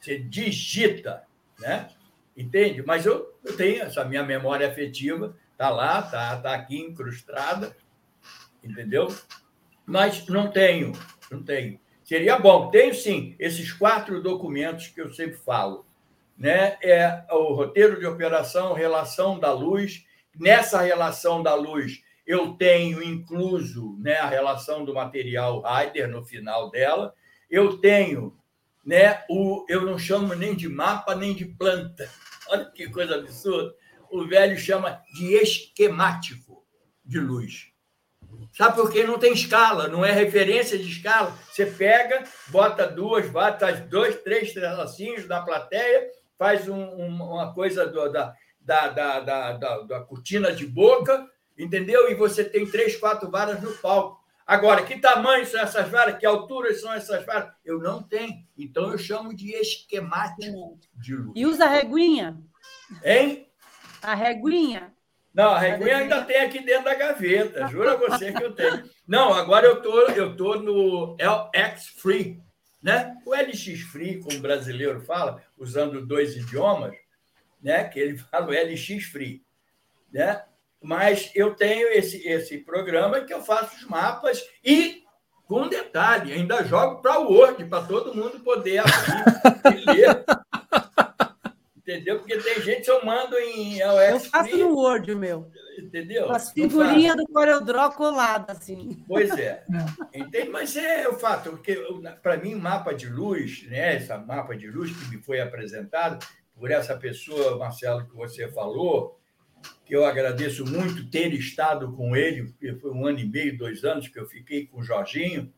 Você digita, né? Entende? Mas eu, eu tenho essa minha memória afetiva, tá lá, tá, tá aqui incrustada, entendeu? Mas não tenho, não tenho. Seria bom. Tenho sim esses quatro documentos que eu sempre falo né, é o roteiro de operação, relação da luz. Nessa relação da luz, eu tenho incluso né, a relação do material Rider no final dela. Eu tenho, né, o, eu não chamo nem de mapa nem de planta. Olha que coisa absurda. O velho chama de esquemático de luz. Sabe por quê? Não tem escala, não é referência de escala. Você pega, bota duas, bota dois, três tracinhos na plateia faz um, uma coisa do, da, da, da, da, da, da cortina de boca, entendeu? E você tem três, quatro varas no palco. Agora, que tamanho são essas varas? Que alturas são essas varas? Eu não tenho. Então, eu chamo de esquemático de luz. E usa reguinha? Hein? A reguinha? Não, a reguinha ainda tem aqui dentro da gaveta. Jura você que eu tenho. Não, agora eu tô, eu tô no LX Free, né? O LX Free, como o brasileiro fala, usando dois idiomas, né? Que ele fala o LX Free, né? Mas eu tenho esse, esse programa que eu faço os mapas e, com detalhe, ainda jogo para o Word, para todo mundo poder abrir e ler. Entendeu? Porque tem gente que eu mando em Eu faço no Word o meu. Entendeu? As figurinhas do CorelDRAW colada, assim. Pois é. Entende? Mas é o fato, porque para mim, mapa de luz, né? Esse mapa de luz que me foi apresentado por essa pessoa, Marcelo, que você falou, que eu agradeço muito ter estado com ele, porque foi um ano e meio, dois anos que eu fiquei com o Jorginho,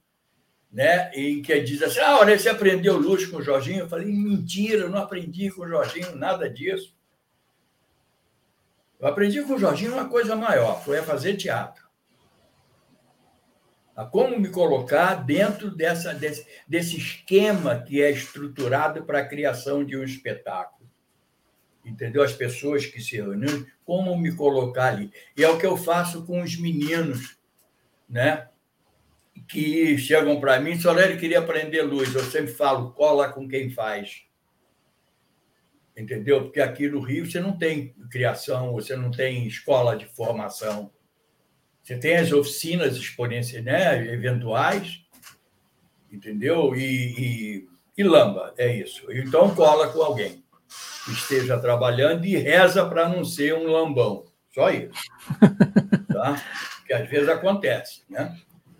né? em que diz assim, ah, olha, você aprendeu luz com o Jorginho? Eu falei, mentira, eu não aprendi com o Jorginho nada disso. Eu aprendi com o Jorginho uma coisa maior, foi a fazer teatro. A como me colocar dentro dessa, desse, desse esquema que é estruturado para a criação de um espetáculo entendeu? As pessoas que se reúnem, como me colocar ali. E é o que eu faço com os meninos, né? Que chegam para mim, Solério queria aprender luz. Eu sempre falo, cola com quem faz. Entendeu? Porque aqui no Rio você não tem criação, você não tem escola de formação. Você tem as oficinas exponenciais, né? eventuais, entendeu? E, e, e lamba, é isso. Então cola com alguém esteja trabalhando e reza para não ser um lambão. Só isso. Tá? Que às vezes acontece, né?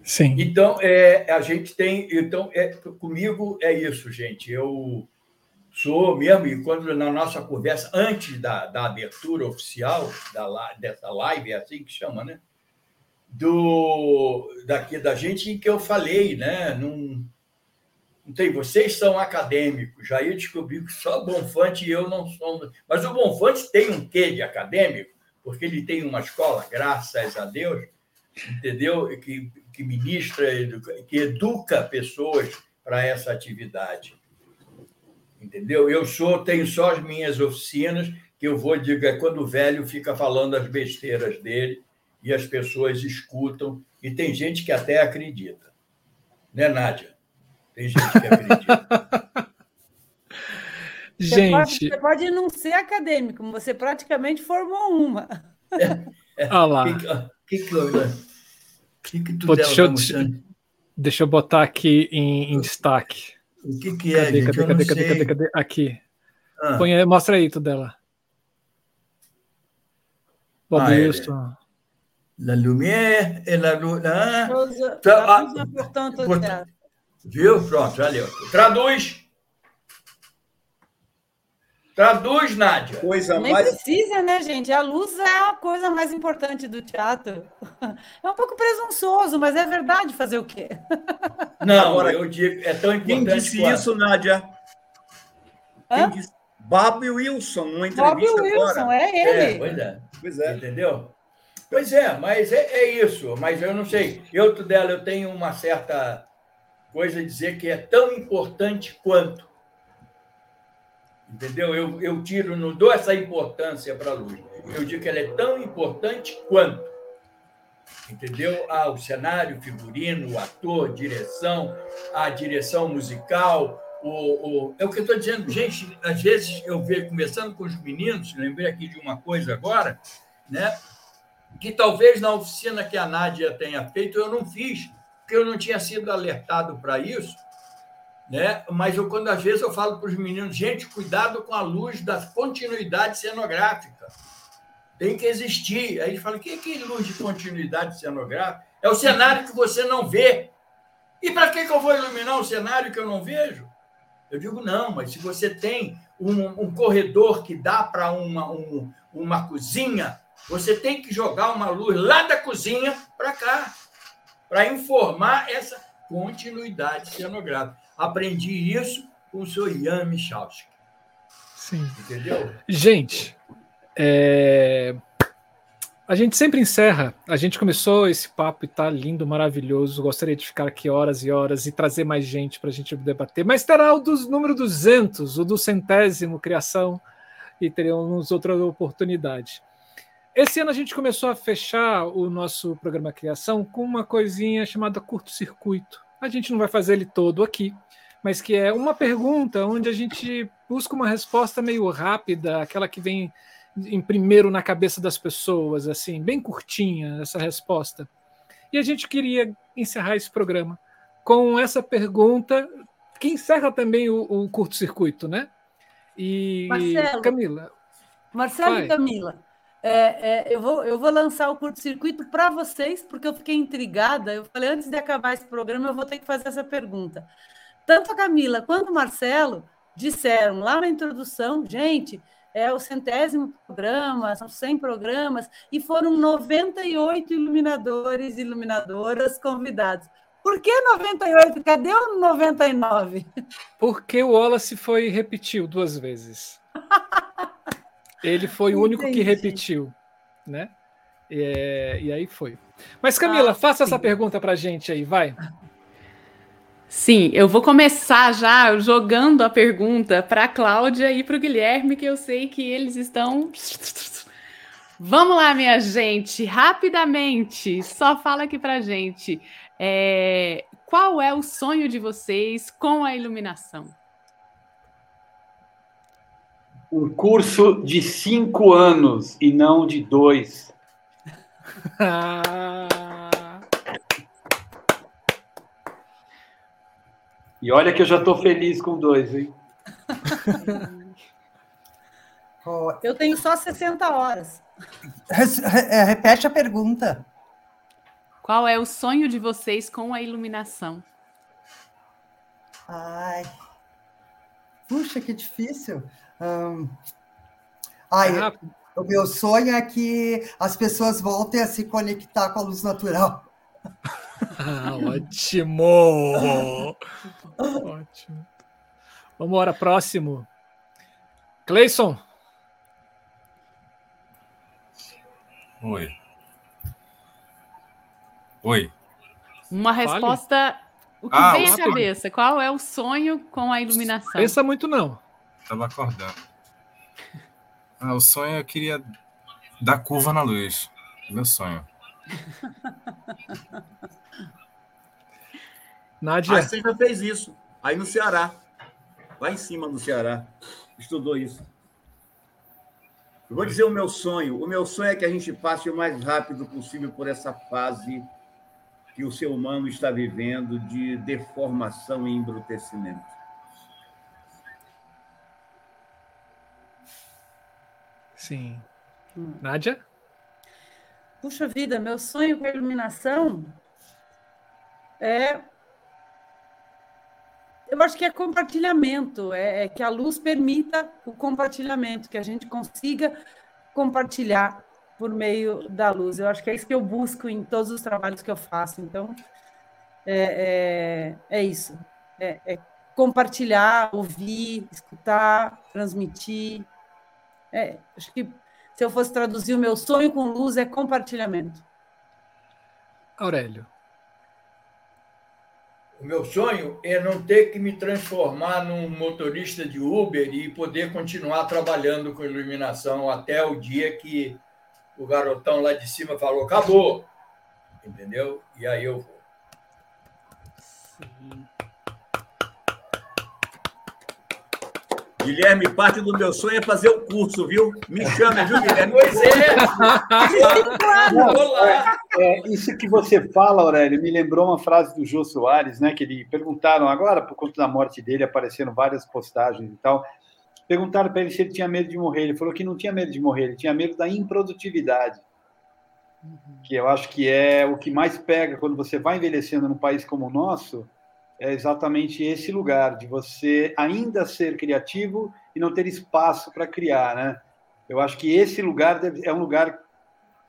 Sim. Então, é, a gente tem. Então, é, comigo é isso, gente. Eu sou mesmo, e quando na nossa conversa, antes da, da abertura oficial da, dessa live, é assim que chama, né? Do, daqui da gente, em que eu falei, né? Num, não tem, vocês são acadêmicos. Já eu descobri que só Bonfante e eu não somos. Mas o Bonfante tem um quê de acadêmico, porque ele tem uma escola, graças a Deus, entendeu? Que, que ministra, que educa pessoas para essa atividade. Entendeu? Eu sou, tenho só as minhas oficinas, que eu vou dizer, é quando o velho fica falando as besteiras dele e as pessoas escutam, e tem gente que até acredita. Né, Nádia? Tem gente que acredita. gente. Você pode, você pode, não ser acadêmico, mas você praticamente formou uma. É, é. Olha lá. Que, que, que, que tu Pô, deixa, eu, deixa eu botar aqui em, em destaque. O que, que é, cadê, gente? Cadê, cadê, cadê, cadê, cadê, Aqui. Ah. Põe, mostra aí, Tudela. Bob ah, Wilson. É. La lumière et la luz. Ah, ah, portanto, Viu? Pronto, valeu. Traduz. Traduz, Nádia. Coisa Nem mais... precisa, né, gente? A luz é a coisa mais importante do teatro. É um pouco presunçoso, mas é verdade fazer o quê? Não, Agora, eu digo, é tão importante. Quem disse quanto... isso, Nádia? Quem disse? Bob Wilson, numa entrevista Bob Wilson, agora. é ele. É, pois é. Pois é. Entendeu? Pois é, mas é, é isso. Mas eu não sei. Eu, dela, eu tenho uma certa coisa dizer que é tão importante quanto. Entendeu? Eu, eu tiro, não dou essa importância para a luz. Eu digo que ela é tão importante quanto. Entendeu? Ah, o cenário, o figurino, o ator, direção, a direção musical. O, o... É o que eu estou dizendo, gente. Às vezes eu vejo, conversando com os meninos, lembrei aqui de uma coisa agora, né? que talvez na oficina que a Nádia tenha feito eu não fiz, porque eu não tinha sido alertado para isso, né? Mas eu quando às vezes eu falo para os meninos, gente, cuidado com a luz da continuidade cenográfica. Tem que existir. Aí eles falam, o que é luz de continuidade cenográfica? É o cenário que você não vê. E para que, que eu vou iluminar um cenário que eu não vejo? Eu digo, não, mas se você tem um, um corredor que dá para uma, um, uma cozinha, você tem que jogar uma luz lá da cozinha para cá para informar essa continuidade cenográfica. Aprendi isso com o senhor Ian Michalski. Sim. Entendeu? Gente, é... a gente sempre encerra. A gente começou esse papo e tá lindo, maravilhoso. Gostaria de ficar aqui horas e horas e trazer mais gente para a gente debater. Mas terá o dos número 200, o do centésimo criação, e teremos outra oportunidade. Esse ano a gente começou a fechar o nosso programa Criação com uma coisinha chamada curto-circuito. A gente não vai fazer ele todo aqui, mas que é uma pergunta onde a gente busca uma resposta meio rápida, aquela que vem em primeiro na cabeça das pessoas, assim, bem curtinha essa resposta. E a gente queria encerrar esse programa com essa pergunta que encerra também o, o curto-circuito, né? E Marcelo, Camila. Marcelo vai. e Camila, é, é, eu, vou, eu vou lançar o curto-circuito para vocês, porque eu fiquei intrigada. Eu falei, antes de acabar esse programa, eu vou ter que fazer essa pergunta. Tanto a Camila quanto o Marcelo disseram lá na introdução, gente, é o centésimo programa, são 100 programas, e foram 98 iluminadores e iluminadoras convidados. Por que 98? Cadê o 99? Porque o Wallace foi repetiu duas vezes. Ele foi Entendi. o único que repetiu, né? É, e aí foi. Mas Camila, ah, faça sim. essa pergunta para gente aí, vai. Sim, eu vou começar já jogando a pergunta para a Cláudia e para o Guilherme, que eu sei que eles estão. Vamos lá, minha gente, rapidamente, só fala aqui para gente. É... Qual é o sonho de vocês com a iluminação? Um curso de cinco anos e não de dois. e olha que eu já estou feliz com dois, hein? Eu tenho só 60 horas. É, repete a pergunta. Qual é o sonho de vocês com a iluminação? Ai. Puxa, que difícil. Um, ai, o meu sonho é que as pessoas voltem a se conectar com a luz natural. ah, ótimo! ótimo. Vamos embora, próximo. Cleison. Oi. Oi. Uma Fale. resposta. O que ah, vem à cabeça? Qual é o sonho com a iluminação? Pensa muito, não. Tava acordando. Ah, o sonho eu queria dar curva na luz. Meu sonho. Nádia. Você já fez isso. Aí no Ceará. Lá em cima do Ceará. Estudou isso. Eu vou dizer o meu sonho. O meu sonho é que a gente passe o mais rápido possível por essa fase que o ser humano está vivendo de deformação e embrutecimento. Sim. Hum. Nádia? Puxa vida, meu sonho com a iluminação é. Eu acho que é compartilhamento, é, é que a luz permita o compartilhamento, que a gente consiga compartilhar por meio da luz. Eu acho que é isso que eu busco em todos os trabalhos que eu faço. Então, é, é, é isso. É, é, compartilhar, ouvir, escutar, transmitir, é, acho que se eu fosse traduzir o meu sonho com luz é compartilhamento. Aurélio. O meu sonho é não ter que me transformar num motorista de Uber e poder continuar trabalhando com iluminação até o dia que o garotão lá de cima falou: acabou. Entendeu? E aí eu vou. Guilherme, parte do meu sonho é fazer o curso, viu? Me chama, viu, Guilherme? Pois é! é, é, isso que você fala, Aurélio, me lembrou uma frase do Jô Soares, né? Que ele perguntaram agora, por conta da morte dele, apareceram várias postagens e tal. Perguntaram para ele se ele tinha medo de morrer. Ele falou que não tinha medo de morrer, ele tinha medo da improdutividade. Que eu acho que é o que mais pega quando você vai envelhecendo num país como o nosso é exatamente esse lugar de você ainda ser criativo e não ter espaço para criar, né? Eu acho que esse lugar é um lugar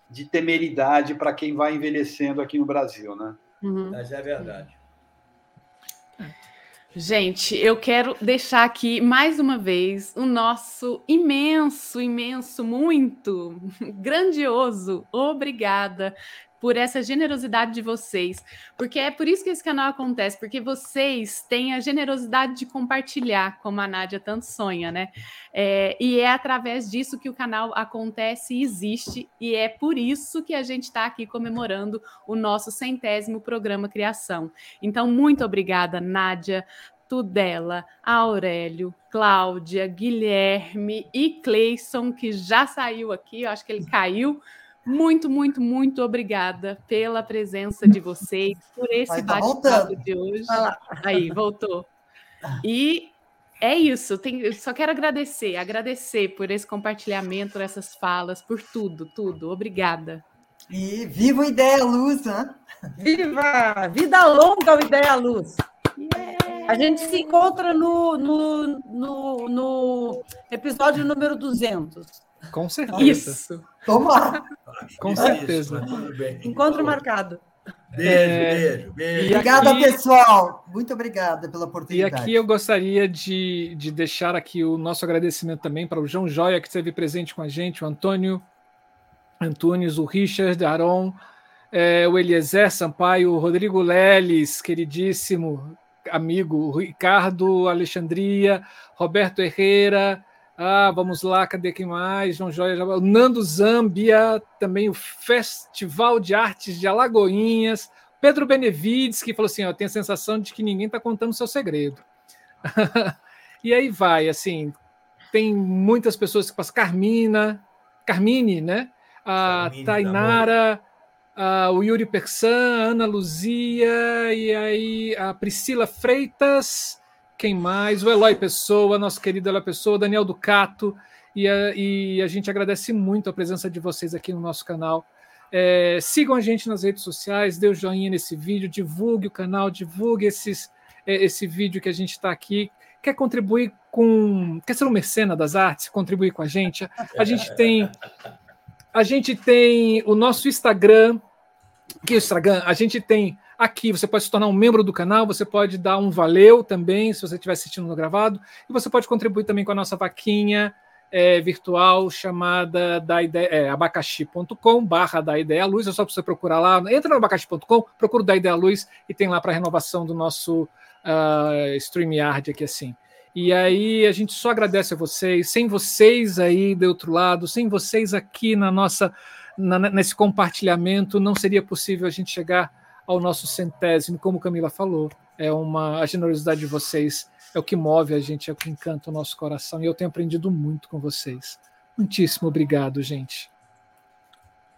de temeridade para quem vai envelhecendo aqui no Brasil, né? Uhum. Mas é verdade. Gente, eu quero deixar aqui mais uma vez o nosso imenso, imenso, muito grandioso obrigada por essa generosidade de vocês, porque é por isso que esse canal acontece, porque vocês têm a generosidade de compartilhar, como a Nádia tanto sonha, né? É, e é através disso que o canal acontece e existe, e é por isso que a gente está aqui comemorando o nosso centésimo programa Criação. Então, muito obrigada, Nádia, Tudela, Aurélio, Cláudia, Guilherme e Cleison, que já saiu aqui, eu acho que ele caiu muito, muito, muito obrigada pela presença de vocês, por esse tá bate-papo de hoje. Aí, voltou. E é isso, tem, só quero agradecer, agradecer por esse compartilhamento, essas falas, por tudo, tudo. Obrigada. E viva o Ideia Luz, né? Viva! Vida longa o Ideia Luz! Yeah. A gente se encontra no, no, no, no episódio número 200. Com certeza. Isso. Toma! Com certeza. Encontro marcado. Beijo, é... beijo, beijo. Obrigada, aqui... pessoal. Muito obrigada pela oportunidade. E aqui eu gostaria de, de deixar aqui o nosso agradecimento também para o João Joia, que esteve presente com a gente, o Antônio Antunes, o Richard Aron, é, o Eliezer Sampaio, o Rodrigo Leles, queridíssimo amigo, o Ricardo Alexandria, Roberto Herrera, ah, vamos lá, cadê quem mais? João Joia, o Nando Zambia, também o Festival de Artes de Alagoinhas, Pedro Benevides, que falou assim: ó, tem a sensação de que ninguém está contando o seu segredo. e aí vai, assim, tem muitas pessoas que passam, Carmina, Carmine, né? A Carmine, Tainara, a, o Yuri Persan, a Ana Luzia, e aí a Priscila Freitas, quem mais? O Eloy Pessoa, nosso querido Eloy Pessoa, Daniel Ducato, e a, e a gente agradece muito a presença de vocês aqui no nosso canal. É, sigam a gente nas redes sociais, dê o um joinha nesse vídeo, divulgue o canal, divulgue esses, é, esse vídeo que a gente está aqui. Quer contribuir com. Quer ser um mercena das artes? Contribuir com a gente? A gente tem. A gente tem o nosso Instagram, que é Instagram, a gente tem Aqui. Você pode se tornar um membro do canal, você pode dar um valeu também, se você estiver assistindo no gravado, e você pode contribuir também com a nossa vaquinha é, virtual chamada da ideia, é, abacaxi.com barra da ideia luz, é só você procurar lá, entra no abacaxi.com, procura da ideia luz e tem lá para renovação do nosso uh, StreamYard aqui assim. E aí a gente só agradece a vocês, sem vocês aí do outro lado, sem vocês aqui na nossa na, nesse compartilhamento, não seria possível a gente chegar ao nosso centésimo, como Camila falou. É uma a generosidade de vocês é o que move a gente, é o que encanta o nosso coração. E eu tenho aprendido muito com vocês. Muitíssimo obrigado, gente.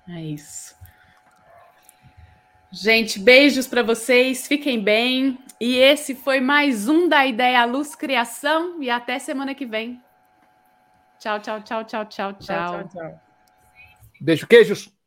É isso. Gente, beijos para vocês, fiquem bem. E esse foi mais um da Ideia Luz Criação. E até semana que vem. Tchau, tchau, tchau, tchau, tchau, tchau. tchau, tchau, tchau. Beijo, queijos.